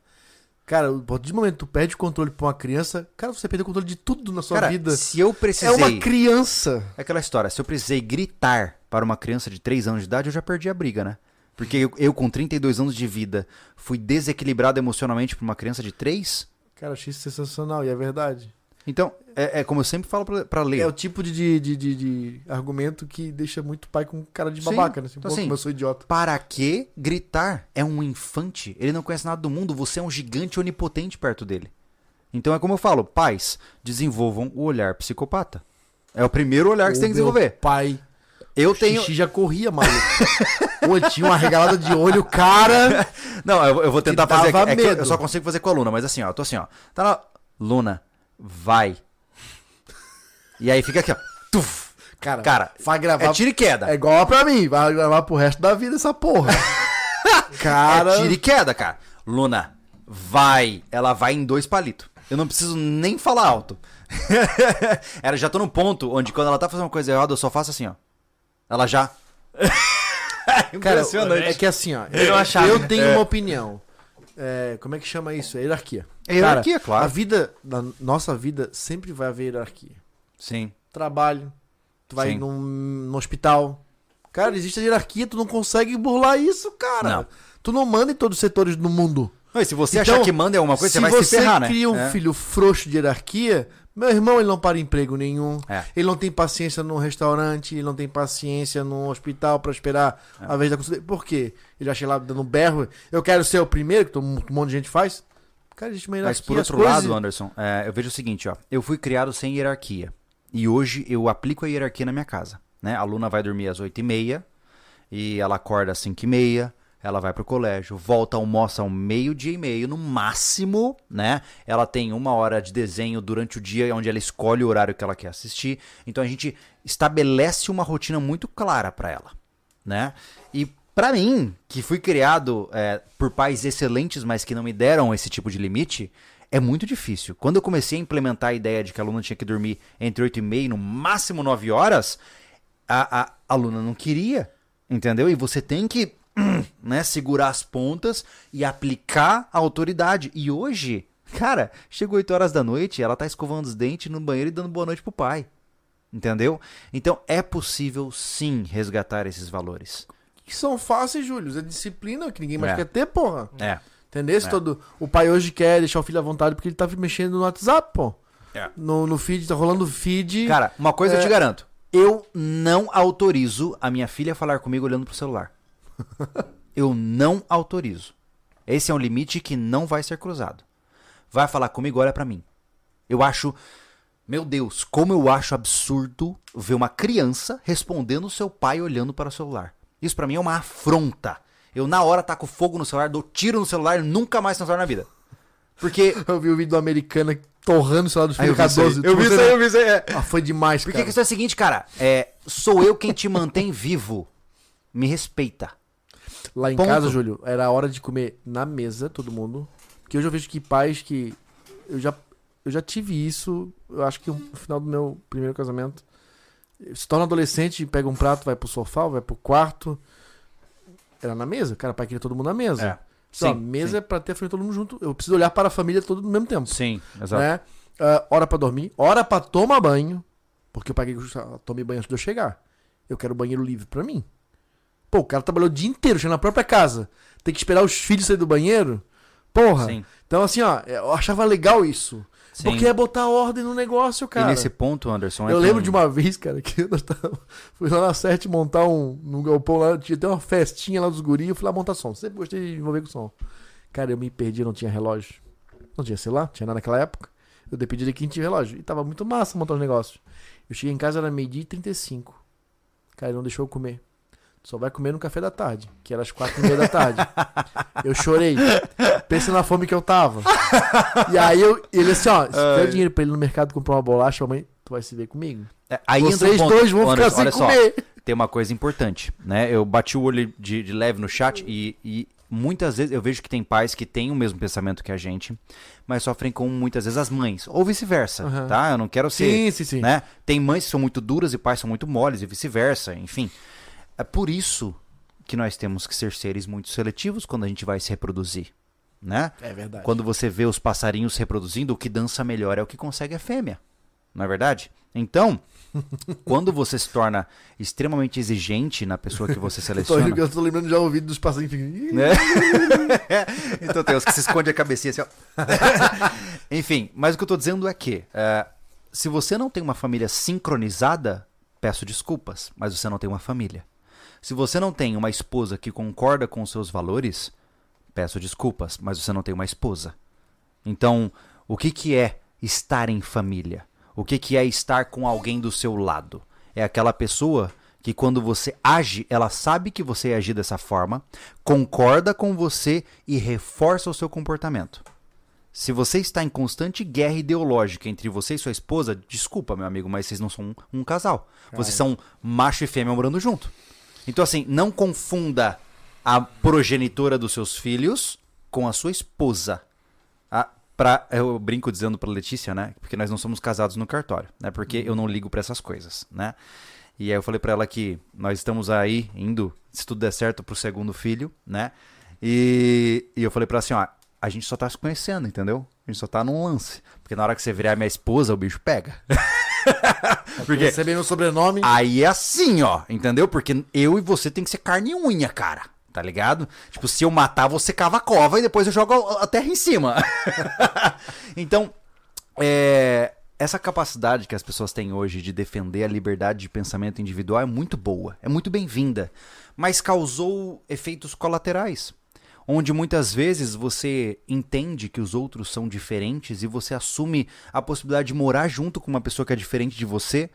Cara, do momento tu perde o controle pra uma criança, cara, você perdeu o controle de tudo na sua Cara, vida. se eu É precisei. uma criança. É aquela história, se eu precisei gritar para uma criança de 3 anos de idade, eu já perdi a briga, né? Porque eu, eu, com 32 anos de vida, fui desequilibrado emocionalmente por uma criança de 3? Cara, achei sensacional e é verdade. Então, é, é como eu sempre falo pra, pra ler. É o tipo de, de, de, de- de argumento que deixa muito pai com cara de Sim, babaca, né? Assim, então assim, eu sou idiota. Para que gritar? É um infante, ele não conhece nada do mundo, você é um gigante onipotente perto dele. Então é como eu falo, pais, desenvolvam o olhar psicopata. É o primeiro olhar que você tem que O desenvolver. pai, Eu tenho. xixi já corria, maluco. Pô, tinha uma regalada de olho, cara. Não, eu, eu vou tentar fazer aqui. É medo. eu só consigo fazer com a Luna, mas assim, ó, eu tô assim, ó. Tá lá. Luna, vai. E aí fica aqui, ó. Tuf. Cara, Cara, vai gravar. É tiro e queda. É igual pra mim, vai gravar pro resto da vida essa porra. cara. É tiro e queda, cara. Luna, vai. Ela vai em dois palitos. Eu não preciso nem falar alto. ela já tô no ponto onde quando ela tá fazendo uma coisa errada, eu só faço assim, ó. Ela já. Cara, Impressionante. é que assim, ó. Virou a chave, eu tenho É. uma opinião. É, como é que chama isso? É hierarquia. É hierarquia, Cara, claro. A vida, na nossa vida, sempre vai haver hierarquia. Sim. Trabalho, tu vai Sim. num, num hospital. Cara, existe a hierarquia, tu não consegue burlar isso, cara. Não. Tu não manda em todos os setores do mundo. Não, e se você Então, achar que manda é uma coisa, se você vai se ferrar, né? cria um É. filho frouxo de hierarquia, meu irmão, ele não para emprego nenhum. É. Ele não tem paciência num restaurante, ele não tem paciência num hospital pra esperar É. a vez da consulta. Por quê? Ele acha lá dando berro. Eu quero ser o primeiro, que todo um monte de gente faz. Cara, existe uma hierarquia. Mas por outro coisas- lado, Anderson, é, eu vejo o seguinte, ó. Eu fui criado sem hierarquia. E hoje eu aplico a hierarquia na minha casa. Né? A Luna vai dormir às 8h30 e ela acorda às 5h30. Ela vai pro colégio, volta, almoça ao meio-dia e meio, no máximo, né? Ela tem uma hora de desenho durante o dia, onde ela escolhe o horário que ela quer assistir. Então a gente estabelece uma rotina muito clara pra ela, né? E pra mim, que fui criado é, por pais excelentes, mas que não me deram esse tipo de limite, é muito difícil. Quando eu comecei a implementar a ideia de que a aluna tinha que dormir entre 8 e meia no máximo 9 horas, a, a aluna não queria, entendeu? E você tem que né, segurar as pontas e aplicar a autoridade. E hoje, cara, chegou 8 horas da noite, ela tá escovando os dentes no banheiro e dando boa noite pro pai. Entendeu? Então é possível sim resgatar esses valores. Que são fáceis, Júlio. É disciplina que ninguém mais É. quer ter, porra. É. Entendeu? É. todo... O pai hoje quer deixar o filho à vontade porque ele tá mexendo no WhatsApp, pô. É. No, no feed, tá rolando feed. Cara, uma coisa eu É. te garanto. Eu não autorizo a minha filha a falar comigo olhando pro celular. Eu não autorizo. Esse é um limite que não vai ser cruzado. Vai falar comigo, olha pra mim. Eu acho, meu Deus, como eu acho absurdo ver uma criança respondendo o seu pai olhando para o celular. Isso pra mim é uma afronta. Eu na hora taco fogo no celular, dou tiro no celular e nunca mais tenho celular na vida. Porque Eu vi o vídeo do americana torrando o celular do Aí filho eu vi isso aí. 14. Eu vi isso aí, eu vi isso aí. é. Ah, foi demais, Porque a cara. questão é a seguinte, cara. É, sou eu quem te mantém vivo. Me respeita. Lá em Ponto. casa, Júlio, era a hora de comer na mesa, todo mundo. Porque hoje eu vejo que pais que. Eu já, eu já tive isso, eu acho que no final do meu primeiro casamento. Se torna adolescente, pega um prato, vai pro sofá, vai pro quarto. Era na mesa. Cara, pai queria todo mundo na mesa. É. Só, Sim, mesa sim. é pra ter a família todo mundo junto. Eu preciso olhar para a família todo no mesmo tempo. Sim, exato. Né? Ah, hora pra dormir, hora pra tomar banho. Porque eu paguei que eu tomei banho antes de eu chegar. Eu quero banheiro livre pra mim. Pô, o cara trabalhou o dia inteiro, chega na própria casa. Tem que esperar os filhos sair do banheiro. Porra. Sim, Então, assim, ó, eu achava legal isso. sim. Porque é botar ordem no negócio, E cara. nesse ponto, Anderson, Eu é lembro tão- de uma vez, cara, que nós tava, fui lá na Sete montar um. No galpão lá, tinha até uma festinha lá dos guris, eu fui lá montar som. Sempre gostei de envolver com som. Cara, eu me perdi, não tinha relógio. Não tinha celular, tinha nada naquela época. Eu depedi de quem tinha relógio. E tava muito massa montar os negócios. Eu cheguei em casa, era meio-dia e 35. Cara, ele não deixou eu comer. Só vai comer no café da tarde, que era às quatro e meia da tarde. Eu chorei. Pensa na fome que eu tava. E aí eu, ele assim, ó, se tiver dinheiro pra ele no mercado comprar uma bolacha, mamãe, tu vai se ver comigo. É, aí Vocês ponto. dois vão ficar sem olha só, comer. tem uma coisa importante, né? Eu bati o olho de, de leve no chat e, e muitas vezes eu vejo que tem pais que têm o mesmo pensamento que a gente, mas sofrem com muitas vezes as mães, ou vice-versa, Aham. tá? Eu não quero ser, Sim, sim, sim. né? Tem mães que são muito duras e pais são muito moles e vice-versa, enfim. É por isso que nós temos que ser seres muito seletivos quando a gente vai se reproduzir, né? É verdade. Quando você vê os passarinhos reproduzindo, o que dança melhor é o que consegue a fêmea. Não é verdade? Então, quando você se torna extremamente exigente na pessoa que você Eu tô, seleciona. eu tô lembrando já o vídeo dos passarinhos. Né? então tem os que se esconde a cabecinha assim, ó. Enfim, mas o que eu tô dizendo é que é, se você não tem uma família sincronizada, peço desculpas, mas você não tem uma família. Se você não tem uma esposa que concorda com os seus valores, peço desculpas, mas você não tem uma esposa. Então, o que, que é estar em família? O que, que é estar com alguém do seu lado? É aquela pessoa que quando você age, ela sabe que você ia agir dessa forma, concorda com você e reforça o seu comportamento. Se você está em constante guerra ideológica entre você e sua esposa, desculpa, meu amigo, mas vocês não são um, um casal. Vocês são macho e fêmea morando junto. Então, assim, não confunda a progenitora dos seus filhos com a sua esposa. Ah, pra, eu brinco dizendo pra Letícia, né? Porque nós não somos casados no cartório, né? Porque eu não ligo pra essas coisas, né? E aí eu falei pra ela que nós estamos aí indo, se tudo der certo, pro segundo filho, né? E, e eu falei pra ela assim, ó, a gente só tá se conhecendo, entendeu? A gente só tá num lance. Porque na hora que você virar minha esposa, o bicho pega. Porque Recebendo o sobrenome. Aí é assim, ó, entendeu? Porque eu e você tem que ser carne e unha, cara. Tá ligado? Tipo, se eu matar, você cava a cova e depois eu jogo a a terra em cima. então, é, essa capacidade que as pessoas têm hoje de defender a liberdade de pensamento individual é muito boa, é muito bem-vinda, mas causou efeitos colaterais. Onde muitas vezes você entende que os outros são diferentes e você assume a possibilidade de morar junto com uma pessoa que é diferente de você.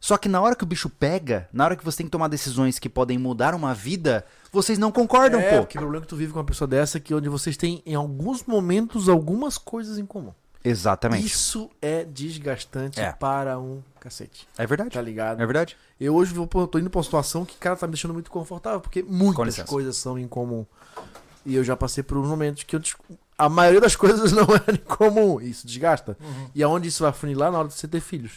Só que na hora que o bicho pega, na hora que você tem que tomar decisões que podem mudar uma vida, vocês não concordam, é, pô. que problema que tu vive com uma pessoa dessa que onde vocês têm, em alguns momentos, algumas coisas em comum. Exatamente. Isso é desgastante É. para um cacete. É verdade. Tá ligado? É verdade. Eu hoje vou, tô indo pra uma situação que, cara, tá me deixando muito confortável, porque muitas coisas são em comum. E eu já passei por uns momentos que eu, a maioria das coisas não era em comum. E isso desgasta. E aonde isso vai funilar na hora de você ter filhos.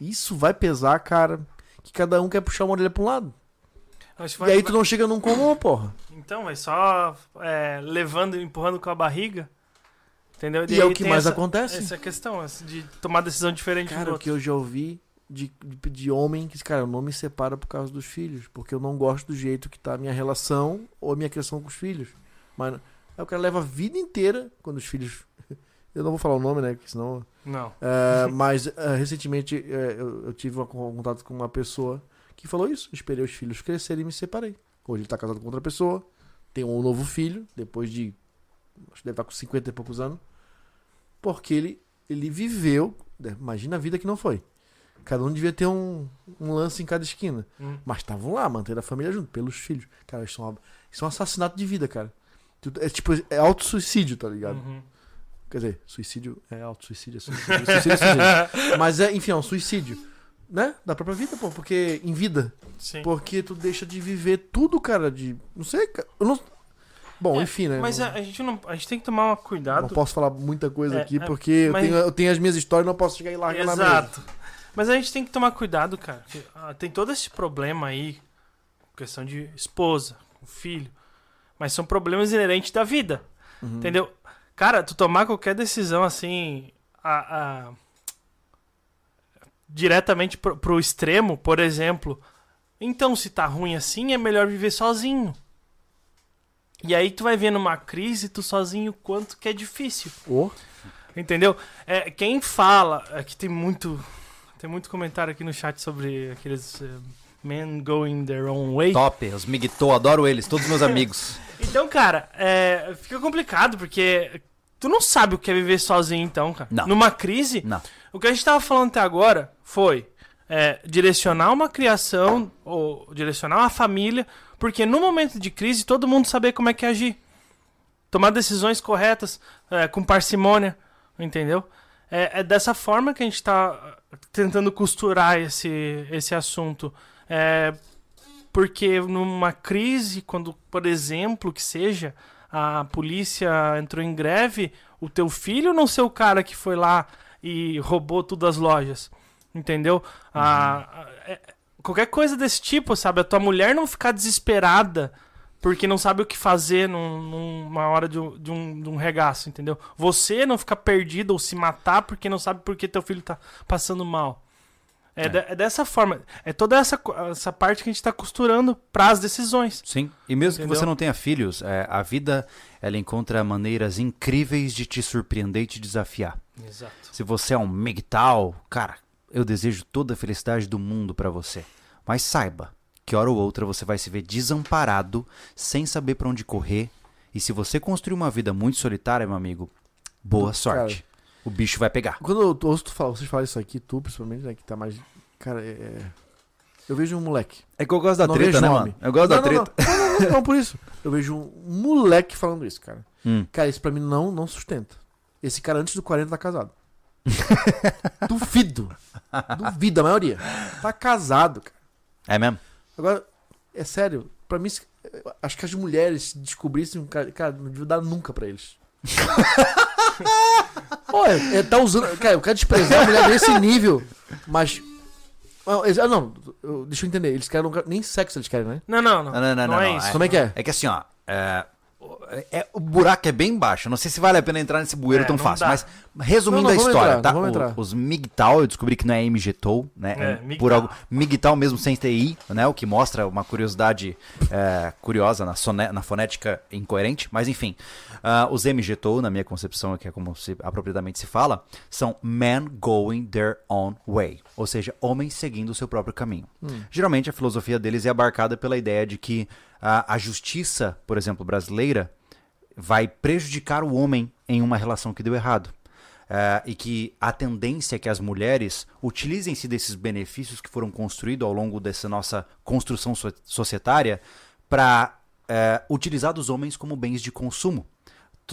Isso vai pesar, cara, que cada um quer puxar uma orelha pra um lado. E aí tu não chega num comum, porra. Então, vai só é, levando, empurrando com a barriga. Entendeu? E é aí o que mais essa, acontece. Essa questão, essa de tomar decisão diferente Cara, o que eu já ouvi de, de, de homem que, cara, eu não me separo por causa dos filhos, porque eu não gosto do jeito que tá a minha relação ou a minha criação com os filhos. Mas aí o cara leva a vida inteira quando os filhos. Eu não vou falar o nome, né? Porque senão. Não. É, mas é, recentemente é, eu, eu tive um contato com uma pessoa que falou isso. Esperei os filhos crescerem e me separei. Hoje ele tá casado com outra pessoa, tem um novo filho, depois de. Acho que deve estar com 50 e poucos anos. Porque ele, ele viveu. né, Imagina a vida que não foi. Cada um devia ter um, um lance em cada esquina. Hum. Mas estavam lá, mantendo a família junto, pelos filhos. Cara, isso é, uma- isso é um assassinato de vida, cara. É tipo, é auto-suicídio, tá ligado? Uhum. Quer dizer, suicídio é auto-suicídio, é suicídio, suicídio, é suicídio. Mas é, enfim, é um suicídio. Né? Da própria vida, pô. Porque em vida. Sim. Porque tu deixa de viver tudo, cara. De. Não sei, cara. Eu não. Bom, É, enfim, né? Mas a, não, a gente não. A gente tem que tomar um cuidado. não posso falar muita coisa É, aqui, é, porque eu, mas- tenho, eu tenho as minhas histórias e não posso chegar e largar na mesa. Exato. Mas a gente tem que tomar cuidado, cara. ah, tem todo esse problema aí, questão de esposa, filho. Mas são problemas inerentes da vida. Uhum. Entendeu? Cara, tu tomar qualquer decisão assim. a- a- diretamente pro, pro extremo, por exemplo. Então, se tá ruim assim, é melhor viver sozinho. E aí tu vai ver numa crise, tu sozinho, quanto que é difícil. Ô, Entendeu? É, quem fala. Aqui tem muito. Tem muito comentário aqui no chat sobre aqueles eh, men going their own way. Top, os Migtou, adoro eles, todos meus amigos. Então, cara, é, fica complicado, porque tu não sabe o que é viver sozinho, então, cara. Não. Numa crise, Não. o que a gente tava falando até agora foi é, direcionar uma criação, ou direcionar uma família, porque no momento de crise todo mundo saber como é que agir. Tomar decisões corretas, é, com parcimônia, entendeu? É, é dessa forma que a gente tá tentando costurar esse, esse assunto. É, porque numa crise, quando, por exemplo, que seja, a polícia entrou em greve, o teu filho não ser o cara que foi lá e roubou tudo das lojas. Entendeu? A- a- é- qualquer coisa desse tipo, sabe? A tua mulher não ficar desesperada porque não sabe o que fazer num- numa hora de de, um, de um regaço, entendeu? Você não ficar perdido ou se matar porque não sabe por que teu filho tá passando mal. É, É. de- é dessa forma. É toda essa, essa parte que a gente tá costurando pras decisões. Sim. E mesmo que Entendeu? você não tenha filhos, é, a vida ela encontra maneiras incríveis de te surpreender e te desafiar. Exato. Se você é um MGTOW, cara, eu desejo toda a felicidade do mundo pra você. Mas saiba que hora ou outra você vai se ver desamparado, sem saber pra onde correr. E se você construir uma vida muito solitária, meu amigo, boa sorte. O bicho vai pegar. Quando eu ouço tu falar, vocês falarem isso aqui, tu principalmente, né, que tá mais. Cara, é. Eu vejo um moleque. É que eu gosto da Não treta, né, nome. mano? Eu gosto não, da não, treta. Não, não, não, por isso. Eu vejo um moleque falando isso, cara. Hum. Cara, isso pra mim não, não sustenta. Esse cara antes do 40 tá casado. Duvido. Duvido, a maioria. Tá casado, cara. É mesmo? Agora, é sério, pra mim, acho que as mulheres se descobrissem cara, cara, não devia dar nunca pra eles. Olha, é, tá usando. Cara, eu quero desprezar a mulher nesse nível, mas. Ah, não, eu- deixa eu entender. Eles querem. Nem sexo eles querem, né? Não, não, não. Não, não, não, não, é não, isso. Como é que é? É que assim, ó. É, é- o buraco é bem baixo. Não sei se vale a pena entrar nesse bueiro É, tão fácil. dá. Mas resumindo Não, não, a história, entrar, tá? O- os MGTOW, eu descobri que não é MGTOW, né? É, É MGTOW. por algo, MGTOW mesmo sem TI, né? O que mostra uma curiosidade é, curiosa na, na fonética incoerente. Mas enfim, ah, os MGTOW, na minha concepção, que é como se, apropriadamente se fala, são men going their own way. Ou seja, homens seguindo o seu próprio caminho. Geralmente a filosofia deles é abarcada pela ideia de que ah, a justiça, por exemplo, brasileira, vai prejudicar o homem em uma relação que deu errado. Eh, e que a tendência é que as mulheres utilizem-se desses benefícios que foram construídos ao longo dessa nossa construção so- societária para utilizar dos homens como bens de consumo.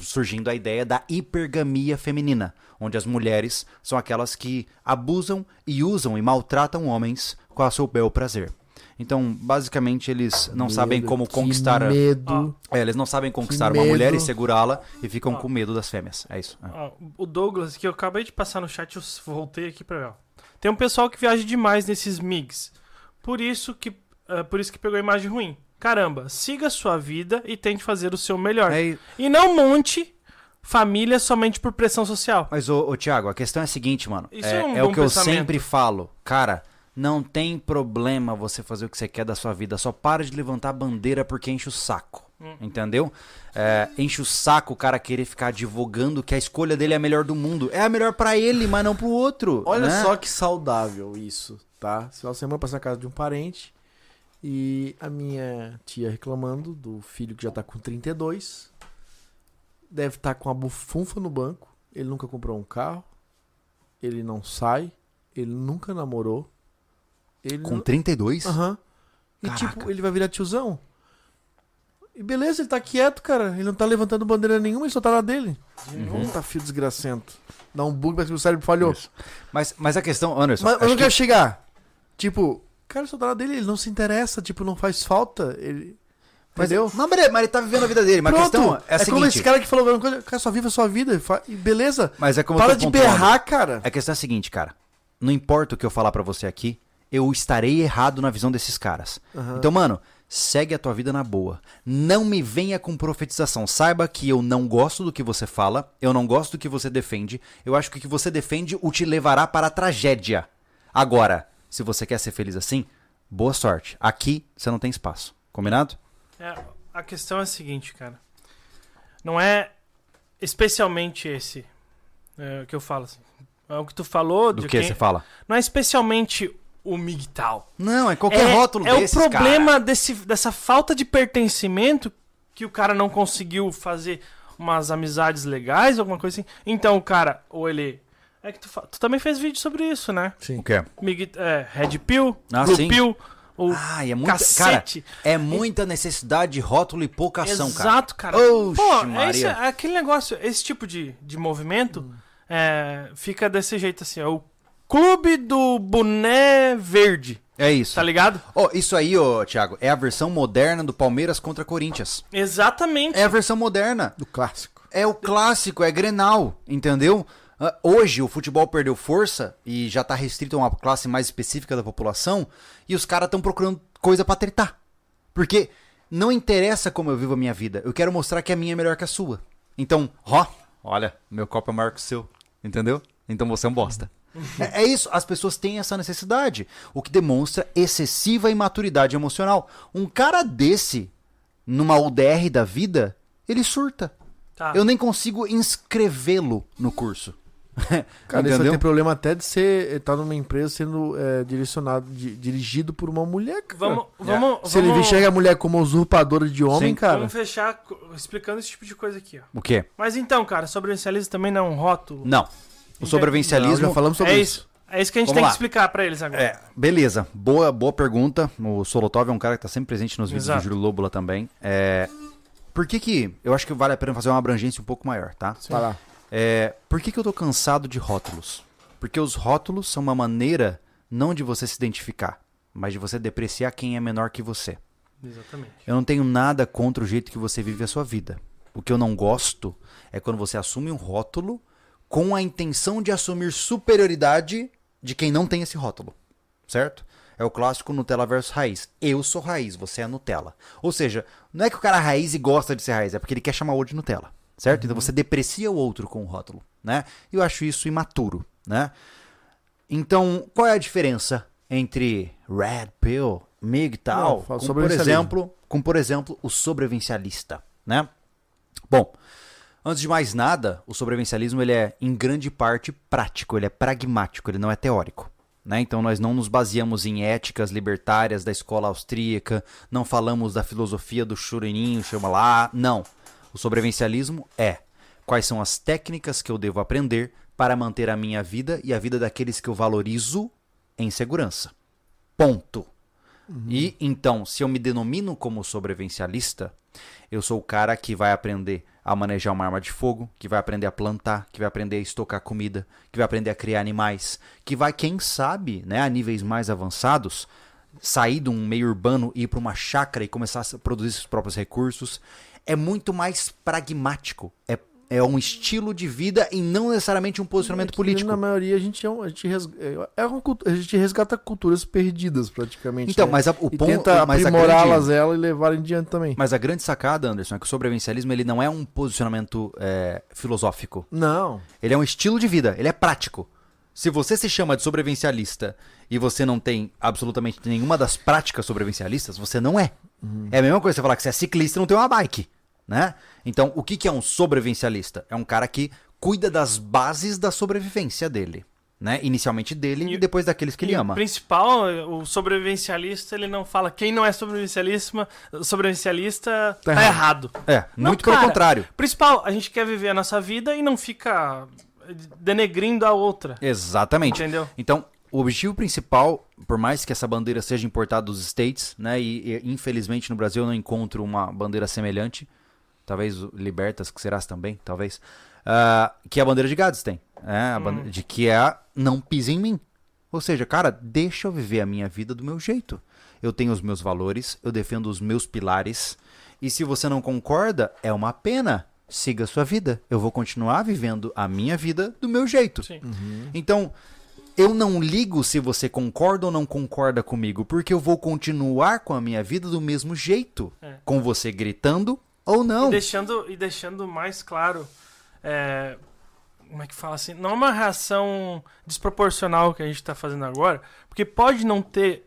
Surgindo a ideia da hipergamia feminina, onde as mulheres são aquelas que abusam e usam e maltratam homens com a seu bel prazer. Então, basicamente, eles não sabem Medo, como que conquistar. Medo. é, eles não sabem conquistar uma mulher e segurá-la e ficam Ó. com medo das fêmeas. É isso. é. Ó, o Douglas, que eu acabei de passar no chat, eu voltei aqui pra ver. ó. Tem um pessoal que viaja demais nesses MIGs. Por isso que, ah, por isso que pegou a imagem ruim. Caramba, siga a sua vida e tente fazer o seu melhor. É, E não monte família somente por pressão social. mas, ô, ô Thiago, a questão é a seguinte, mano. Isso é é um é o que eu pensamento. sempre falo. Cara, não tem problema você fazer o que você quer da sua vida. Só para de levantar a bandeira porque enche o saco. Hum. Entendeu? É, enche o saco o cara querer ficar advogando que a escolha dele é a melhor do mundo. É a melhor pra ele, mas não pro outro. Olha né? só que saudável isso, tá? Final de semana passei na casa de um parente e a minha tia reclamando do filho que já tá com 32. Deve estar com a bufunfa no banco. Ele nunca comprou um carro. Ele não sai. Ele nunca namorou. Ele Com não- 32? Aham. E Caraca. tipo, ele vai virar tiozão. E beleza, ele tá quieto, cara. Ele não tá levantando bandeira nenhuma, ele só tá na dele. Uhum. Puta fio desgracento. Dá um bug, parece que o cérebro falhou. Isso. Mas, mas a questão, Anderson. Mas, eu que- quero chegar. Tipo, cara, só tá na dele, ele não se interessa, tipo, não faz falta. Ele. Mas, Entendeu? não, mas ele tá vivendo a vida dele. Mas a Pronto. questão é a é seguinte. como esse cara que falou alguma coisa, cara, só vive a sua vida. e Beleza. Mas é como Para de pontuando. berrar, cara. A questão é a seguinte, cara. Não importa o que eu falar pra você aqui, eu estarei errado na visão desses caras. Então, mano, segue a tua vida na boa. Não me venha com profetização. Saiba que eu não gosto do que você fala, eu não gosto do que você defende. Eu acho que o que você defende o te levará para a tragédia. Agora, se você quer ser feliz assim, boa sorte. Aqui você não tem espaço. Combinado? É, a questão é a seguinte, cara. Não é especialmente esse é, que eu falo assim. É o que tu falou Do de que quem- você fala? Não é especialmente o MGTOW. Não, é qualquer é, rótulo é desses, o problema cara. desse, dessa falta de pertencimento que o cara não conseguiu fazer umas amizades legais, alguma coisa assim. Então o cara, ou ele. É que tu, fa- tu também fez vídeo sobre isso, né? Sim. O quê? Mig, é, Red Pill, Ah, Blue sim. Pill, o Ah, é muita, cara, cacete. é muita necessidade de rótulo e pouca ação, cara. Exato, cara. Oxe, Pô, é, Maria. esse- é aquele negócio, esse tipo de, de movimento é, fica desse jeito assim, é o clube do boné verde, É isso. tá ligado? Ó, isso aí, ô, Thiago, é a versão moderna do Palmeiras contra Corinthians. Exatamente. É a versão moderna. Do clássico. É o clássico, é Grenal, entendeu? Ah, Hoje o futebol perdeu força e já tá restrito a uma classe mais específica da população e os caras estão procurando coisa pra tretar. Porque não interessa como eu vivo a minha vida, eu quero mostrar que a minha é melhor que a sua. Então, ó, olha, meu copo é maior que o seu, entendeu? Então você é um bosta. É, é isso, as pessoas têm essa necessidade, o que demonstra excessiva imaturidade emocional. Um cara desse, numa UDR da vida, ele surta. Tá. Eu nem consigo inscrevê-lo no curso. Cara, isso Entendeu? tem problema até de ser. estar numa empresa sendo é, direcionado, di- dirigido por uma mulher, cara. Vamos, vamos, Se ele vamos, enxerga a mulher como usurpadora de homem, Sim. cara. vamos fechar explicando esse tipo de coisa aqui, ó. O quê? Mas então, cara, sobrevivencialismo também não é um rótulo. Não. O sobrevivencialismo. Não, falamos sobre é isso. isso. É isso que a gente Vamos tem lá. que explicar pra eles agora. É, beleza. Boa, boa pergunta. O Solotov é um cara que tá sempre presente nos vídeos Exato. do Júlio Lóbula também. É, por que que... Eu acho que vale a pena fazer uma abrangência um pouco maior, tá? Vai lá. É, por que que eu tô cansado de rótulos? Porque os rótulos são uma maneira não de você se identificar, mas de você depreciar quem é menor que você. Exatamente. Eu não tenho nada contra o jeito que você vive a sua vida. O que eu não gosto é quando você assume um rótulo com a intenção de assumir superioridade de quem não tem esse rótulo. Certo? É o clássico Nutella versus raiz. Eu sou raiz, você é Nutella. Ou seja, não é que o cara é raiz e gosta de ser raiz, é porque ele quer chamar o outro de Nutella. Certo? Então você deprecia o outro com o rótulo, né? E eu acho isso imaturo, né? Então, qual é a diferença entre Red Pill, MGTOW, Não, com, por exemplo, com, por exemplo, o sobrevivencialista, né? Bom, antes de mais nada, o sobrevivencialismo ele é em grande parte prático, ele é pragmático, ele não é teórico. Né? Então nós não nos baseamos em éticas libertárias da escola austríaca, não falamos da filosofia do churininho, chama lá, não. O sobrevivencialismo é quais são as técnicas que eu devo aprender para manter a minha vida e a vida daqueles que eu valorizo em segurança. Ponto. E então, se eu me denomino como sobrevivencialista, eu sou o cara que vai aprender a manejar uma arma de fogo, que vai aprender a plantar, que vai aprender a estocar comida, que vai aprender a criar animais, que vai, quem sabe, né, a níveis mais avançados, sair de um meio urbano e ir para uma chácara e começar a produzir seus próprios recursos. É muito mais pragmático. É, é um estilo de vida e não necessariamente um posicionamento É que, político. Na maioria a gente, é um- a gente, res- é uma cultu- a gente resgata culturas perdidas, praticamente. Então, né? mas a- o e ponto- tenta aprimorá-las ela e levar em diante também. Mas a grande sacada, Anderson, é que o sobrevivencialismo ele não é um posicionamento é, filosófico. Não. Ele é um estilo de vida, ele é prático. Se você se chama de sobrevivencialista e você não tem absolutamente nenhuma das práticas sobrevivencialistas, você não é. É a mesma coisa você falar que você é ciclista e não tem uma bike, né? Então, o que, que é um sobrevivencialista? É um cara que cuida das bases da sobrevivência dele, né? Inicialmente dele e, E- depois daqueles que ele E O ama. principal, o sobrevivencialista, ele não fala quem não é sobrevivencialista, sobrevivencialista tá, Tá errado. É, Não, muito pelo cara, contrário. Principal, a gente quer viver a nossa vida e não fica denegrindo a outra. Exatamente. Entendeu? Então, o objetivo principal, por mais que essa bandeira seja importada dos States, né, e, e, infelizmente no Brasil eu não encontro uma bandeira semelhante, talvez o Libertas, que serás também, talvez, ah, que a bandeira de Gades tem, é, a Hum. de que é a não pise em mim. Ou seja, cara, deixa eu viver a minha vida do meu jeito. Eu tenho os meus valores, eu defendo os meus pilares. E se você não concorda, é uma pena. Siga a sua vida. Eu vou continuar vivendo a minha vida do meu jeito. Sim. Então, eu não ligo se você concorda ou não concorda comigo, porque eu vou continuar com a minha vida do mesmo jeito. É. Com você gritando ou não. E deixando, e deixando mais claro, é, como é que fala assim? Não é uma reação desproporcional que a gente tá fazendo agora, porque pode não ter,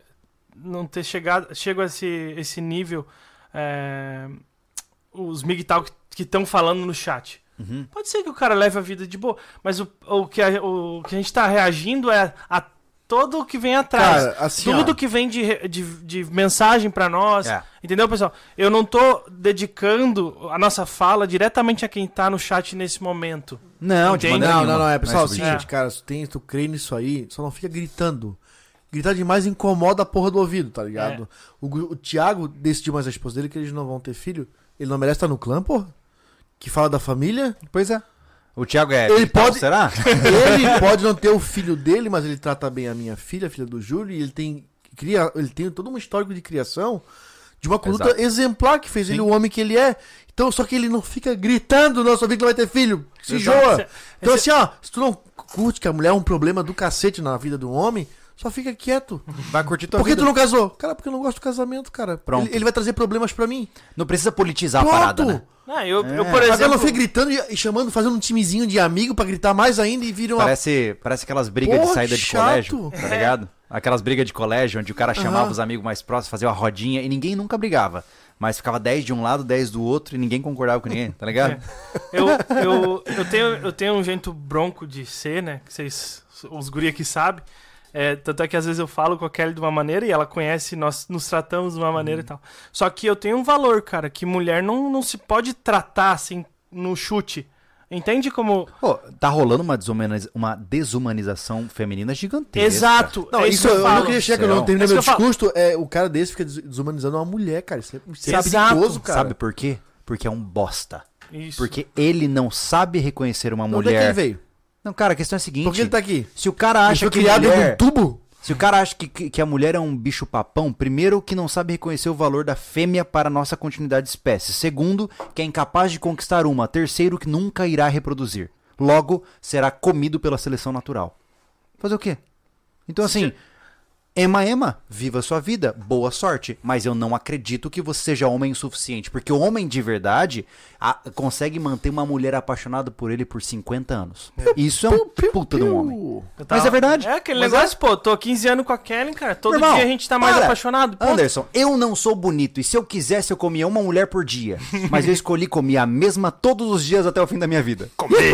não ter chegado, chego a esse, esse nível, é, os MGTOW que estão falando no chat. Uhum. Pode ser que o cara leve a vida de boa, mas o, o, que, a, o que a gente tá reagindo é a todo o que vem atrás. Cara, assim, Tudo ó. que vem de, de, de mensagem pra nós. É. Entendeu, pessoal? Eu não tô dedicando a nossa fala diretamente a quem tá no chat nesse momento. Não, Não, nenhuma. não, não. É, pessoal, é o sobre seguinte, isso. cara, se tem, tu crê nisso aí, só não fica gritando. Gritar demais incomoda a porra do ouvido, tá ligado? O, Gu- o Thiago decidiu mais a esposa dele que eles não vão ter filho. Ele não merece estar no clã, porra? Que fala da família? Pois é. O Thiago é. Ele digital, pode- Será? ele pode não ter o filho dele, mas ele trata bem a minha filha, a filha do Júlio, e ele tem, cria, ele tem todo um histórico de criação de uma conduta Exato. exemplar que fez Sim. ele o homem que ele é. Então, só que ele não fica gritando, não, sua vida não vai ter filho. Se Exato. Esse- Então, assim, ó, se tu não curte que a mulher é um problema do cacete na vida do homem, só fica quieto. Vai curtir tua Por que vida. tu não casou? Cara, porque eu não gosto do casamento, cara. Pronto. Ele, ele vai trazer problemas pra mim. Não precisa politizar a Pronto. parada, né? Ah, eu, eu, É. por Agora exemplo. não fica gritando e, chamando, fazendo um timezinho de amigo pra gritar mais ainda e vira uma Parece, parece aquelas brigas de Porra, saída que de chato. colégio, tá ligado? Aquelas brigas de colégio onde o cara chamava Aham. os amigos mais próximos, fazia uma rodinha e ninguém nunca brigava. Mas ficava 10 de um lado, 10 do outro e ninguém concordava com ninguém, tá ligado? Eu, eu, eu, tenho, eu tenho um jeito bronco de ser, né? Que vocês, os guri aqui sabem. É, tanto é que às vezes eu falo com a Kelly de uma maneira e ela conhece, nós nos tratamos de uma maneira Uhum. e tal. Só que eu tenho um valor, cara, que mulher não, não se pode tratar assim no chute. Entende como. Pô, tá rolando uma, desumaniz- uma desumanização feminina gigantesca. Exato! Não, é isso, que eu, eu não queria chegar, que eu não terminei É meu discurso. É, o cara desse fica des- desumanizando uma mulher, cara. Isso é, isso é perigoso, cara. Sabe por quê? Porque é um bosta. Isso. Porque ele não sabe reconhecer uma Onde é que ele mulher. veio? Não, cara, a questão é a seguinte. Por que ele tá aqui? Se o cara acha que criado mulher... num tubo? Se o cara acha que, que, que a mulher é um bicho papão, primeiro que não sabe reconhecer o valor da fêmea para a nossa continuidade de espécie. Segundo, que é incapaz de conquistar uma. Terceiro, que nunca irá reproduzir. Logo, será comido pela seleção natural. Fazer o quê? Então assim, Ema Ema, viva sua vida, boa sorte. Mas eu não acredito que você seja homem o suficiente. Porque o homem de verdade a- consegue manter uma mulher apaixonada por ele por 50 anos. Isso é um puta de um homem. Eu Mas tava- é verdade. É aquele Mas negócio, pô, tô 15 anos com a Kelly, cara. Todo irmão, dia a gente tá mais para. apaixonado. Ponto. Anderson, eu não sou bonito e se eu quisesse eu comia uma mulher por dia. Mas eu escolhi comer a mesma todos os dias até o fim da minha vida. Comer.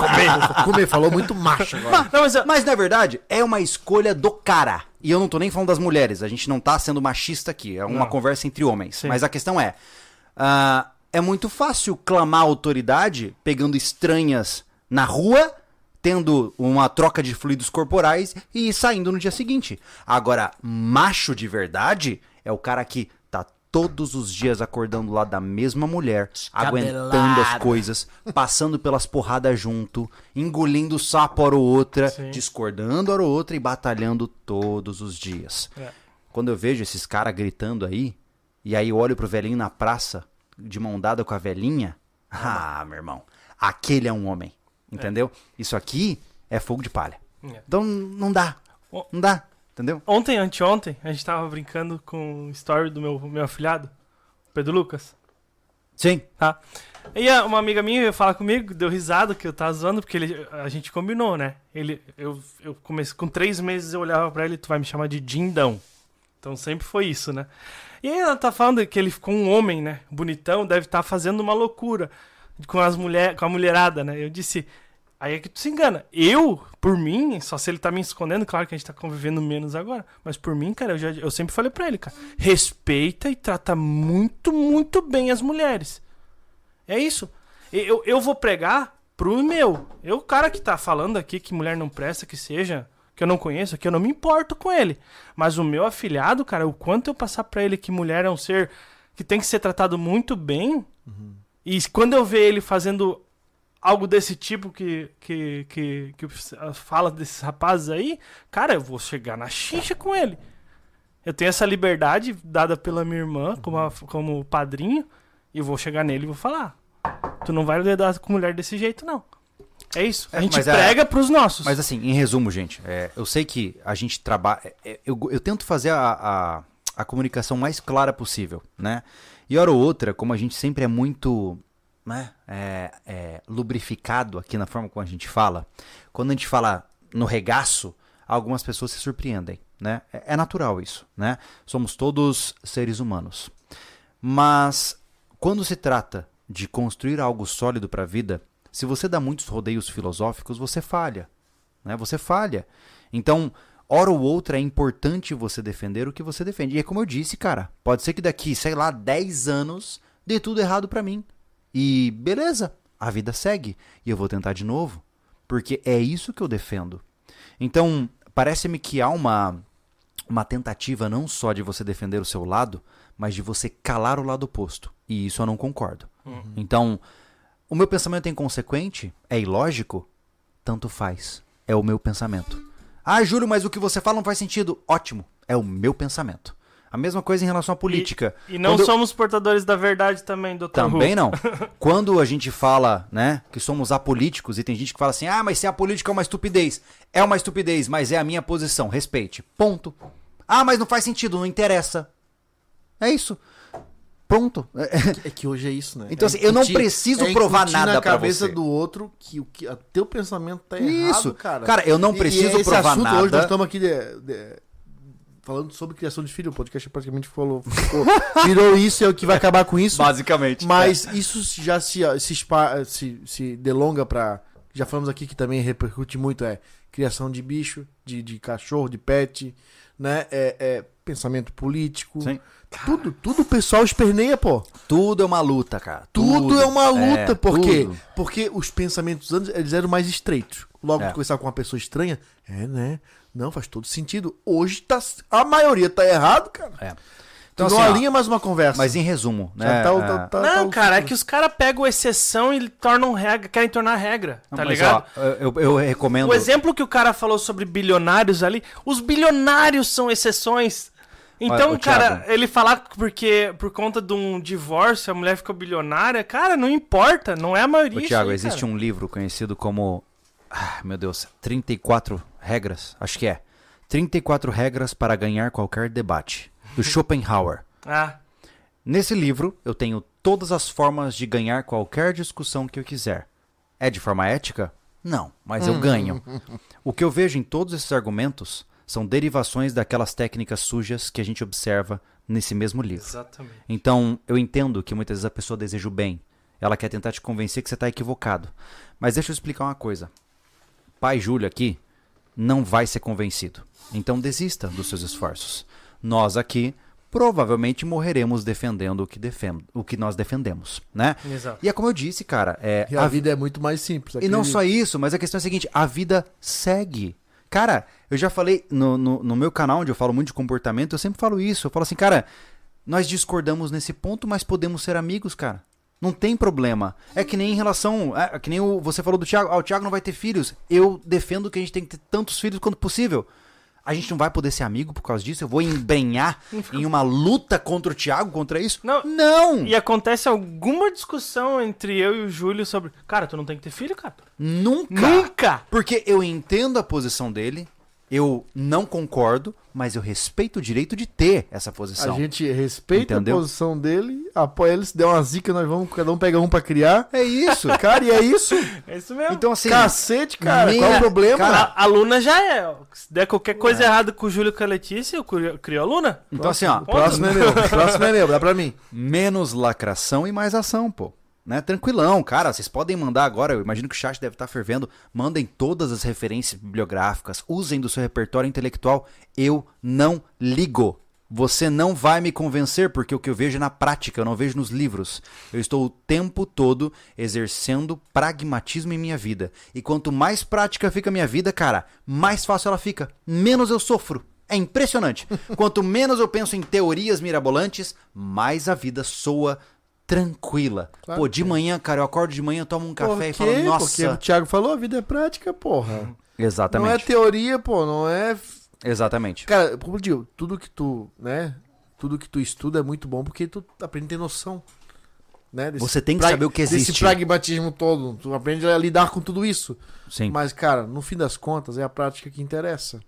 Comer. Comer. Falou muito macho agora. Não, mas eu- Mas na verdade é uma escolha do cara. E eu não tô nem falando das mulheres, a gente não tá sendo machista aqui, é uma Não. conversa entre homens. Sim. Mas a questão é: ah, é muito fácil clamar autoridade pegando estranhas na rua, tendo uma troca de fluidos corporais e saindo no dia seguinte. Agora, macho de verdade é o cara que todos os dias acordando lá da mesma mulher, aguentando as coisas, passando pelas porradas junto, engolindo sapo hora ou outra, Sim. discordando hora ou outra e batalhando todos os dias. É. Quando eu vejo esses caras gritando aí, e aí olho pro velhinho na praça, de mão dada com a velhinha, ah, meu irmão, aquele é um homem, entendeu? Isso aqui é fogo de palha. É. Então não dá, não dá, entendeu? Ontem, anteontem, a gente tava brincando com o story do meu, meu afilhado, Pedro Lucas, Sim. tá? E a- uma amiga minha veio falar comigo, deu risada que eu tava zoando, porque ele, a gente combinou, né? Ele, eu, eu comecei, com três meses eu olhava pra ele, tu vai me chamar de Dindão. Então sempre foi isso, né? E aí ela tá falando que ele ficou um homem, né? Bonitão, deve estar fazendo uma loucura com as mulher, com a mulherada, né? Eu disse, aí é que tu se engana. Eu, por mim, só se ele tá me escondendo, claro que a gente tá convivendo menos agora, mas por mim, cara, eu, já, eu sempre falei pra ele, cara, respeita e trata muito, muito bem as mulheres. É isso. Eu, eu vou pregar pro meu. Eu, o cara que tá falando aqui que mulher não presta, que seja, que eu não conheço, que eu não me importo com ele. Mas o meu afilhado, cara, o quanto eu passar pra ele que mulher é um ser que tem que ser tratado muito bem. E quando eu ver ele fazendo algo desse tipo que, que, que, que fala desses rapazes aí, cara, eu vou chegar na xixa com ele. Eu tenho essa liberdade dada pela minha irmã como, a- como padrinho, e eu vou chegar nele e vou falar. Tu não vai lidar com mulher desse jeito, não. É isso. A É, gente mas é- prega pros nossos. Mas assim, em resumo, gente, é, eu sei que a gente trabalha. é, eu, eu tento fazer a, a, a comunicação mais clara possível, né? E hora ou outra, como a gente sempre é muito né, é, é, lubrificado aqui na forma como a gente fala, quando a gente fala no regaço, algumas pessoas se surpreendem, né? É, é natural isso, né? Somos todos seres humanos. Mas quando se trata de construir algo sólido para a vida, se você dá muitos rodeios filosóficos, você falha. Né? Você falha. Então, hora ou outra é importante você defender o que você defende. E é como eu disse, cara, pode ser que daqui, sei lá, 10 anos dê tudo errado para mim. E beleza, a vida segue. E eu vou tentar de novo. Porque é isso que eu defendo. Então, parece-me que há uma, uma tentativa não só de você defender o seu lado, mas de você calar o lado oposto. E isso eu não concordo. Então, o meu pensamento é inconsequente? É ilógico? Tanto faz. É o meu pensamento. Ah, Júlio, mas o que você fala não faz sentido. Ótimo. É o meu pensamento. A mesma coisa em relação à política. E não Quando eu- somos portadores da verdade também, doutor. também não. Quando a gente fala, né, que somos apolíticos e tem gente que fala assim: "Ah, mas ser apolítico é uma estupidez". É uma estupidez, mas é a minha posição, respeite. Ponto. Ah, mas não faz sentido, não interessa. É isso. Pronto. É que hoje é isso, né? Então, É assim, eu não preciso é provar nada na pra cabeça você. do outro que o que teu pensamento tá Isso. errado, cara. Cara, eu não E- preciso e esse provar assunto, nada. Hoje nós estamos aqui de- de- falando sobre criação de filho. O podcast praticamente falou, ficou- virou isso, é o que vai acabar com isso. Basicamente. Mas isso já se, se, se, se delonga pra. Já falamos aqui que também repercute muito, é criação de bicho, de, de cachorro, de pet, né? É, é pensamento político. Sim. Tudo, tudo o pessoal esperneia, pô. Tudo é uma luta, cara. Tudo, é uma luta. É, por quê? tudo. Porque os pensamentos antes eles eram mais estreitos. Logo É. conversar com uma pessoa estranha, é, né? Não, faz todo sentido. Hoje tá, a maioria tá errado, cara. É. Então, Então, não assim, ó, alinha mais uma conversa. Mas em resumo, Já né? tá é, tá- tá- Não, tá cara, é que os caras pegam exceção e tornam regra, querem tornar regra, não, tá mas, ligado? ó, eu, eu recomendo. O exemplo que o cara falou sobre bilionários ali, os bilionários são exceções. Então, Olha, cara, Thiago. ele falar porque por conta de um divórcio a mulher ficou bilionária, cara, não importa, não é a maioria. Ô, Thiago, aí, existe cara. um livro conhecido como. Ah, meu Deus, 34 regras? Acho que é. 34 regras para ganhar qualquer debate. Do Schopenhauer. Ah, Nesse livro, eu tenho todas as formas de ganhar qualquer discussão que eu quiser. É de forma ética? Não, mas eu ganho. O que eu vejo em todos esses argumentos são derivações daquelas técnicas sujas que a gente observa nesse mesmo livro. exatamente. Então, eu entendo que muitas vezes a pessoa deseja o bem. Ela quer tentar te convencer que você está equivocado. Mas deixa eu explicar uma coisa. Pai Júlio aqui não vai ser convencido. Então desista dos seus esforços. Nós aqui provavelmente morreremos defendendo o que, defend o que nós defendemos, né? Exato. E é como eu disse, cara, é, E a vida é muito mais simples. e não só isso, mas a questão é a seguinte: a vida segue. Cara, eu já falei no, no, no meu canal, onde eu falo muito de comportamento, eu sempre falo isso. Eu falo assim, cara, nós discordamos nesse ponto, mas podemos ser amigos, cara. Não tem problema. É que nem em relação. É, que nem o, você falou do Thiago. Ah, o Thiago não vai ter filhos. Eu defendo que a gente tem que ter tantos filhos quanto possível. A gente não vai poder ser amigo por causa disso? Eu vou embrenhar em uma luta contra o Thiago, contra isso? Não. Não! E acontece alguma discussão entre eu e o Júlio sobre, cara, tu não tem que ter filho, cara. Nunca! Nunca! Porque eu entendo a posição dele, eu não concordo, mas eu respeito o direito de ter essa A posição. gente respeita Entendeu? a posição dele, apoia ele, se der uma zica, nós vamos, cada um pega um pra criar. É isso. Cara, e é isso. É isso mesmo. Então, assim. Cacete, cara. Meu- Qual é o problema? Cara, a, a Luna já é. Se der qualquer coisa errada com o Júlio e com a Letícia, eu crio, a Luna. então, assim, ó. o próximo é meu. O próximo é meu, dá pra mim. Menos lacração e mais ação, pô. Né? Tranquilão, cara. Vocês podem mandar agora. Eu imagino que o chat deve estar fervendo. Mandem todas as referências bibliográficas. Usem do seu repertório intelectual. Eu não ligo. Você não vai me convencer, porque o que eu vejo é na prática, eu não vejo nos livros. Eu estou o tempo todo exercendo pragmatismo em minha vida. E quanto mais prática fica a minha vida, cara, mais fácil ela fica. Menos eu sofro. É impressionante. Quanto menos eu penso em teorias mirabolantes, mais a vida soa tranquila. Claro Pô, de é. manhã, cara, eu acordo de manhã, tomo um café e falo, Porque nossa. o Thiago falou, a vida é prática, porra. Não é Exatamente. teoria, pô, não é. Exatamente. Cara, como eu digo, tudo que tu, né? Tudo que tu estuda é muito bom porque tu aprende a ter noção. Né? Desse Você tem que saber o que existe. pragmatismo todo. Tu aprende a lidar com tudo isso. Sim. Mas, cara, no fim das contas, é a prática que interessa.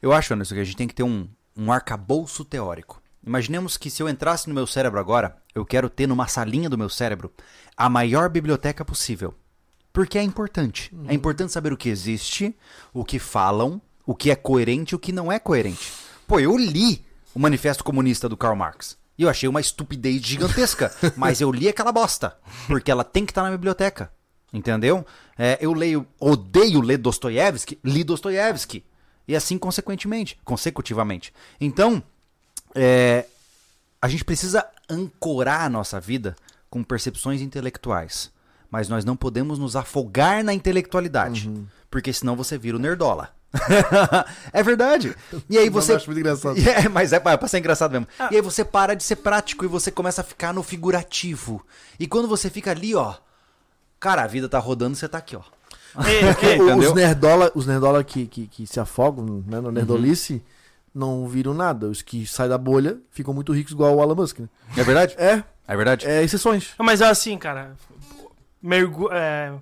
Eu acho, Anderson, que a gente tem que ter um, um arcabouço teórico. Imaginemos que se eu entrasse no meu cérebro agora, eu quero ter numa salinha do meu cérebro a maior biblioteca possível. Porque é importante. É importante saber o que existe, o que falam, o que é coerente e o que não é coerente. Pô, eu li o Manifesto Comunista do Karl Marx. E eu achei uma estupidez gigantesca. mas eu li aquela bosta. Porque ela tem que estar na biblioteca. Entendeu? É, eu leio, odeio ler Dostoiévski, li Dostoiévski. E assim consequentemente, consecutivamente. Então, é, a gente precisa ancorar a nossa vida com percepções intelectuais. Mas nós não podemos nos afogar na intelectualidade. Porque senão você vira o nerdola. é verdade. E aí você. Eu acho muito engraçado. É, mas é pra pra ser engraçado mesmo. E aí você para de ser prático e você começa a ficar no figurativo. E quando você fica ali, ó. Cara, a vida tá rodando, você tá aqui, ó. Entendeu? Os nerdola, os nerdola que, que, que se afogam né, no nerdolice não viram nada. Os que saem da bolha ficam muito ricos, igual o Elon Musk. Né? É verdade? É, É verdade? é exceções. Mas é assim, cara. Mergu é,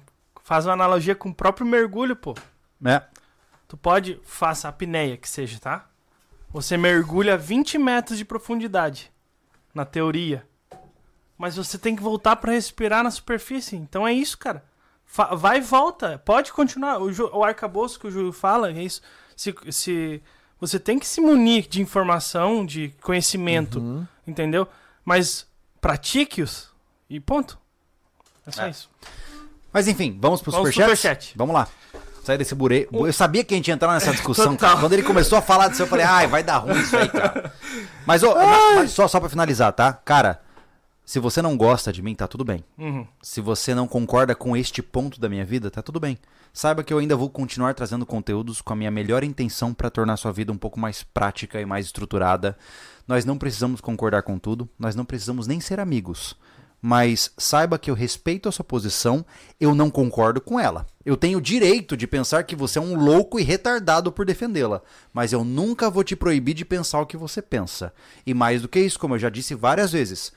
faz uma analogia com o próprio mergulho, pô. É. Tu pode, faça a apneia que seja, tá? Você mergulha 20 metros de profundidade, na teoria. Mas você tem que voltar pra respirar na superfície. Então é isso, cara. Fa- vai e volta. Pode continuar. O, o arcabouço que o Júlio fala é isso. Se, se você tem que se munir de informação, de conhecimento, Uhum. entendeu? Mas pratique-os e ponto. É só É. isso. Mas enfim, vamos pro Vamos superchat? superchat. Vamos lá. Sair desse bureco. Eu sabia que a gente ia entrar nessa discussão, cara. Quando ele começou a falar disso, eu falei, ai, vai dar ruim isso aí, cara. Mas, ô, na- mas só, só pra finalizar, tá? Cara, se você não gosta de mim, tá tudo bem. Uhum. Se você não concorda com este ponto da minha vida, tá tudo bem. Saiba que eu ainda vou continuar trazendo conteúdos com a minha melhor intenção para tornar sua vida um pouco mais prática e mais estruturada. Nós não precisamos concordar com tudo, nós não precisamos nem ser amigos. Mas saiba que eu respeito a sua posição, eu não concordo com ela. Eu tenho o direito de pensar que você é um louco e retardado por defendê-la, mas eu nunca vou te proibir de pensar o que você pensa. E mais do que isso, como eu já disse várias vezes,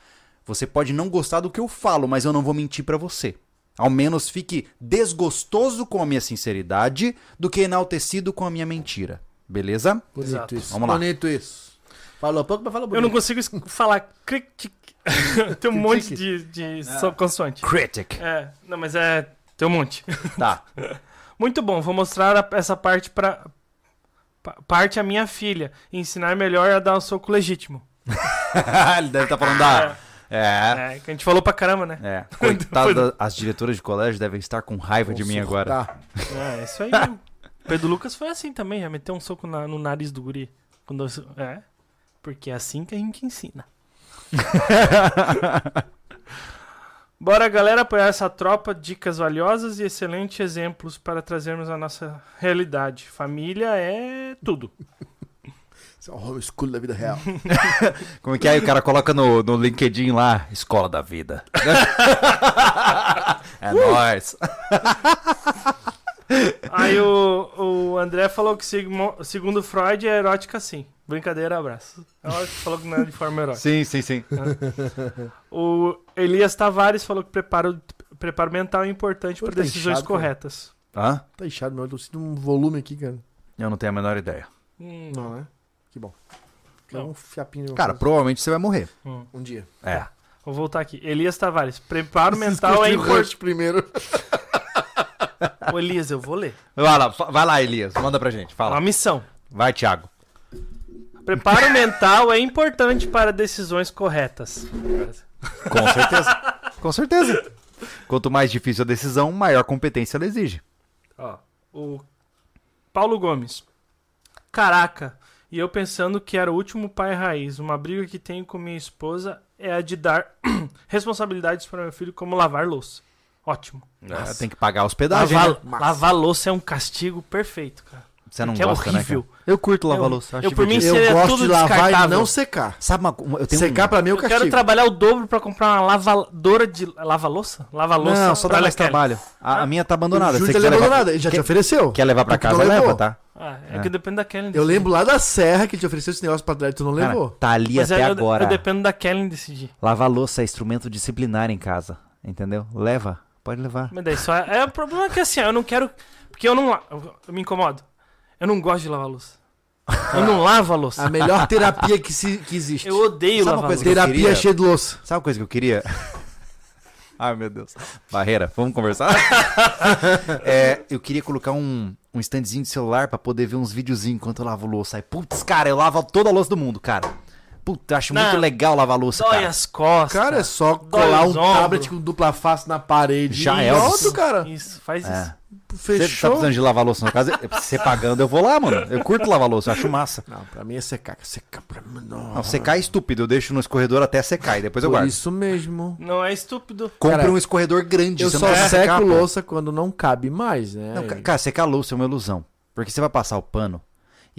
você pode não gostar do que eu falo, mas eu não vou mentir pra você. Ao menos fique desgostoso com a minha sinceridade do que enaltecido com a minha mentira. Beleza? Bonito Exato. isso. Vamos lá. Bonito isso. Falou pouco, mas fala bonito. Eu não consigo falar critic. tem um monte de, de so- consoante. Critic. É, não, mas é. Tem um monte. Tá. Muito bom, vou mostrar a- essa parte pra. pa- Parte a minha filha. Ensinar melhor a dar o soco legítimo. Ele deve estar falando da. É. É, que a gente falou pra caramba, né? É. Coitada, as diretoras de colégio devem estar com raiva de mim agora. Tá. É, isso aí mesmo. Pedro Lucas foi assim também, já meteu um soco na- no nariz do guri. Quando eu- é, porque é assim que a gente ensina. Bora, galera, apoiar essa tropa, dicas valiosas e excelentes exemplos para trazermos a nossa realidade. Família é tudo. Isso é o homeschool da vida real. Como é que é? O cara coloca no, no LinkedIn lá, Escola da Vida. é nóis. Aí o, o André falou que segundo Freud é erótica sim. Brincadeira, abraço. Ela falou que não é de forma erótica. Sim, sim, sim. O Elias Tavares falou que preparo, preparo mental é importante para tá decisões inchado, cara. corretas. Hã? Tá inchado, meu. Eu tô sentindo um volume aqui, cara. Eu não tenho a menor ideia. Hum, Não, né? Que bom. Quer Não. um fiapinho de uma Cara, coisa. provavelmente você vai morrer. hum. Um dia. É. Vou voltar aqui. Elias Tavares, preparo mental é o importante. Rush primeiro. Ô, Elias, eu vou ler. Vai lá, fa- vai lá, Elias. Manda pra gente. Uma Fala. missão. Vai, Thiago. Preparo mental é importante para decisões corretas. Com certeza. Com certeza. Quanto mais difícil a decisão, maior competência ela exige. Ó, o Paulo Gomes. Caraca, e eu pensando que era o último pai raiz. Uma briga que tenho com minha esposa é a de dar responsabilidades para meu filho, como lavar louça. Ótimo. É, tem que pagar hospedagem. Lavar, né? lavar louça é um castigo perfeito, cara. Você não que é gosta, né, horrível. cara? Eu curto lavar Eu- louça. eu, por mim. Eu Seria gosto tudo de lavar e não secar. Sabe uma, uma- eu tenho Secar um... pra mim é o Eu castigo. quero trabalhar o dobro pra comprar uma lavadora de. Lava-louça? Lava-louça. Não, só dá mais trabalho. A, a minha tá abandonada. O Júlio Você tá quiser lembrando levar, nada, ele já te ofereceu. quer levar pra casa, levou. leva, tá? Ah, é, que depende da Kelly. Eu decidir. lembro lá da Serra que ele te ofereceu esse negócio pra trás e tu não Cara, levou. tá ali Mas até eu, agora. Eu dependo da Kelly decidir. Lavar louça é instrumento disciplinar em casa. Entendeu? Leva. Pode levar. Mas daí só. É, o problema é que assim, eu não quero. Porque eu não. Eu, eu me incomodo. Eu não gosto de lavar louça. Eu não lavo a louça. A melhor terapia que, se, que existe. Eu odeio Sabe uma lavar coisa louça. que terapia queria- cheia de louça. Sabe uma coisa que eu queria? Ai, meu Deus. Barreira, vamos conversar? É, eu queria colocar um, um standzinho de celular pra poder ver uns videozinhos enquanto eu lavo louça. Aí, putz, cara, eu lavo toda a louça do mundo, cara. Puta, acho muito Não. legal lavar louça, Dói cara. as costas. Cara, é só colar um ombros. tablet com dupla face na parede. Já e é, pronto, cara. Isso, faz É. isso. Você tá Fechou. precisando de lavar louça na casa? Você pagando, eu vou lá, mano. Eu curto lavar louça, eu acho massa. Não, pra mim é secar. Secar pra mim, não. Não, secar é estúpido, eu deixo no escorredor até secar e depois eu Por guardo. isso mesmo. Não é estúpido. Compre Cara, um escorredor grande, Eu você só vai seco secar, pô. louça quando não cabe mais, né? Não, ca- cara, secar louça é uma ilusão. Porque você vai passar o pano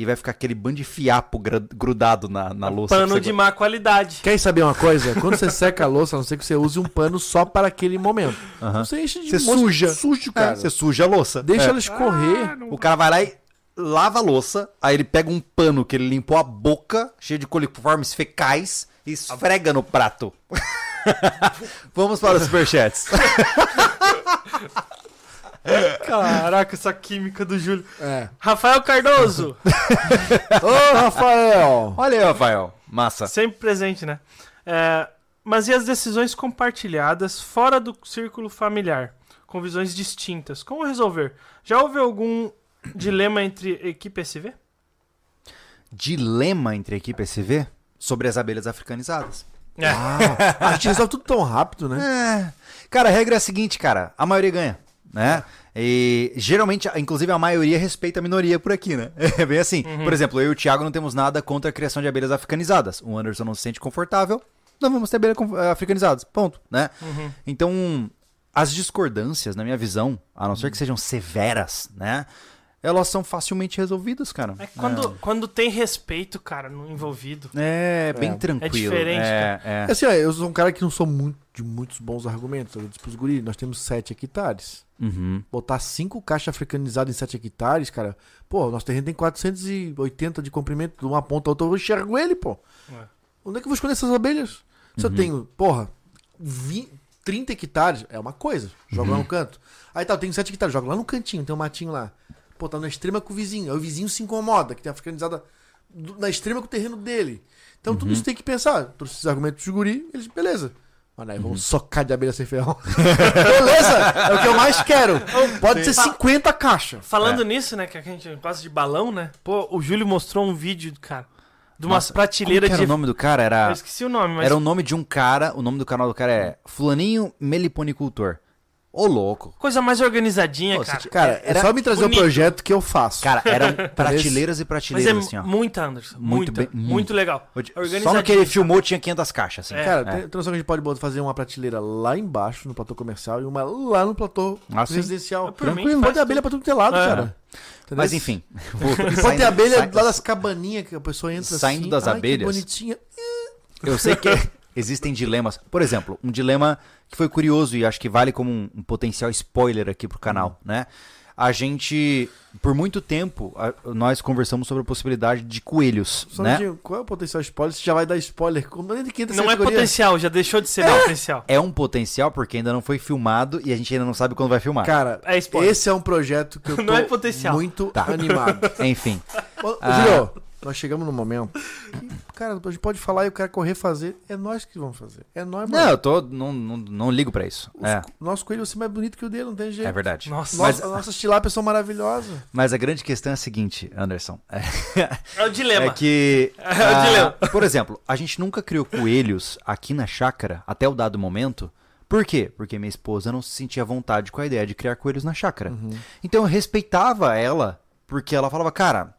e vai ficar aquele bando de fiapo grudado na, na louça. Pano você de go- má qualidade. Quer saber uma coisa? Quando você seca a louça, a não ser que você use um pano só para aquele momento. Você enche de Você monte- suja. Sujo, É, cara. você suja a louça. Deixa É. ela escorrer. O cara vai lá e lava a louça, aí ele pega um pano que ele limpou a boca, cheio de coliformes fecais, e esfrega no prato. Vamos para os superchats. Caraca, essa química do Júlio. É. Rafael Cardoso. Ô, Rafael! Olha aí, Rafael. Massa. Sempre presente, né? É, mas e as decisões compartilhadas fora do círculo familiar, com visões distintas? Como resolver? Já houve algum dilema entre equipe SV? Dilema entre equipe SV sobre as abelhas africanizadas. É. Ah, a gente resolve tudo tão rápido, né? É. Cara, a regra é a seguinte, cara. A maioria ganha, né? E geralmente, inclusive, a maioria respeita a minoria por aqui, né? É bem assim. Por exemplo, eu e o Thiago não temos nada contra a criação de abelhas africanizadas. O Anderson não se sente confortável, não vamos ter abelhas eh, africanizadas. Ponto, né? Então, as discordâncias, na minha visão, a não ser que sejam severas, né? Elas são facilmente resolvidas, cara. É que quando, quando tem respeito, cara, no envolvido. É, bem É. tranquilo. É diferente, É, é. Assim, ó, eu sou um cara que não sou muito, de muitos bons argumentos. Eu disse pros guri, nós temos 7 hectares. Uhum. Botar 5 caixas africanizadas em 7 hectares, cara. Pô, nosso terreno tem 480 de comprimento, de uma ponta a outra, eu enxergo ele, pô. É. Onde é que eu vou escolher essas abelhas? Se eu tenho, porra, 20, 30 hectares, é uma coisa. Jogo lá no canto. Aí tá, eu tenho 7 hectares, jogo lá no cantinho, tem um matinho lá. Pô, tá na extrema com o vizinho. Aí o vizinho se incomoda, que tem africanizada do- na extrema com o terreno dele. Então tudo isso tem que pensar. Trouxe esses argumentos de guri, eles, beleza. Mas aí vamos socar de abelha sem ferrão. beleza! É o que eu mais quero. Pode ser 50 caixas. Falando nisso, né, que a gente gosta de balão, né? Pô, o Júlio mostrou um vídeo, cara, de umas Nossa, prateleiras Como que era de. o nome do cara? Era... Eu esqueci o nome, mas. Era o nome de um cara, o nome do canal do cara é Fulaninho Meliponicultor. Ô, louco. Coisa mais organizadinha, Pô, cara. você- Cara, é só me trazer bonito. o projeto que eu faço. Cara, eram prateleiras e Mas prateleiras, é assim, ó. muita, Anderson. Muito Muito, bem- muito, muito. legal. Só no que ele filmou tinha 500 caixas, assim. É. Cara, É. tem, noção que a gente pode botar- fazer uma prateleira lá embaixo, no platô comercial, e uma lá no platô Ah, sim. residencial. Mim, Tranquilo, pode ter abelha pra tudo que é lado, É. cara. Entendeu? Mas enfim. vou- E pode ter abelha sai- lá das cabaninhas que a pessoa entra Saindo assim. das ai, que abelhas. bonitinha. Eu sei que existem dilemas. Por exemplo, um dilema que foi curioso e acho que vale como um, um potencial spoiler aqui pro canal, né? A gente, por muito tempo, a- nós conversamos sobre a possibilidade de coelhos, Só né? de- qual é o potencial spoiler? Você já vai dar spoiler. Como nem que entra Não é categoria. potencial, já deixou de ser potencial. É um potencial porque ainda não foi filmado e a gente ainda não sabe quando vai filmar. Cara, É spoiler. esse é um projeto que eu tô Não é potencial. muito Tá. animado. Enfim. Ô, Ah. Julio, nós chegamos num momento que, cara, a gente pode falar e o cara correr fazer. É nós que vamos fazer. É nós, mano. Não, eu tô. Não, não, não ligo pra isso. Os- É, Nosso coelho vai ser mais bonito que o dele, não tem jeito. é verdade. Nossa. Nossa, Mas, nossas tilápias são maravilhosas. mas a grande questão é a seguinte, Anderson. É, É o dilema. é que. É o dilema. ah, por exemplo, a gente nunca criou coelhos aqui na chácara até o dado momento. Por quê? Porque minha esposa não se sentia à vontade com a ideia de criar coelhos na chácara. Então eu respeitava ela, porque ela falava, cara,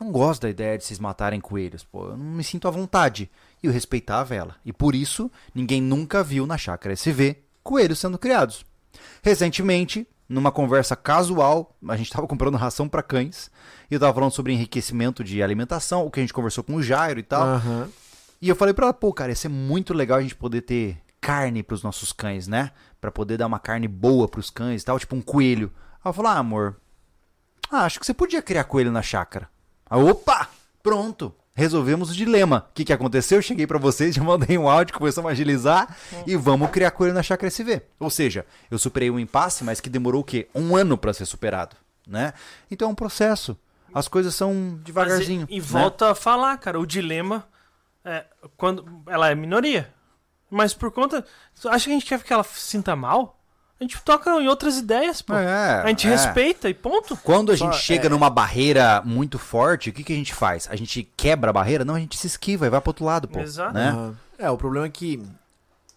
não gosto da ideia de vocês matarem coelhos, pô, eu não me sinto à vontade. E eu respeitava ela. E por isso, ninguém nunca viu na chácara SV coelhos sendo criados. Recentemente, numa conversa casual, a gente tava comprando ração para cães, e eu tava falando sobre enriquecimento de alimentação, o que a gente conversou com o Jairo e tal. Aham. E eu falei pra ela, pô, cara, ia ser muito legal a gente poder ter carne pros nossos cães, né? Pra poder dar uma carne boa pros cães e tal, tipo um coelho. Ela falou, ah, amor, ah, acho que você podia criar coelho na chácara. Ah, opa! Pronto! Resolvemos o dilema. O que, que aconteceu? Eu cheguei pra vocês, já mandei um áudio, começamos a agilizar e vamos criar coelho na chácara SV. Ou seja, eu superei um impasse, mas que demorou o quê? Um ano pra ser superado, né? Então é um processo. As coisas são devagarzinho. E, e né? volta a falar, cara, o dilema é quando ela é minoria. Mas por conta. Acha que a gente quer que ela sinta mal? A gente toca em outras ideias, pô. É, a gente é. respeita e ponto. Quando a Só- gente chega é- numa barreira muito forte, o que, que a gente faz? A gente quebra a barreira? Não, a gente se esquiva e vai pro outro lado, pô. Exato. Né? É, o problema é que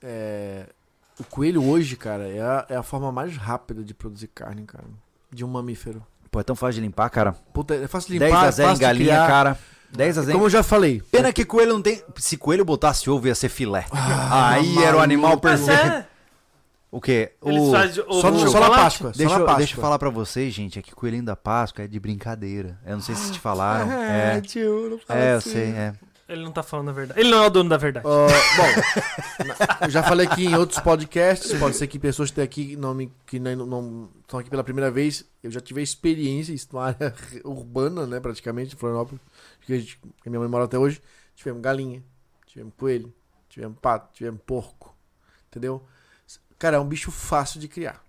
é, o coelho hoje, cara, é a, é a forma mais rápida de produzir carne, cara. De um mamífero. Pô, é tão fácil de limpar, cara. Puta, é fácil de 10 limpar, a é 0 em fácil de galinha, criar. cara. 10 a 0. Como eu já falei. Pena que coelho não tem. Se coelho botasse ovo, ia ser filé. Ah, Aí era o animal Mas perfeito. é. O quê? Eles O... fazem ovo Só, de no, só na. Páscoa. Deixa, só na eu, Páscoa. deixa eu falar pra vocês, gente, é que coelhinho da Páscoa é de brincadeira. Eu não sei se te falaram. É, É, tio, não fala é eu assim. sei, é. Ele não tá falando a verdade. Ele não é o dono da verdade. Ó, bom, eu já falei aqui em outros podcasts, pode ser que pessoas que estão aqui não, me, que não, não estão aqui pela primeira vez, eu já tive a experiência, isso numa área urbana, né, praticamente, em Florianópolis, que, a gente, que minha mãe mora até hoje, tivemos galinha, tivemos coelho, tivemos pato, tivemos porco, entendeu? Cara, é um bicho fácil de criar,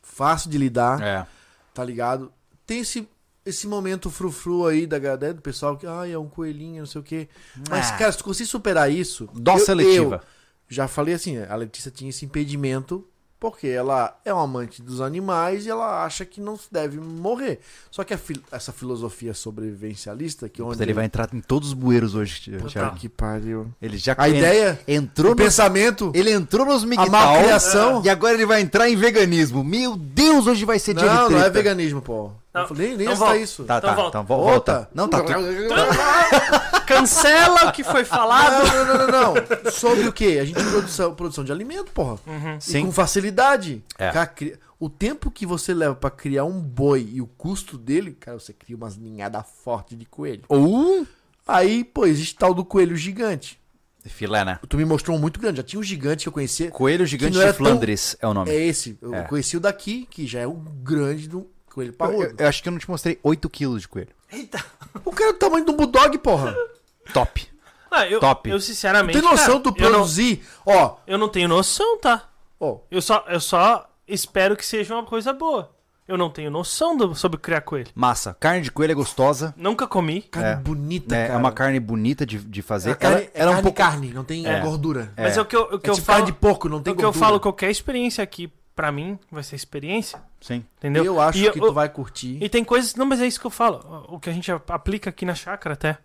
fácil de lidar, É. tá ligado? Tem esse, esse momento frufru aí da, né, do pessoal que, ai, é um coelhinho, não sei o quê. Mas, Ah. cara, se tu conseguir superar isso. Dó eu- seletiva. eu já falei assim, a Letícia tinha esse impedimento porque ela é uma amante dos animais e ela acha que não deve morrer. Só que a fil- essa filosofia sobrevivencialista, que onde. Ele vai entrar em todos os bueiros hoje, Puta Thiago. que pariu. Ele já A ideia, entrou o no pensamento, Ele entrou nos a migtal malcriação. e agora ele vai entrar em veganismo. Meu Deus, hoje vai ser dia de Não, não é treta. veganismo, pô. Não, Eu falei, nem então está volta. isso. Tá, Então tá, volta. então vo- volta. Não, tá tudo. Cancela o que foi falado. Não, não, não, não, não. Sobre o quê? A gente produção, produção de alimento, porra. Uhum. E Sim. com facilidade. É. Cara, o tempo que você leva pra criar um boi e o custo dele, cara, você cria umas ninhadas fortes de coelho. Uh! Aí, pô, existe tal do coelho gigante. Filé, né? Tu me mostrou um muito grande. Já tinha um gigante que eu conhecia. Coelho gigante de era tão- Flandres é o nome. É esse. Eu É. conheci o daqui, que já é o grande do coelho Eu, parrudo. eu- eu acho que eu não te mostrei 8 quilos de coelho. Eita. O cara é do tamanho do bulldog, porra. Top. Ah, eu, Top. eu sinceramente. Tem noção cara, do eu não, produzir? Ó, eu não tenho noção, tá? ó. Eu só, eu só espero que seja uma coisa boa. Eu não tenho noção do- sobre criar coelho. Massa. Carne de coelho é gostosa. Nunca comi. Carne É. bonita, né? cara. É uma carne bonita de, de fazer. É carne, ela, é ela é um carne, pouco. carne, não tem É. gordura. É. Mas é o que eu, o que É eu tipo falo. carne de porco, não tem o que eu gordura. falo, qualquer experiência aqui, pra mim, vai ser experiência. Sim. Entendeu? Eu acho E que eu- tu vai curtir. E tem coisas. Não, mas é isso que eu falo. O que a gente aplica aqui na chácara até.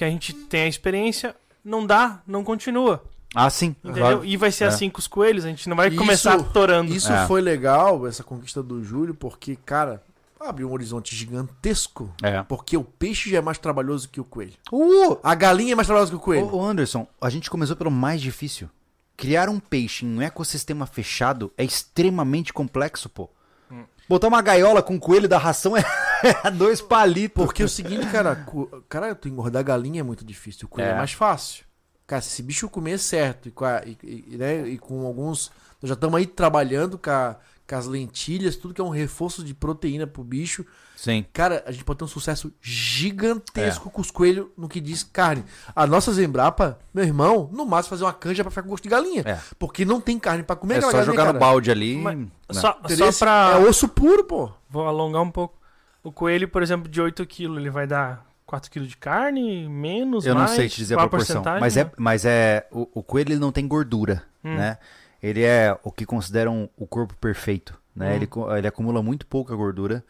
Que a gente tem a experiência, não dá, não continua. Ah, sim. Entendeu? Claro. E vai ser É. assim com os coelhos, a gente não vai Isso- começar atorando. Isso É. foi legal, essa conquista do Júlio, porque, cara, abriu um horizonte gigantesco. É. Porque o peixe já é mais trabalhoso que o coelho. Uh! A galinha é mais trabalhosa que o coelho. Ô, Anderson, a gente começou pelo mais difícil. Criar um peixe em um ecossistema fechado é extremamente complexo, pô. Hum. Botar uma gaiola com coelho da ração é dois palitos. Porque é o seguinte, cara, co- cara, tu engordar galinha é muito difícil. O coelho é, É. mais fácil. Cara, se esse bicho comer certo e com, a- e- e- né, e com alguns. Nós já estamos aí trabalhando com, a- com as lentilhas, tudo que é um reforço de proteína pro bicho. Sim. Cara, a gente pode ter um sucesso gigantesco É. com os coelhos no que diz carne. A nossa Zembrapa, meu irmão, no máximo fazer uma canja pra ficar com gosto de galinha. É. Porque não tem carne pra comer É só galinha, jogar cara. no balde ali. Mas- né? Só, só pra. É osso puro, pô. Vou alongar um pouco. O coelho, por exemplo, de 8 kg, ele vai dar 4 kg de carne, menos, Eu não mais? sei te dizer a Qual proporção. porcentagem, Mas é, mas é. O, o coelho ele não tem gordura, Hum. né? Ele é o que consideram o corpo perfeito, né? Hum. Ele, ele acumula muito pouca gordura.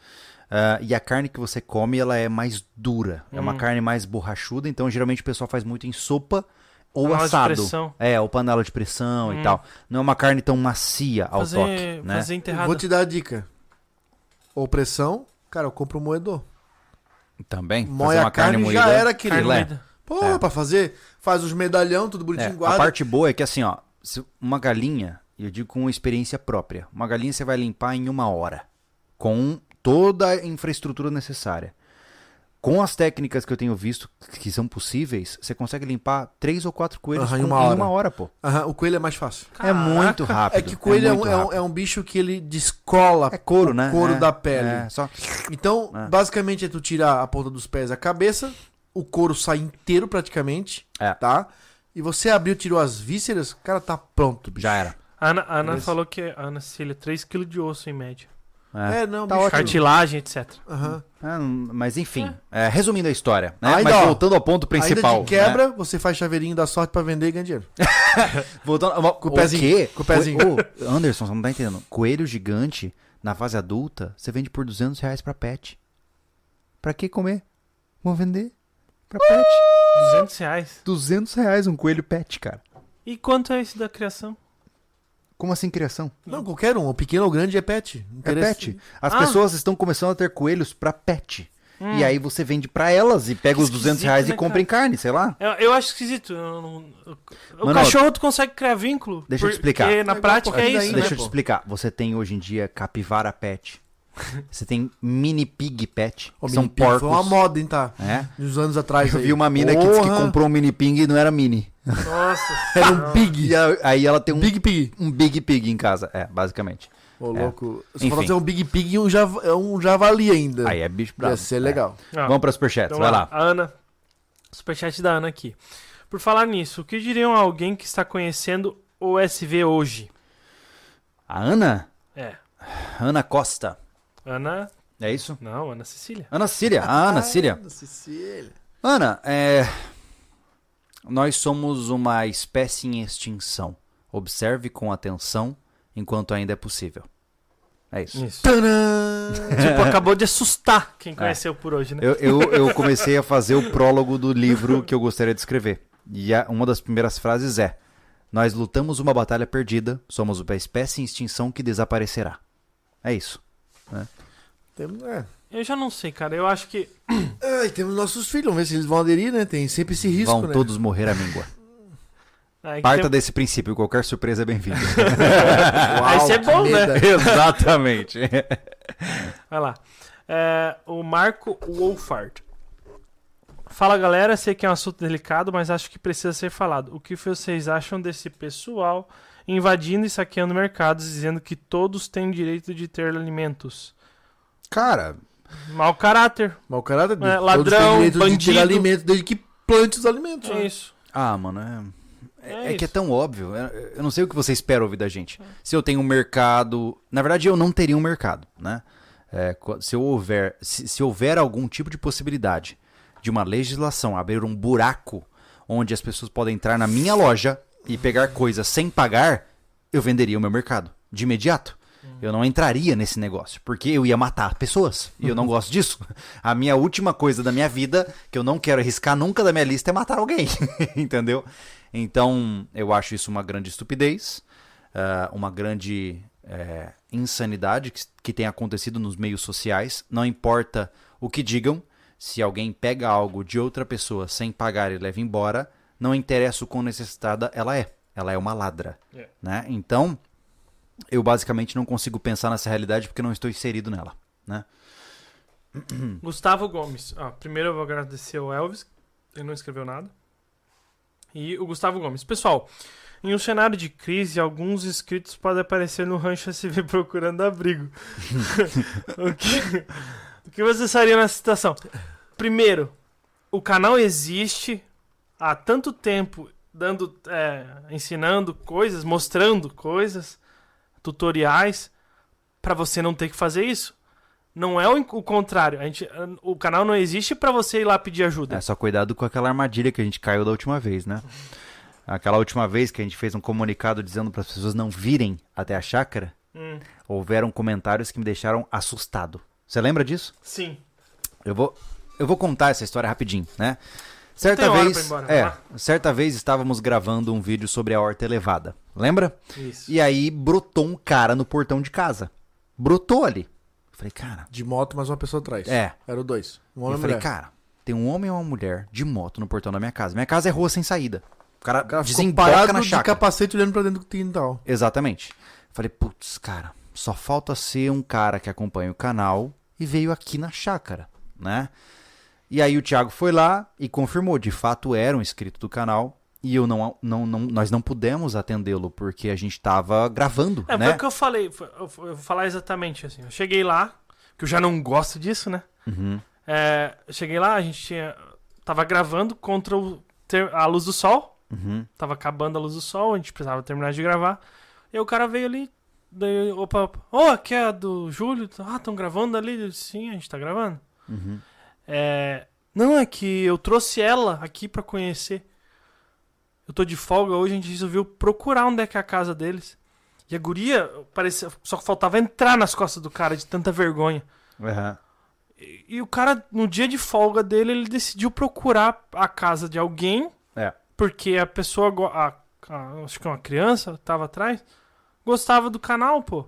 ah, e a carne que você come, ela é mais dura. É uma Hum. carne mais borrachuda, então geralmente o pessoal faz muito em sopa ou Panela de assado. pressão. É, ou panela de pressão Hum. e tal. Não é uma carne tão macia ao fazer, toque, né? fazer enterrada. Vou te dar a dica. Ou pressão, cara, eu compro um moedor. Também. Moe fazer a uma carne, carne, moída. já era, querido. moída. Pô, É. pra fazer, faz os medalhão, tudo É, bonitinho, a guarda. parte boa é que assim, ó, uma galinha, e eu digo com experiência própria, uma galinha você vai limpar em uma hora. com toda a infraestrutura necessária. Com as técnicas que eu tenho visto que são possíveis, você consegue limpar três ou quatro coelhos Aham, em com- uma em hora. uma hora, pô. Aham, o coelho é mais fácil. É muito rápido. É que o coelho é, um, é um- é um bicho que ele descola É couro, o né? couro É, da pele. É, só... Então, É. basicamente, é tu tirar a ponta dos pés e a cabeça, o couro sai inteiro praticamente, É. tá? E você abriu, tirou as vísceras, cara, tá pronto, bicho. Já era. A Ana, a Ana falou que a Ana Cecília, 3kg de osso em média. É. É, não, Tá bicho. ótimo. Cartilagem, etc. Aham. É, mas enfim, é, resumindo a história, né? Ainda, mas voltando ao ponto principal. Ainda de quebra, você faz chaveirinho da sorte pra vender e ganha dinheiro. né? Voltando, Com o pezinho, quê? com o pezinho. Anderson, você não tá entendendo. Coelho gigante, na fase adulta, você vende por 200 reais pra pet. Pra que comer? Vão vender pra pet. 200 reais. 200 reais um coelho pet, cara. E quanto é esse da criação? Como assim criação? Não, qualquer um. O pequeno ou grande é pet. É Interessa- pet. As Ah. pessoas estão começando a ter coelhos pra pet. Hum. E aí você vende pra elas e pega Que os 200 esquisito, reais né, e compra em carne, sei lá. Eu, eu acho esquisito. eu não- o Mano, cachorro tu consegue criar vínculo. Deixa eu te porque explicar. na É prática é isso, ainda, né? Deixa eu te pô? explicar. Você tem hoje em dia capivara pet. Você tem mini pig pet. Ô, que são mini pig porcos. Foi uma moda, hein, tá? É. Uns anos atrás. Eu aí. vi uma mina que disse que comprou um mini pig e não era mini. Nossa. Era um pig. E a- aí ela tem um Big pig. um big pig em casa. É, basicamente. Ô, É. louco. Se Enfim. for fazer um big pig e um, jav é um javali ainda. Aí é bicho bravo. Ia ser É. legal. Ó, Vamos para superchats, então vai lá. A Ana. Superchat da Ana aqui. Por falar nisso, o que diriam a alguém que está conhecendo o SV hoje? A Ana? É. Ana Costa. Ana. É isso? Não, Ana Cecília. Ana Cília. A Ana Cília. Ana Cecília. Ana, é... Nós somos uma espécie em extinção. Observe com atenção enquanto ainda é possível. É isso. Isso. Tadã! tipo, acabou de assustar quem conheceu por hoje, né? Eu, eu, eu comecei a fazer o prólogo do livro que eu gostaria de escrever. E a- uma das primeiras frases é: Nós lutamos uma batalha perdida, somos uma espécie em extinção que desaparecerá. É isso. Temos, é. Eu já não sei, cara. Eu acho que. Ai, temos nossos filhos, vamos ver se eles vão aderir, né? Tem sempre esse risco, Vão né? todos morrer à míngua. Ah, é Parta tem- desse princípio, qualquer surpresa é bem-vinda. Isso é bom, né? Exatamente. Vai lá. É, o Marco Wolfart. Fala galera, sei que é um assunto delicado, mas acho que precisa ser falado. O que vocês acham desse pessoal invadindo e saqueando mercados, dizendo que todos têm direito de ter alimentos? Cara, Mau caráter. Mau caráter, É, todos ladrão, têm direito de bandido. ter alimento desde que plante os alimentos. É né? isso. ah, mano, é. É É, que é tão óbvio. Eu eu não sei o que você espera ouvir da gente. Se eu tenho um mercado. Na verdade, eu não teria um mercado, né? É, se, eu houver, se, se houver algum tipo de possibilidade de uma legislação abrir um buraco onde as pessoas podem entrar na minha loja e pegar coisas sem pagar, eu venderia o meu mercado de imediato. Eu não entraria nesse negócio, porque eu ia matar pessoas. E eu não gosto disso. A minha última coisa da minha vida, que eu não quero arriscar nunca da minha lista, é matar alguém. Entendeu? Então, eu acho isso uma grande estupidez, ah, uma grande eh, insanidade que, que tem acontecido nos meios sociais. Não importa o que digam, se alguém pega algo de outra pessoa sem pagar e leva embora, não interessa o quão necessitada ela é. Ela é uma ladra. É. Né? Então, eu basicamente não consigo pensar nessa realidade porque não estou inserido nela. Né? Gustavo Gomes. Ah, primeiro eu vou agradecer ao Elvis, ele não escreveu nada. E o Gustavo Gomes. Pessoal, em um cenário de crise, alguns inscritos podem aparecer no rancho SV procurando abrigo. o, que, o que vocês fariam nessa situação? Primeiro, o canal existe há tanto tempo, dando, é, ensinando coisas, mostrando coisas, tutoriais, para você não ter que fazer isso. Não é o, o contrário. A gente, o canal não existe pra você ir lá pedir ajuda. É só cuidado com aquela armadilha que a gente caiu da última vez, né? Aquela última vez que a gente fez um comunicado dizendo para as pessoas não virem até a chácara, Hum, houveram comentários que me deixaram assustado. Você lembra disso? sim. Eu vou, eu vou contar essa história rapidinho, né? Certa tem hora vez, pra ir embora, é, lá. certa vez estávamos gravando um vídeo sobre a horta elevada. Lembra? Isso. E aí brotou um cara no portão de casa. Brotou ali. Eu falei, cara, De moto, mais uma pessoa atrás. é. Era o dois. Um Eu homem e falei, mulher. cara, tem um homem ou uma mulher de moto no portão da minha casa. Minha casa é rua sem saída. O cara, O cara parado na de chácara. capacete olhando pra dentro do quintal. Exatamente. Falei, putz, cara, só falta ser um cara que acompanha o canal e veio aqui na chácara, né? E aí o Thiago foi lá e confirmou, de fato era um inscrito do canal. E eu não, não, não nós não pudemos atendê-lo porque a gente estava gravando, É, né? foi o que eu falei. Eu vou falar exatamente assim. Eu cheguei lá, que eu já não gosto disso, né? Uhum. É, eu cheguei lá, a gente tinha. Tava gravando contra o, a luz do sol. Uhum. Tava acabando a luz do sol, a gente precisava terminar de gravar. E o cara veio ali. Daí, opa, opa. Ô, aqui é a do Júlio. Ah, estão gravando ali? Sim, a gente tá gravando. Uhum. É, não, é que eu trouxe ela aqui pra conhecer. Eu tô de folga hoje, a gente resolveu procurar onde é que é a casa deles. E a guria, parecia, só faltava entrar nas costas do cara de tanta vergonha. Uhum. E, e o cara, no dia de folga dele, ele decidiu procurar a casa de alguém, É. porque a pessoa, a, a- acho que uma criança, tava atrás, gostava do canal, pô.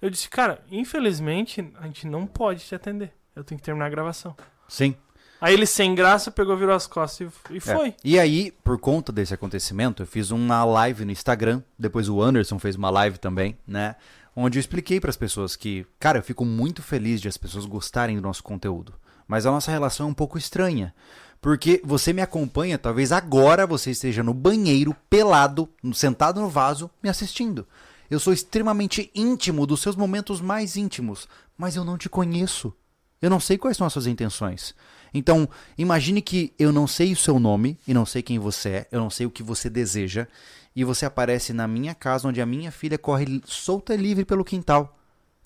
Eu disse, cara, infelizmente, a gente não pode te atender. Eu tenho que terminar a gravação. Sim. Aí ele, sem graça, pegou, virou as costas e, e É. foi. E aí, por conta desse acontecimento, eu fiz uma live no Instagram. Depois o Anderson fez uma live também, né? Onde eu expliquei para as pessoas que, cara, eu fico muito feliz de as pessoas gostarem do nosso conteúdo. Mas a nossa relação é um pouco estranha. Porque você me acompanha, talvez agora você esteja no banheiro, pelado, sentado no vaso, me assistindo. Eu sou extremamente íntimo dos seus momentos mais íntimos, mas eu não te conheço. Eu não sei quais são as suas intenções. Então, imagine que eu não sei o seu nome e não sei quem você é, eu não sei o que você deseja, e você aparece na minha casa onde a minha filha corre solta e livre pelo quintal.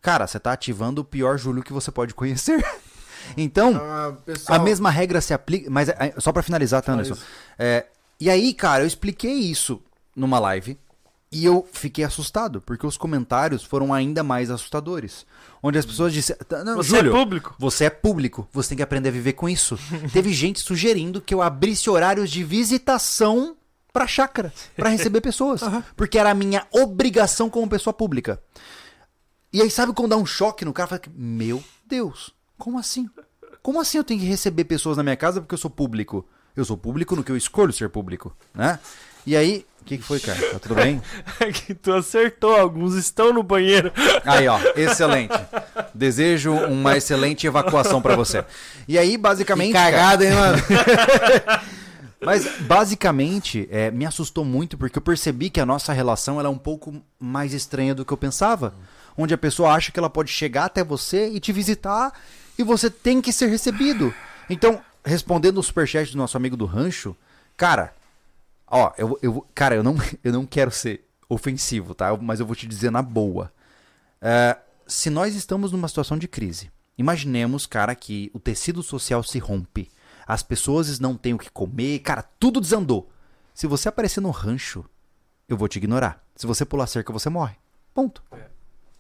Cara, você tá ativando o pior Júlio que você pode conhecer. Então, Ah, pessoal, a mesma regra se aplica. Mas é, só pra finalizar, tá, Anderson? É, e aí, cara, eu expliquei isso numa live e eu fiquei assustado, porque os comentários foram ainda mais assustadores. Onde as pessoas disseram. "Tá, Não, Você Júlio, é público? você é público, você tem que aprender a viver com isso. Teve gente sugerindo que eu abrisse horários de visitação pra chácara, pra receber pessoas. Porque era a minha obrigação como pessoa pública. E aí, sabe quando dá um choque no cara? Fala, que, meu Deus, como assim? Como assim eu tenho que receber pessoas na minha casa porque eu sou público? Eu sou público no que eu escolho ser público, né? E aí, que, que foi, cara? Tá tudo bem? É que tu acertou, alguns estão no banheiro. Aí, ó, excelente. Desejo uma excelente evacuação pra você. E aí, basicamente. que cagada, hein, mano? mas, basicamente, é, me assustou muito porque eu percebi que a nossa relação ela é um pouco mais estranha do que eu pensava. Onde a pessoa acha que ela pode chegar até você e te visitar e você tem que ser recebido. Então, respondendo o superchat do nosso amigo do rancho, cara, ó, eu, eu, cara, eu não, eu não quero ser ofensivo, tá? Mas eu vou te dizer na boa. É, se nós estamos numa situação de crise, imaginemos, cara, que o tecido social se rompe, as pessoas não têm o que comer, cara, tudo desandou. Se você aparecer no rancho, eu vou te ignorar. Se você pular cerca, você morre. Ponto. É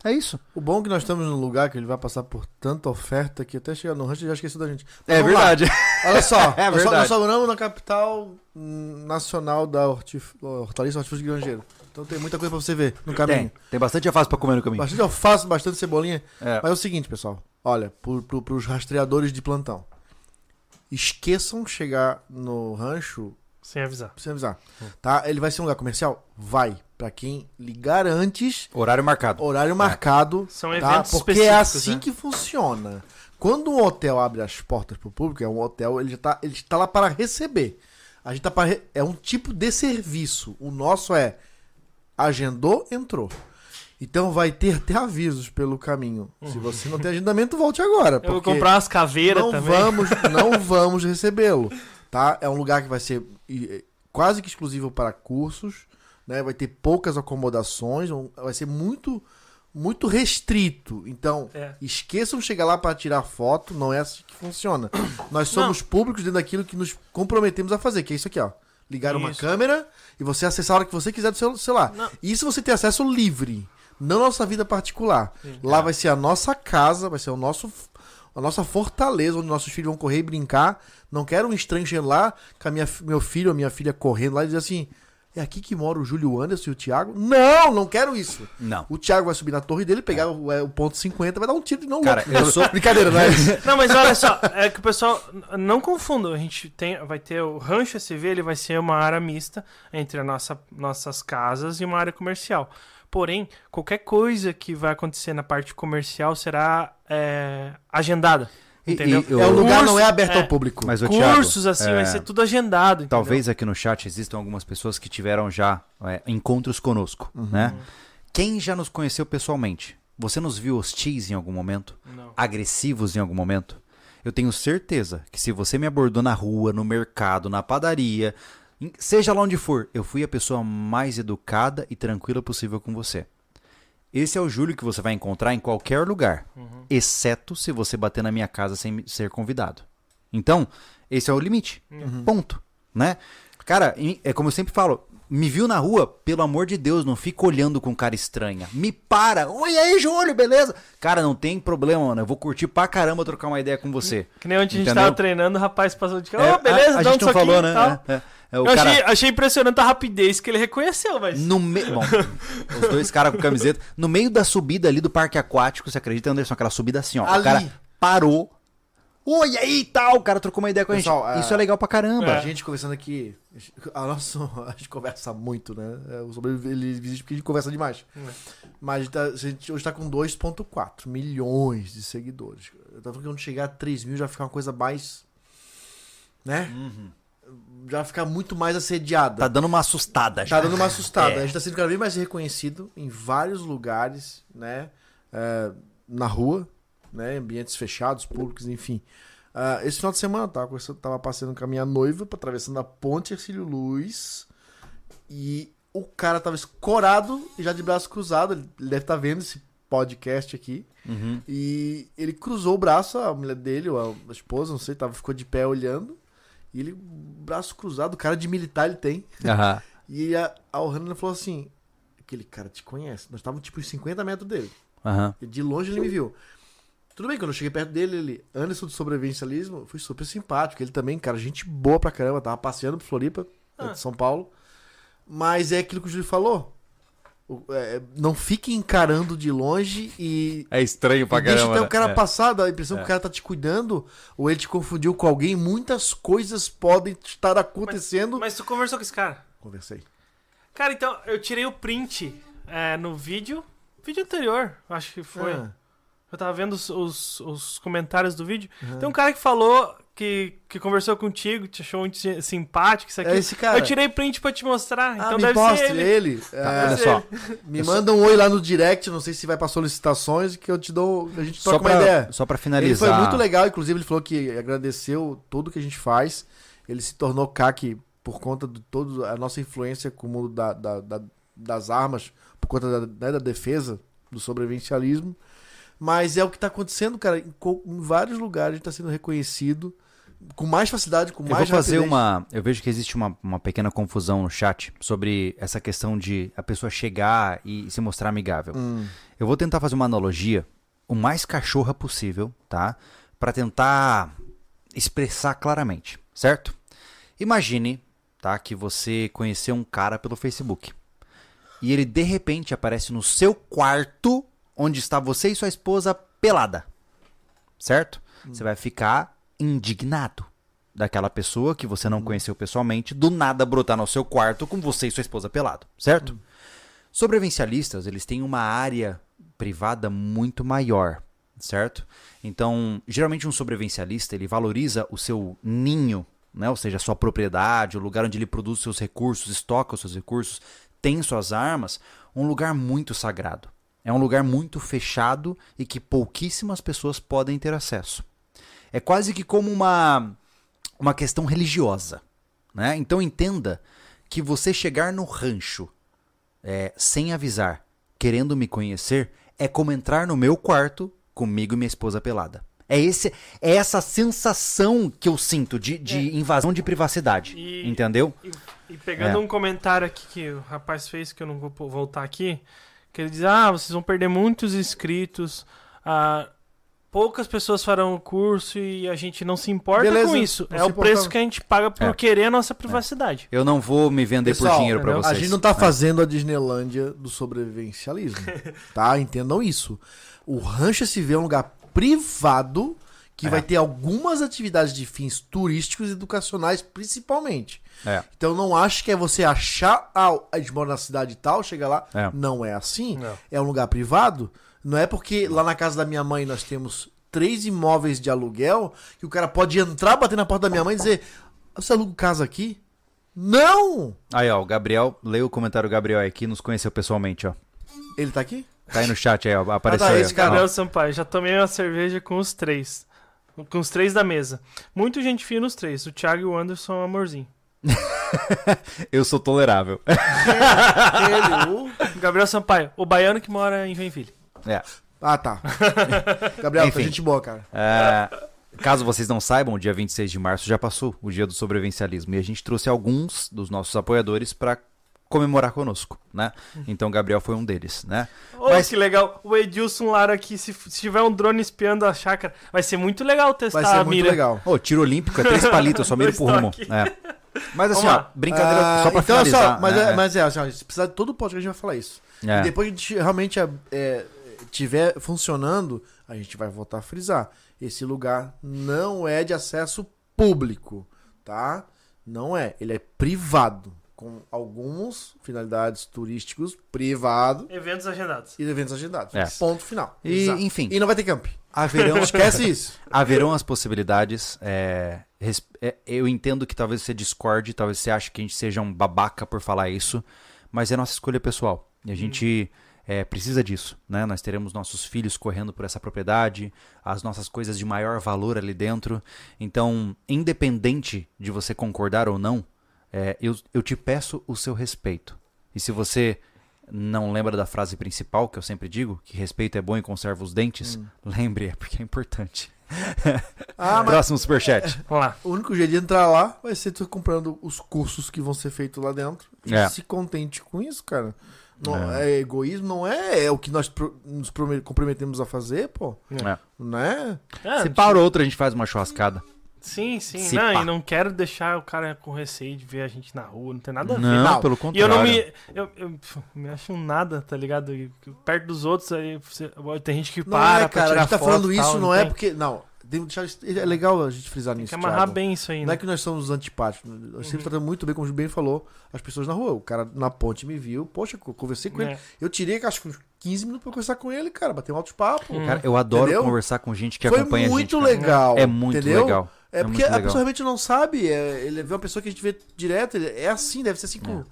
isso. O bom é que nós estamos num lugar que ele vai passar por tanta oferta que até chegar no rancho ele já esqueceu da gente. Mas É vamos lá. verdade. Olha só, É nós, só verdade. nós só moramos na capital nacional da hortif... hortaliça e hortifruti grangeiro. Então tem muita coisa pra você ver no caminho. Tem. Tem bastante alface pra comer no caminho. Bastante alface, bastante cebolinha. É. Mas é o seguinte, pessoal. Olha, pro, pro, pros rastreadores de plantão. Esqueçam chegar no rancho Sem avisar. sem avisar. Tá? Ele vai ser um lugar comercial? Vai. Pra quem ligar antes, Horário marcado. horário marcado. São tá? eventos Porque é assim né? que funciona. Quando um hotel abre as portas pro público, é um hotel, ele já tá, ele está lá para receber. A gente tá para re- é um tipo de serviço. O nosso é agendou, entrou. Então vai ter até avisos pelo caminho. Se você não tem agendamento, volte agora. Eu vou comprar umas caveiras não também. vamos, não vamos recebê-lo, tá? É um lugar que vai ser quase que exclusivo para cursos, né? Vai ter poucas acomodações, vai ser muito muito restrito. Então, É. esqueçam de chegar lá para tirar foto, não é assim que funciona. Nós somos públicos dentro daquilo que nos comprometemos a fazer, que é isso aqui, ó. Ligar uma Isso. câmera e você acessar a hora que você quiser do seu celular. Não. Isso você tem acesso livre, não nossa vida particular. Lá vai ser a nossa casa, vai ser o nosso a nossa fortaleza, onde nossos filhos vão correr e brincar. Não quero um estranho chegando lá com a minha, meu filho ou minha filha correndo lá e dizer assim: é aqui que mora o Júlio Anderson e o Thiago? Não, não quero isso. Não. O Thiago vai subir na torre dele, pegar o, é, o ponto 50, vai dar um tiro de não Cara, eu sou- Brincadeira, não é isso? Não, mas olha só, é que o pessoal não confunda. A gente tem, vai ter o Rancho SV, ele vai ser uma área mista entre a nossa, nossas casas e uma área comercial. Porém, qualquer coisa que vai acontecer na parte comercial será é, agendada. E- Entendeu? e eu- É, o lugar Curso, não é aberto é. ao público. Mas, ô, Thiago, Cursos, assim, é, vai ser tudo agendado. entendeu? Talvez aqui no chat existam algumas pessoas que tiveram já é, encontros conosco, né? Quem já nos conheceu pessoalmente? Você nos viu hostis em algum momento? Não. Agressivos em algum momento? Eu tenho certeza que se você me abordou na rua, no mercado, na padaria, seja lá onde for, eu fui a pessoa mais educada e tranquila possível com você. Esse é o Júlio que você vai encontrar em qualquer lugar, exceto se você bater na minha casa sem ser convidado. Então, esse é o limite. Ponto, né? Cara, é como eu sempre falo, me viu na rua, pelo amor de Deus, não fica olhando com cara estranha. Me para. Oi, e aí, Júlio, beleza? Cara, não tem problema, mano. Eu vou curtir pra caramba trocar uma ideia com você. Que nem ontem a gente tava treinando, o rapaz passou de É, cara. Ô, beleza, a, a um gente não falou, e né? tal. É, é. É, o Eu cara- achei, achei impressionante a rapidez que ele reconheceu, mas. No me... Bom, os dois caras com camiseta. No meio da subida ali do parque aquático, você acredita, Anderson? Aquela subida assim, ó. Ali. O cara parou. Oi, e aí, tal. O cara trocou uma ideia com Pessoal, a gente. é- Isso é legal pra caramba. A gente conversando aqui. A nossa, a gente conversa muito, né? É, O sobre ele existe porque a gente conversa demais. Mas a gente, tá- a gente hoje tá com 2,4 milhões de seguidores. Eu tava falando que quando chegar a 3 mil já fica uma coisa mais. Né? Já fica muito mais assediada. Tá dando uma assustada já. Tá dando uma assustada. É. A gente tá sendo cada vez mais reconhecido em vários lugares, né? É, na rua, né? Ambientes fechados, públicos, enfim. Ah, esse final de semana eu tava, passeando com a minha noiva, atravessando a ponte Ercílio Luz. E o cara tava escorado e já de braço cruzado. Ele deve estar vendo esse podcast aqui. Uhum. E ele cruzou o braço, a mulher dele, ou a esposa, não sei, tava, ficou de pé olhando. E ele, braço cruzado, cara de militar ele tem. Aham. E a, a Ohana falou assim: aquele cara te conhece. Nós estávamos tipo em 50 metros dele. Aham. E de longe ele me viu. Tudo bem, quando eu cheguei perto dele, ele, Anderson do sobrevivencialismo, foi super simpático. Ele também, cara, gente boa pra caramba. Tava passeando pro Floripa, Ah. de São Paulo. Mas é aquilo que o Júlio falou. É, não fique encarando de longe e. É estranho pra e deixa caramba. até o cara né? passar, dá a impressão que o cara tá te cuidando, ou ele te confundiu com alguém. Muitas coisas podem estar acontecendo. Mas tu conversou com esse cara? Conversei. Cara, então, eu tirei o print é, no vídeo. Vídeo anterior, acho que foi. Ah. Eu tava vendo os, os, os comentários do vídeo. Tem um cara que falou que, que conversou contigo, te achou muito si- simpático, isso aqui. É esse cara. Eu tirei print pra te mostrar, Ah, então me deve mostre ser ele. ele. É, Tá, olha Deve só. ele. Me manda um oi lá no direct, não sei se vai pra solicitações, que eu te dou. A gente Só troca uma pra, ideia. só pra Ele finalizar. foi muito legal, inclusive ele falou que agradeceu tudo que a gente faz. Ele se tornou CAC por conta de toda a nossa influência com o mundo da- da- da- das armas, por conta da, né, da defesa, do sobrevivencialismo. Mas é o que tá acontecendo, cara. Em, vários lugares a gente tá sendo reconhecido com mais facilidade, com Eu vou mais fazer rapidez. uma. Eu vejo que existe uma, uma pequena confusão no chat sobre essa questão de a pessoa chegar e se mostrar amigável. Hum. Eu vou tentar fazer uma analogia o mais cachorra possível, tá? Pra tentar expressar claramente, certo? Imagine, tá, que você conheceu um cara pelo Facebook. E ele de repente aparece no seu quarto, onde está você e sua esposa pelada. Certo? Você vai ficar indignado daquela pessoa que você não conheceu pessoalmente, do nada brotar no seu quarto com você e sua esposa pelado, certo? Sobrevivencialistas, eles têm uma área privada muito maior, certo? Então, geralmente um sobrevivencialista, ele valoriza o seu ninho, né? Ou seja, a sua propriedade, o lugar onde ele produz seus recursos, estoca os seus recursos, tem suas armas, um lugar muito sagrado. É um lugar muito fechado e que pouquíssimas pessoas podem ter acesso. É quase que como uma uma questão religiosa, né? Então entenda que você chegar no rancho é, sem avisar, querendo me conhecer, é como entrar no meu quarto comigo e minha esposa pelada. É, esse, é essa sensação que eu sinto de, de invasão de privacidade. E- Entendeu? E, e pegando É. um comentário aqui que o rapaz fez, que eu não vou voltar aqui, que ele diz, ah, vocês vão perder muitos inscritos, ah, poucas pessoas farão o curso e a gente não se importa Beleza, com isso. É se o preço que a gente paga por É. querer a nossa privacidade. Eu não vou me vender Pessoal, por dinheiro pra entendeu? vocês. A gente não tá né? fazendo a Disneylândia do sobrevivencialismo, tá? Entendam isso. O Rancho SV é um lugar privado que É. vai ter algumas atividades de fins turísticos e educacionais, principalmente. É. Então não acho que é você achar, ah, a gente mora na cidade tal, chega lá. É. Não é assim. Não. É um lugar privado. Não é porque lá na casa da minha mãe nós temos três imóveis de aluguel que o cara pode entrar, bater na porta da minha mãe e dizer: Você aluga casa aqui? Não! Aí, ó, o Gabriel, leia o comentário do Gabriel aqui, nos conheceu pessoalmente, ó. Ele tá aqui? Tá aí no chat aí, ó, apareceu Ah, tá, aí. esse ó. cara- Gabriel Sampaio, já tomei uma cerveja com os três. Com os três da mesa. Muito gente fina nos três. O Thiago e o Anderson, um amorzinho. Eu sou tolerável. Ele, o... Gabriel Sampaio, o baiano que mora em Joinville. É. Ah, tá. Gabriel, tá Enfim. gente boa, cara. É, caso vocês não saibam, o dia 26 de março já passou, o dia do sobrevivencialismo, e a gente trouxe alguns dos nossos apoiadores para comemorar conosco, né? Então o Gabriel foi um deles, né? Oh, Mas- que legal. O Edilson Lara aqui, se, se tiver um drone espiando a chácara, vai ser muito legal testar Vai ser a muito mira. legal. Ô, tiro olímpico é três palitos, eu só miro pro rumo. É. Mas assim, ó, brincadeira Ah, só pra então, finalizar. só, mas, né? é, mas é, assim, ó, se precisar de todo o podcast, a gente vai falar isso. É. E depois a gente realmente é, tiver funcionando, a gente vai voltar a frisar. Esse lugar não é de acesso público, tá? Não é. Ele é privado. Com algumas finalidades turísticos privado Eventos agendados. e eventos agendados. É. Ponto final. E, Exato. enfim, E não vai ter camp. haverão, Esquece isso. haverão as possibilidades. é, res- é, eu entendo que talvez você discorde, talvez você ache que a gente seja um babaca por falar isso, mas é nossa escolha pessoal. E a gente é, precisa disso, né? Nós teremos nossos filhos correndo por essa propriedade, as nossas coisas de maior valor ali dentro. Então, independente de você concordar ou não, é, eu, eu te peço o seu respeito. E se você não lembra da frase principal que eu sempre digo, que respeito é bom e conserva os dentes, lembre, é porque é importante. Ah, mas Próximo superchat. Vamos lá. o único jeito de entrar lá vai ser tu comprando os cursos que vão ser feitos lá dentro. E É. se contente com isso, cara. Não, é. egoísmo, não é, é o que nós pro- nos prome- comprometemos a fazer, pô. É. Não é? É, Se para ou outra, a gente faz uma churrascada. Sim, sim. Se não, pá. e não quero deixar o cara com receio de ver a gente na rua, não tem nada a ver. Não, Não. pelo E contrário. eu não me. Eu, eu pff, me acho um nada, tá ligado? E perto dos outros, aí você- tem gente que Não para é, pra cara. tirar A gente tá foto falando e isso, tal, não é porque. Não, deixar é legal a gente frisar Tem nisso. que amarrar Thiago. bem isso aí, Não né? é que nós somos antipáticos. Nós Uhum. sempre tratamos muito bem, como o bem falou, as pessoas na rua. O cara na ponte me viu, poxa, eu conversei com ele. É. Eu tirei, acho que uns 15 minutos pra conversar com ele, cara, bater um alto papo. Hum. Cara, eu adoro Entendeu? conversar com gente que Foi acompanha muito a gente. cara. legal. É muito entendeu? legal. É porque muito a legal. pessoa realmente não sabe. é, ele vê uma pessoa que a gente vê direto. ele- É assim, deve ser assim com.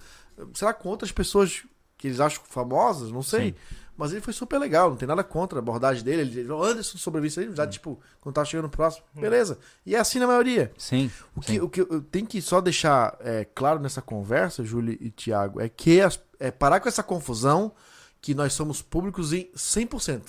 Sei lá, com outras pessoas que eles acham famosas, não sei. Sim. Mas ele foi super legal, não tem nada contra a abordagem dele. Ele falou, Anderson sobrevive aí, já, tipo, quando tá chegando próximo. Beleza. E é assim na maioria. Sim. O que, sim. o que eu tenho que só deixar é, claro nessa conversa, Júlio e Tiago, é que as- é parar com essa confusão que nós somos públicos em 100%.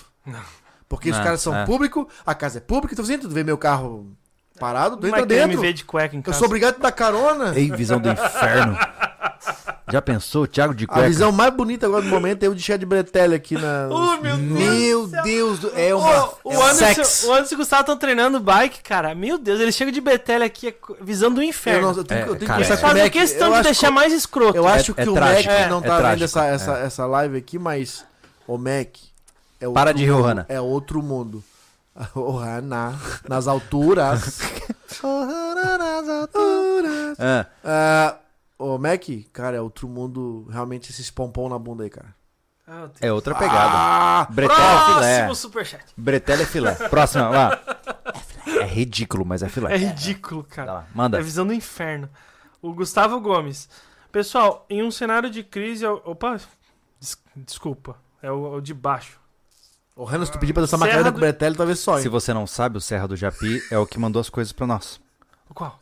Porque os Não, caras são é. público, a casa é pública, então entra, tu vê meu carro parado, tu Não entra vai querer me dentro. ver de cueca em Eu casa. sou obrigado a dar carona. Ei, visão do inferno. Já pensou? Thiago de A cueca. visão mais bonita agora do momento é eu de Chad Bretelli aqui na. Oh, meu Deus Meu do céu. Deus, do- é uma. Ô, o, é um Anderson, o Anderson e o Gustavo estão treinando bike, cara. Meu Deus, ele chega de Betelha aqui, é visão do Eu, inferno. não, eu tenho, É, que- eu tenho cara, que Eles o fazem Mac. questão eu de deixar que- mais escroto. Eu acho é que o trágico, Mac não é tá vendo trágico, essa, é. essa, essa live aqui, mas o Mac é outro Para de Ohana. É outro mundo. Ohana, nas alturas. Ohana nas alturas. Ah, Ah, o Mac, cara, é outro mundo. Realmente esses pompom na bunda aí, cara. Ah, é outra pegada. Ah, Bretel é filé. Próximo superchat. Bretel é filé. Próxima, lá. É ridículo, mas é filé. É ridículo, Tá cara. lá, manda. É visão do inferno. O Gustavo Gomes. Pessoal, em um cenário de crise. Opa, des- desculpa. É o, o de baixo. O Renan, se tu pedir pra dançar Serra Macarena do- com o Bretelli, talvez só. Se você não sabe, o Serra do Japi é o que mandou as coisas pra nós. O qual?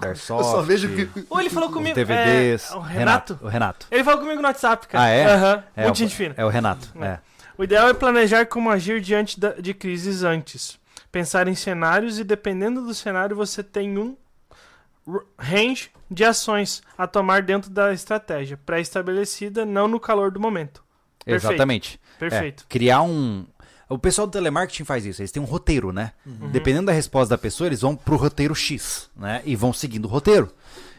Airsoft, Eu só vejo que. Ou ele falou comigo. DVDs. é, o Renato. O Renato. Ele falou comigo no WhatsApp, cara. Ah, é? Aham. É, Muito o- gente fina. É o Renato. É. O ideal é planejar como agir diante da- de crises antes. Pensar em cenários e, dependendo do cenário, você tem um range de ações a tomar dentro da estratégia pré-estabelecida, não no calor do momento. Perfeito. Exatamente. Perfeito. É, criar um. O pessoal do telemarketing faz isso, eles têm um roteiro, né? Uhum. Dependendo da resposta da pessoa, eles vão pro roteiro X, né? E vão seguindo o roteiro.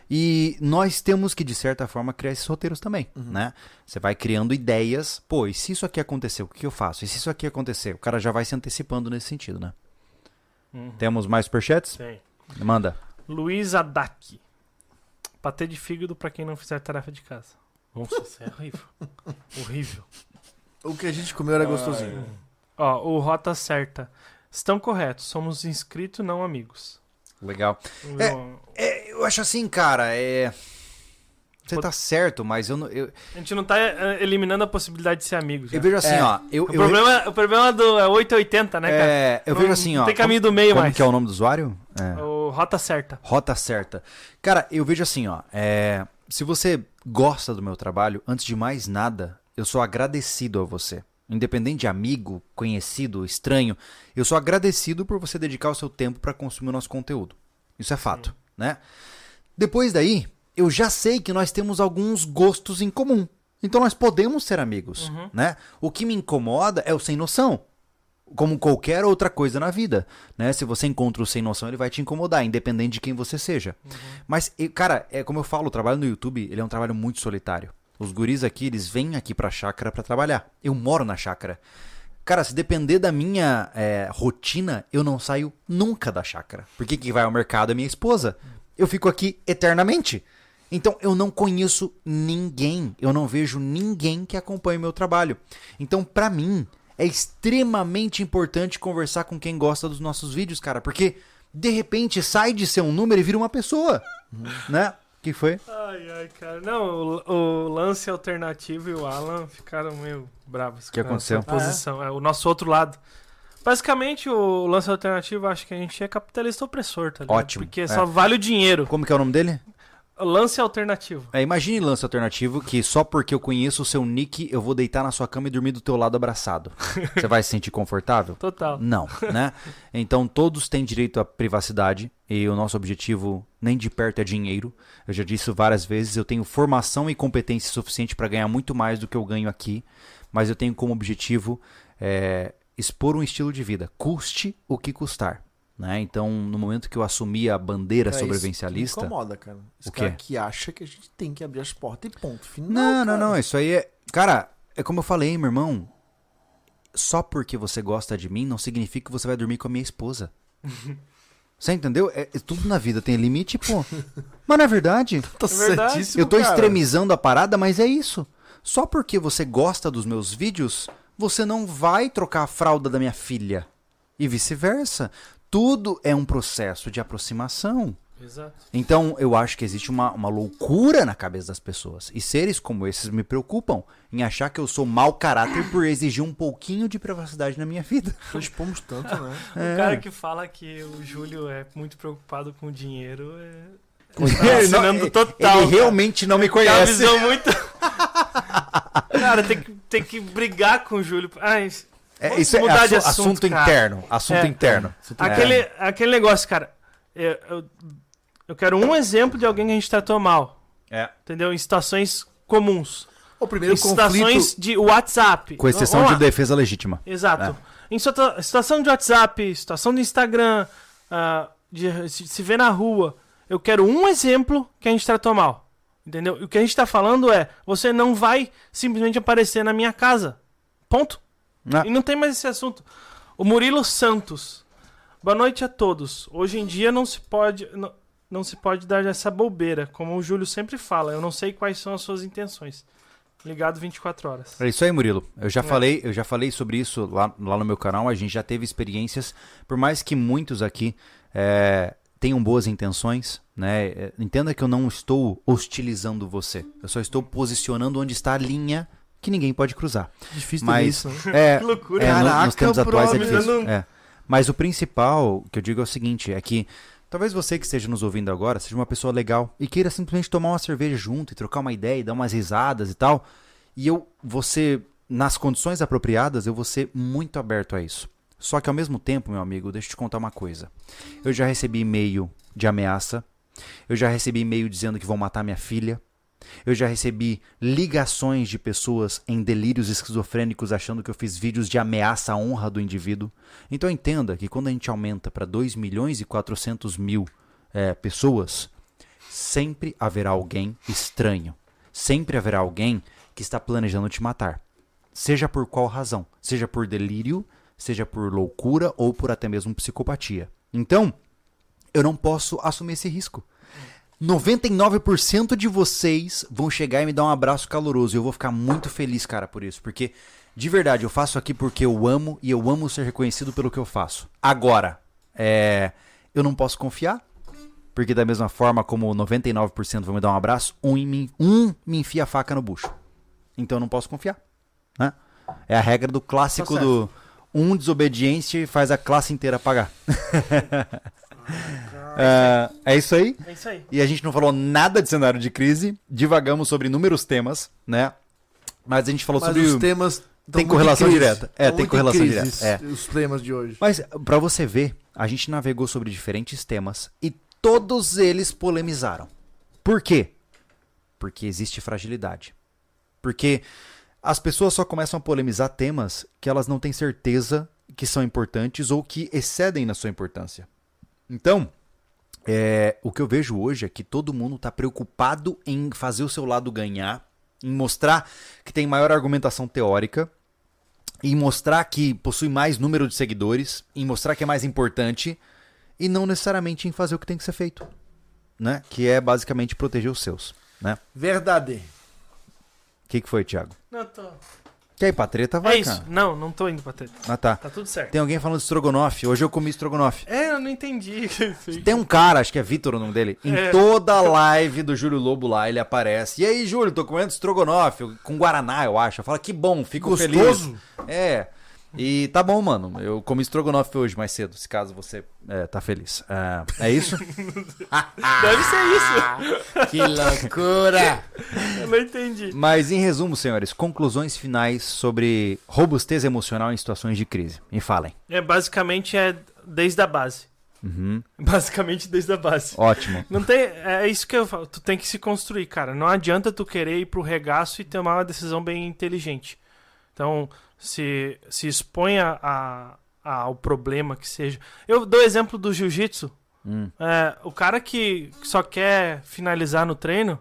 E nós temos que, de certa forma, criar esses roteiros também, Uhum. né? Você vai criando ideias, pô, e se isso aqui acontecer, o que eu faço? E se isso aqui acontecer? O cara já vai se antecipando nesse sentido, né? Uhum. Temos mais superchats? Tem. Manda. Luiz Adak. Patê de fígado pra quem não fizer tarefa de casa. Nossa, isso é horrível. horrível. O que a gente comeu era gostosinho. Ó, o Rota Certa. Estão corretos, somos inscritos, não amigos. Legal. É, É, eu acho assim, cara, é. Você tá certo, mas eu não. Eu, A gente não tá é, eliminando a possibilidade de ser amigos. eu já. vejo assim, É. ó. Eu, O, eu, problema, o problema do é 880, né, cara? é, eu Não- vejo assim, não ó. tem caminho como, do meio como mais. que é o nome do usuário? É. O Rota Certa. Rota certa. Cara, eu vejo assim, ó. é, se você gosta do meu trabalho, antes de mais nada, eu sou agradecido a você. Independente de amigo, conhecido, estranho, eu sou agradecido por você dedicar o seu tempo para consumir o nosso conteúdo. Isso é fato, né? Depois daí, eu já sei que nós temos alguns gostos em comum. Então nós podemos ser amigos, né? O que me incomoda é o sem noção como qualquer outra coisa na vida, né? Se você encontra o sem noção, ele vai te incomodar, independente de quem você seja. Mas, e, cara, é como eu falo, o trabalho no YouTube, ele é um trabalho muito solitário. Os guris aqui, eles vêm aqui pra chácara pra trabalhar. Eu moro na chácara. Cara, se depender da minha é, rotina, eu não saio nunca da chácara. Porque quem vai ao mercado é minha esposa. Eu fico aqui eternamente. Então eu não conheço ninguém, eu não vejo ninguém que acompanhe o meu trabalho. Então, pra mim, é extremamente importante conversar com quem gosta dos nossos vídeos, cara, porque de repente sai de ser um número e vira uma pessoa, né? Que foi? Ai, ai, cara. Não, o, o lance alternativo e o Alan ficaram meio bravos. que com aconteceu? Posição. é? o nosso outro lado. Basicamente, o lance alternativo, acho que a gente é capitalista opressor, tá ligado? Ótimo, Porque é. só vale o dinheiro. Como que é o nome dele? Lance alternativo. É, imagine lance alternativo que só porque eu conheço o seu nick, eu vou deitar na sua cama e dormir do teu lado abraçado. Você vai se sentir confortável? Total. Não, né? Então todos têm direito à privacidade e o nosso objetivo nem de perto é dinheiro. Eu já disse várias vezes, eu tenho formação e competência suficiente para ganhar muito mais do que eu ganho aqui, mas eu tenho como objetivo é, expor um estilo de vida, custe o que custar. Né? Então, no momento que eu assumi a bandeira É isso que sobrevivencialista. Me incomoda, cara. Esse O quê? cara que acha que a gente tem que abrir as portas e ponto. Final, Não, não, cara. não. Isso aí é. Cara, é como eu falei, meu irmão. Só porque você gosta de mim não significa que você vai dormir com a minha esposa. Você entendeu? É, é tudo na vida tem limite, pô. Mas não é verdade. Tá É verdade. certíssimo, Eu tô cara. extremizando a parada, mas é isso. Só porque você gosta dos meus vídeos, você não vai trocar a fralda da minha filha. E vice-versa. Tudo é um processo de aproximação. Exato. Então, eu acho que existe uma, uma loucura na cabeça das pessoas. E seres como esses me preocupam em achar que eu sou mau caráter por exigir um pouquinho de privacidade na minha vida. Nós expomos tanto, né? O cara que fala que o Júlio é muito preocupado com o dinheiro é. Ele, Tá não- ele- total, ele realmente não me conhece. visão muito. cara, tem que, tem que brigar com o Júlio. Ah, isso- É, Vamos isso é mudar assu- de assunto, assunto, interno. Assunto É. interno. Aquele, É. aquele negócio, cara. Eu, eu, eu quero um exemplo de alguém que a gente tratou mal. É. Entendeu? Em situações comuns. O primeiro Em situações de WhatsApp. Com exceção Vamos de lá. defesa legítima. Exato. Em situa- situação de WhatsApp, situação do Instagram, ah, de se se ver na rua. Eu quero um exemplo que a gente tratou mal. Entendeu? E o que a gente tá falando é: você não vai simplesmente aparecer na minha casa. Ponto. Ah. E não tem mais esse assunto. O Murilo Santos. Boa noite a todos. Hoje em dia não se pode. Não, não se pode dar essa bobeira. Como o Júlio sempre fala. Eu não sei quais são as suas intenções. Ligado 24 horas. É isso aí, Murilo. Eu É. já falei, eu já falei sobre isso lá, lá no meu canal. A gente já teve experiências, por mais que muitos aqui é, tenham boas intenções, né? é, Entenda que eu não estou hostilizando você. Eu só estou posicionando onde está a linha que ninguém pode cruzar. Difícil Mas isso, né? é, Que loucura. é, no- nos Caraca, tempos atuais é difícil. Não- é. Mas o principal que eu digo é o seguinte, é que talvez você que esteja nos ouvindo agora seja uma pessoa legal e queira simplesmente tomar uma cerveja junto e trocar uma ideia e dar umas risadas e tal. E eu, você, nas condições apropriadas, eu vou ser muito aberto a isso. Só que ao mesmo tempo, meu amigo, deixa eu te contar uma coisa. Eu já recebi e-mail de ameaça. Eu já recebi e-mail dizendo que vão matar minha filha. Eu já recebi ligações de pessoas em delírios esquizofrênicos achando que eu fiz vídeos de ameaça à honra do indivíduo. Então entenda que quando a gente aumenta para 2 milhões e 400 mil eh, pessoas, sempre haverá alguém estranho. Sempre haverá alguém que está planejando te matar. Seja por qual razão. Seja por delírio, seja por loucura ou por até mesmo psicopatia. Então, eu não posso assumir esse risco. 99% de vocês vão chegar e me dar um abraço caloroso. E eu vou ficar muito feliz, cara, por isso. Porque, de verdade, eu faço aqui porque eu amo e eu amo ser reconhecido pelo que eu faço. Agora, é, eu não posso confiar. Porque, da mesma forma como 99% vão me dar um abraço, um me, um me enfia a faca no bucho. Então eu não posso confiar. Né? É a regra do clássico Tá do um desobediente faz a classe inteira pagar. É, é isso aí. É isso aí. E a gente não falou nada de cenário de crise, divagamos sobre inúmeros temas, né? Mas a gente falou Mas sobre. os temas. Tem correlação crise. direta. É, Tão tem correlação crises, direta, Os temas de hoje. Mas pra você ver, a gente navegou sobre diferentes temas e todos eles polemizaram. Por quê? Porque existe fragilidade. Porque as pessoas só começam a polemizar temas que elas não têm certeza que são importantes ou que excedem na sua importância. Então, é, o que eu vejo hoje é que todo mundo está preocupado em fazer o seu lado ganhar, em mostrar que tem maior argumentação teórica, em mostrar que possui mais número de seguidores, em mostrar que é mais importante, e não necessariamente em fazer o que tem que ser feito, né? Que é basicamente proteger os seus, né? Verdade. O que, que foi, Thiago? Não, tô... Que aí, pra treta vai, é isso. cara. Não, não tô indo pra treta. Ah, tá. Tá tudo certo. Tem alguém falando de estrogonofe. Hoje eu comi estrogonofe. É, eu não entendi. Tem um cara, acho que é Vitor o nome dele, em É. toda a live do Júlio Lobo lá, ele aparece. E aí, Júlio, tô comendo estrogonofe com Guaraná, eu acho. Eu falo, que bom, fico Gostoso. feliz. É. E tá bom, mano. Eu comi estrogonofe hoje mais cedo, se caso você é, tá feliz. É, é isso? Deve ser isso. Que loucura! Eu não entendi. Mas em resumo, senhores, conclusões finais sobre robustez emocional em situações de crise. Me falem. É, basicamente é desde a base. Uhum. Basicamente desde a base. Ótimo. Não tem. É isso que eu falo. Tu tem que se construir, cara. Não adianta tu querer ir pro regaço e tomar uma decisão bem inteligente. Então, se, se exponha a, a- ao problema que seja. Eu dou exemplo do jiu-jitsu. Hum. É, o cara que só quer finalizar no treino,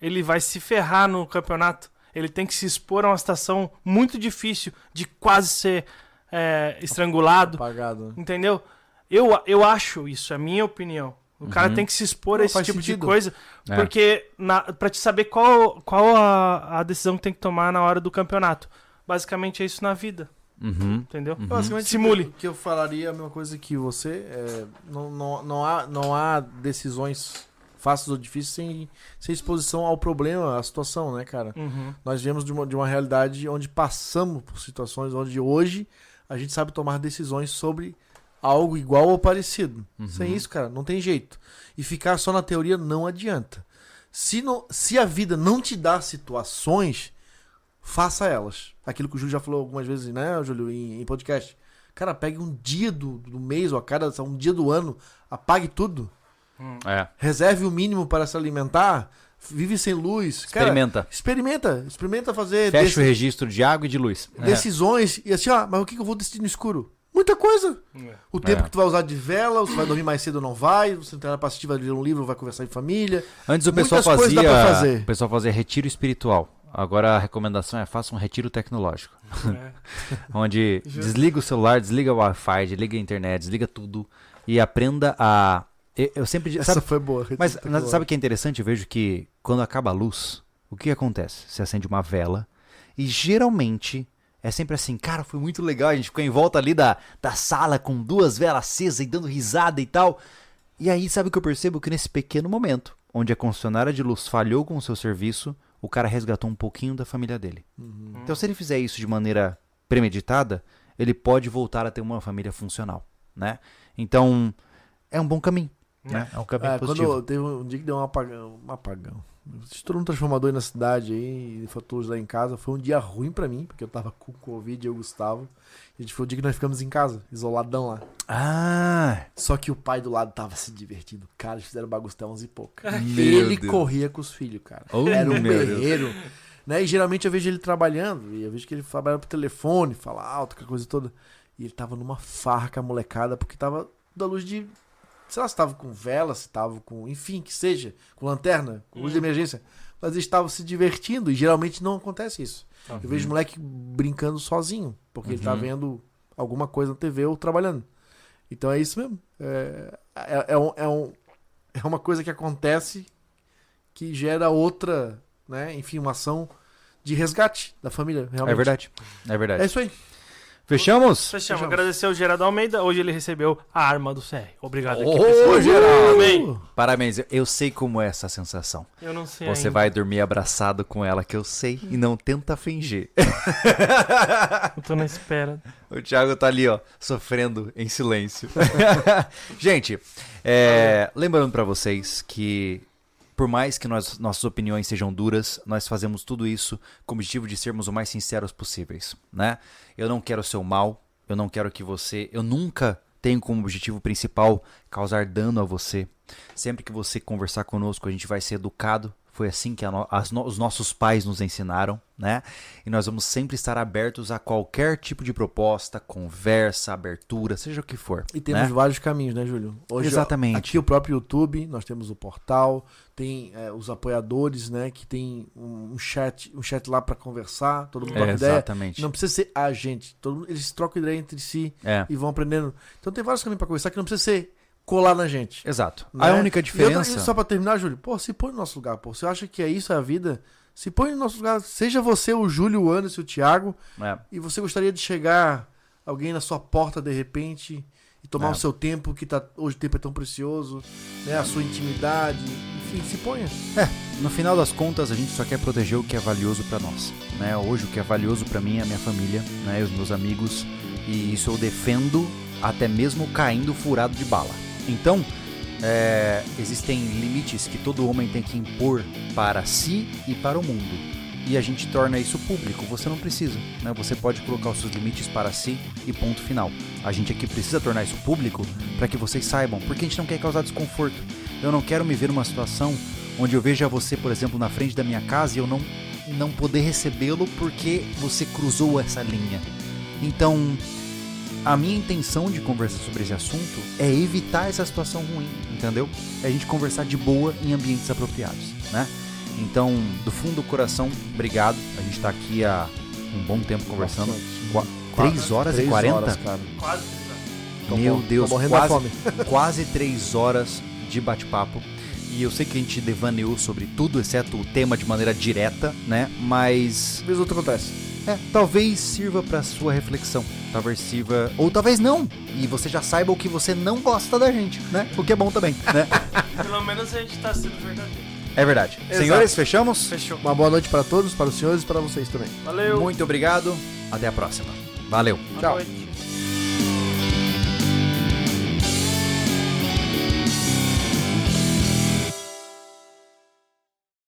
ele vai se ferrar no campeonato. Ele tem que se expor a uma situação muito difícil de quase ser é, estrangulado. Apagado. Entendeu? Eu, eu acho isso, é a minha opinião. O cara Uhum. tem que se expor a esse tipo de sentido. coisa, É. porque na, pra te saber qual, qual a, a decisão que tem que tomar na hora do campeonato. Basicamente é isso na vida, Uhum. entendeu? Basicamente, Simule. o que eu falaria é a mesma coisa que você. é, não, não, não, há, não há decisões fáceis ou difíceis sem, sem exposição ao problema, à situação, né, cara? Uhum. Nós viemos de uma, de uma realidade onde passamos por situações onde hoje a gente sabe tomar decisões sobre algo igual ou parecido. Uhum. Sem isso, cara, não tem jeito. E ficar só na teoria não adianta. Se, não, se a vida não te dá situações, faça elas. Aquilo que o Júlio já falou algumas vezes, né, Júlio, em, em podcast. Cara, pegue um dia do, do mês ou a cada um dia do ano, apague tudo. É. Reserve o mínimo para se alimentar. Vive sem luz. Cara, Experimenta. Experimenta, experimenta fazer Fecha deci- o registro de água e de luz. É. decisões e assim, ah, mas o que eu vou decidir no escuro? Muita coisa. O tempo É. que tu vai usar de vela, você vai dormir mais cedo ou não vai, você nada pra assistir, vai ler um livro, vai conversar em família. Antes o pessoal Muitas coisas dá fazia, pra fazer. o pessoal fazia retiro espiritual. Agora a recomendação é faça um retiro tecnológico, É. onde desliga o celular, desliga o Wi-Fi, desliga a internet, desliga tudo e aprenda a eu, sempre Essa sabe, foi boa. mas sabe o que é interessante? Eu vejo que quando acaba a luz, o que acontece? Você acende uma vela e geralmente é sempre assim, cara, foi muito legal, a gente ficou em volta ali da, da sala com duas velas acesas e dando risada e tal. E aí, sabe o que eu percebo? Que nesse pequeno momento, onde a concessionária de luz falhou com o seu serviço, o cara resgatou um pouquinho da família dele. Uhum. Então, se ele fizer isso de maneira premeditada, ele pode voltar a ter uma família funcional, né? Então, é um bom caminho, né? É um caminho É, positivo. quando teve um dia que deu um apagão. Um apagão. Estourou um transformador aí na cidade aí, e faltou lá em casa. Foi um dia ruim pra mim, porque eu tava com Covid e eu Gustavo. E a gente foi o dia que nós ficamos em casa, isoladão lá. Ah, Só que o pai do lado tava se divertindo. Cara, eles fizeram bagunça até 11 e pouco. Meu ele Deus. corria com os filhos, cara. Oh, Era um guerreiro. Né? E geralmente eu vejo ele trabalhando, e eu vejo que ele trabalha pro telefone, fala alto, aquela coisa toda. E ele tava numa farra com a molecada, porque tava da luz de. Sei lá se tava com vela, se tava com. Enfim, que seja, com lanterna, com luz de emergência. Mas eles estavam se divertindo, e geralmente não acontece isso. Eu vejo moleque brincando sozinho, porque ele tá Uhum. vendo alguma coisa na TV ou trabalhando. Então é isso mesmo. É, é, é, um, é, um- é uma coisa que acontece que gera outra, né? Enfim, uma ação de resgate da família. Realmente. É verdade. É verdade. É isso aí. Fechamos? Fechamos. Fechamos. Agradecer o Gerardo Almeida. Hoje ele recebeu a arma do CR. Obrigado aqui, Ô. Geraldo! Amém. Parabéns. Eu- sei como é essa sensação. Eu não sei Você ainda. vai dormir abraçado com ela, que eu sei, e não tenta fingir. Eu tô na espera. O Thiago tá ali, ó, sofrendo em silêncio. Gente, é, lembrando pra vocês que por mais que nós- nossas opiniões sejam duras, nós fazemos tudo isso com o objetivo de sermos o mais sinceros possíveis, né? Eu não quero o seu mal, eu não quero que você, eu nunca tenho como objetivo principal causar dano a você. Sempre que você conversar conosco, a gente vai ser educado. Foi assim que no- as no- os nossos pais nos ensinaram, né? E nós vamos sempre estar abertos a qualquer tipo de proposta, conversa, abertura, seja o que for. E temos né? vários caminhos, né, Júlio? Hoje, Exatamente. Aqui o próprio YouTube, nós temos o portal, tem é, os apoiadores, né? Que tem um um chat, um chat lá pra conversar, todo mundo troca É, ideia. exatamente. Não precisa ser a gente, todo mundo, eles trocam ideia entre si É, e vão aprendendo. Então tem vários caminhos pra conversar que não precisa ser colar na gente. exato. né? A única E outra- diferença. e só pra terminar, Júlio, pô, se põe no nosso lugar, pô. Você acha que é isso a vida? Se põe no nosso lugar. Seja você o Júlio, o Anderson, o Thiago, É, e você gostaria de chegar alguém na sua porta de repente e tomar É. o seu tempo, que tá, hoje o tempo é tão precioso, né? A sua intimidade, enfim, se ponha. No final das contas, a gente só quer proteger o que é valioso pra nós, né? Hoje o que é valioso pra mim é a minha família, né? Os meus amigos e isso eu defendo até mesmo caindo furado de bala. Então, é, existem limites que todo homem tem que impor para si e para o mundo. E a gente torna isso público. Você não precisa, né? Você pode colocar os seus limites para si e ponto final. A gente aqui precisa tornar isso público para que vocês saibam, porque a gente não quer causar desconforto. Eu não quero me ver numa situação onde eu veja você, por exemplo, na frente da minha casa e eu não não poder recebê-lo porque você cruzou essa linha. Então, a minha intenção de conversar sobre esse assunto é evitar essa situação ruim, entendeu? É a gente conversar de boa em ambientes apropriados, né? Então, do fundo do coração, obrigado. A gente tá aqui há um bom tempo conversando. Qua- Três horas e Três 40? horas, cara. Quase. Tô Meu Deus, tô morrendo da quase, fome. quase três horas de bate-papo. E eu sei que a gente devaneou sobre tudo, exceto o tema de maneira direta, né? Mas Às vezes outro acontece. É, talvez sirva pra sua reflexão. Talvez sirva. Ou talvez não. E você já saiba o que você não gosta da gente, né? O que é bom também, né? Pelo menos a gente tá sendo verdadeiro. É verdade. Exato. Senhores, fechamos? Fechou. Uma boa noite para todos, para os senhores e para vocês também. Valeu. Muito obrigado. Até a próxima. Valeu. Boa Tchau. noite.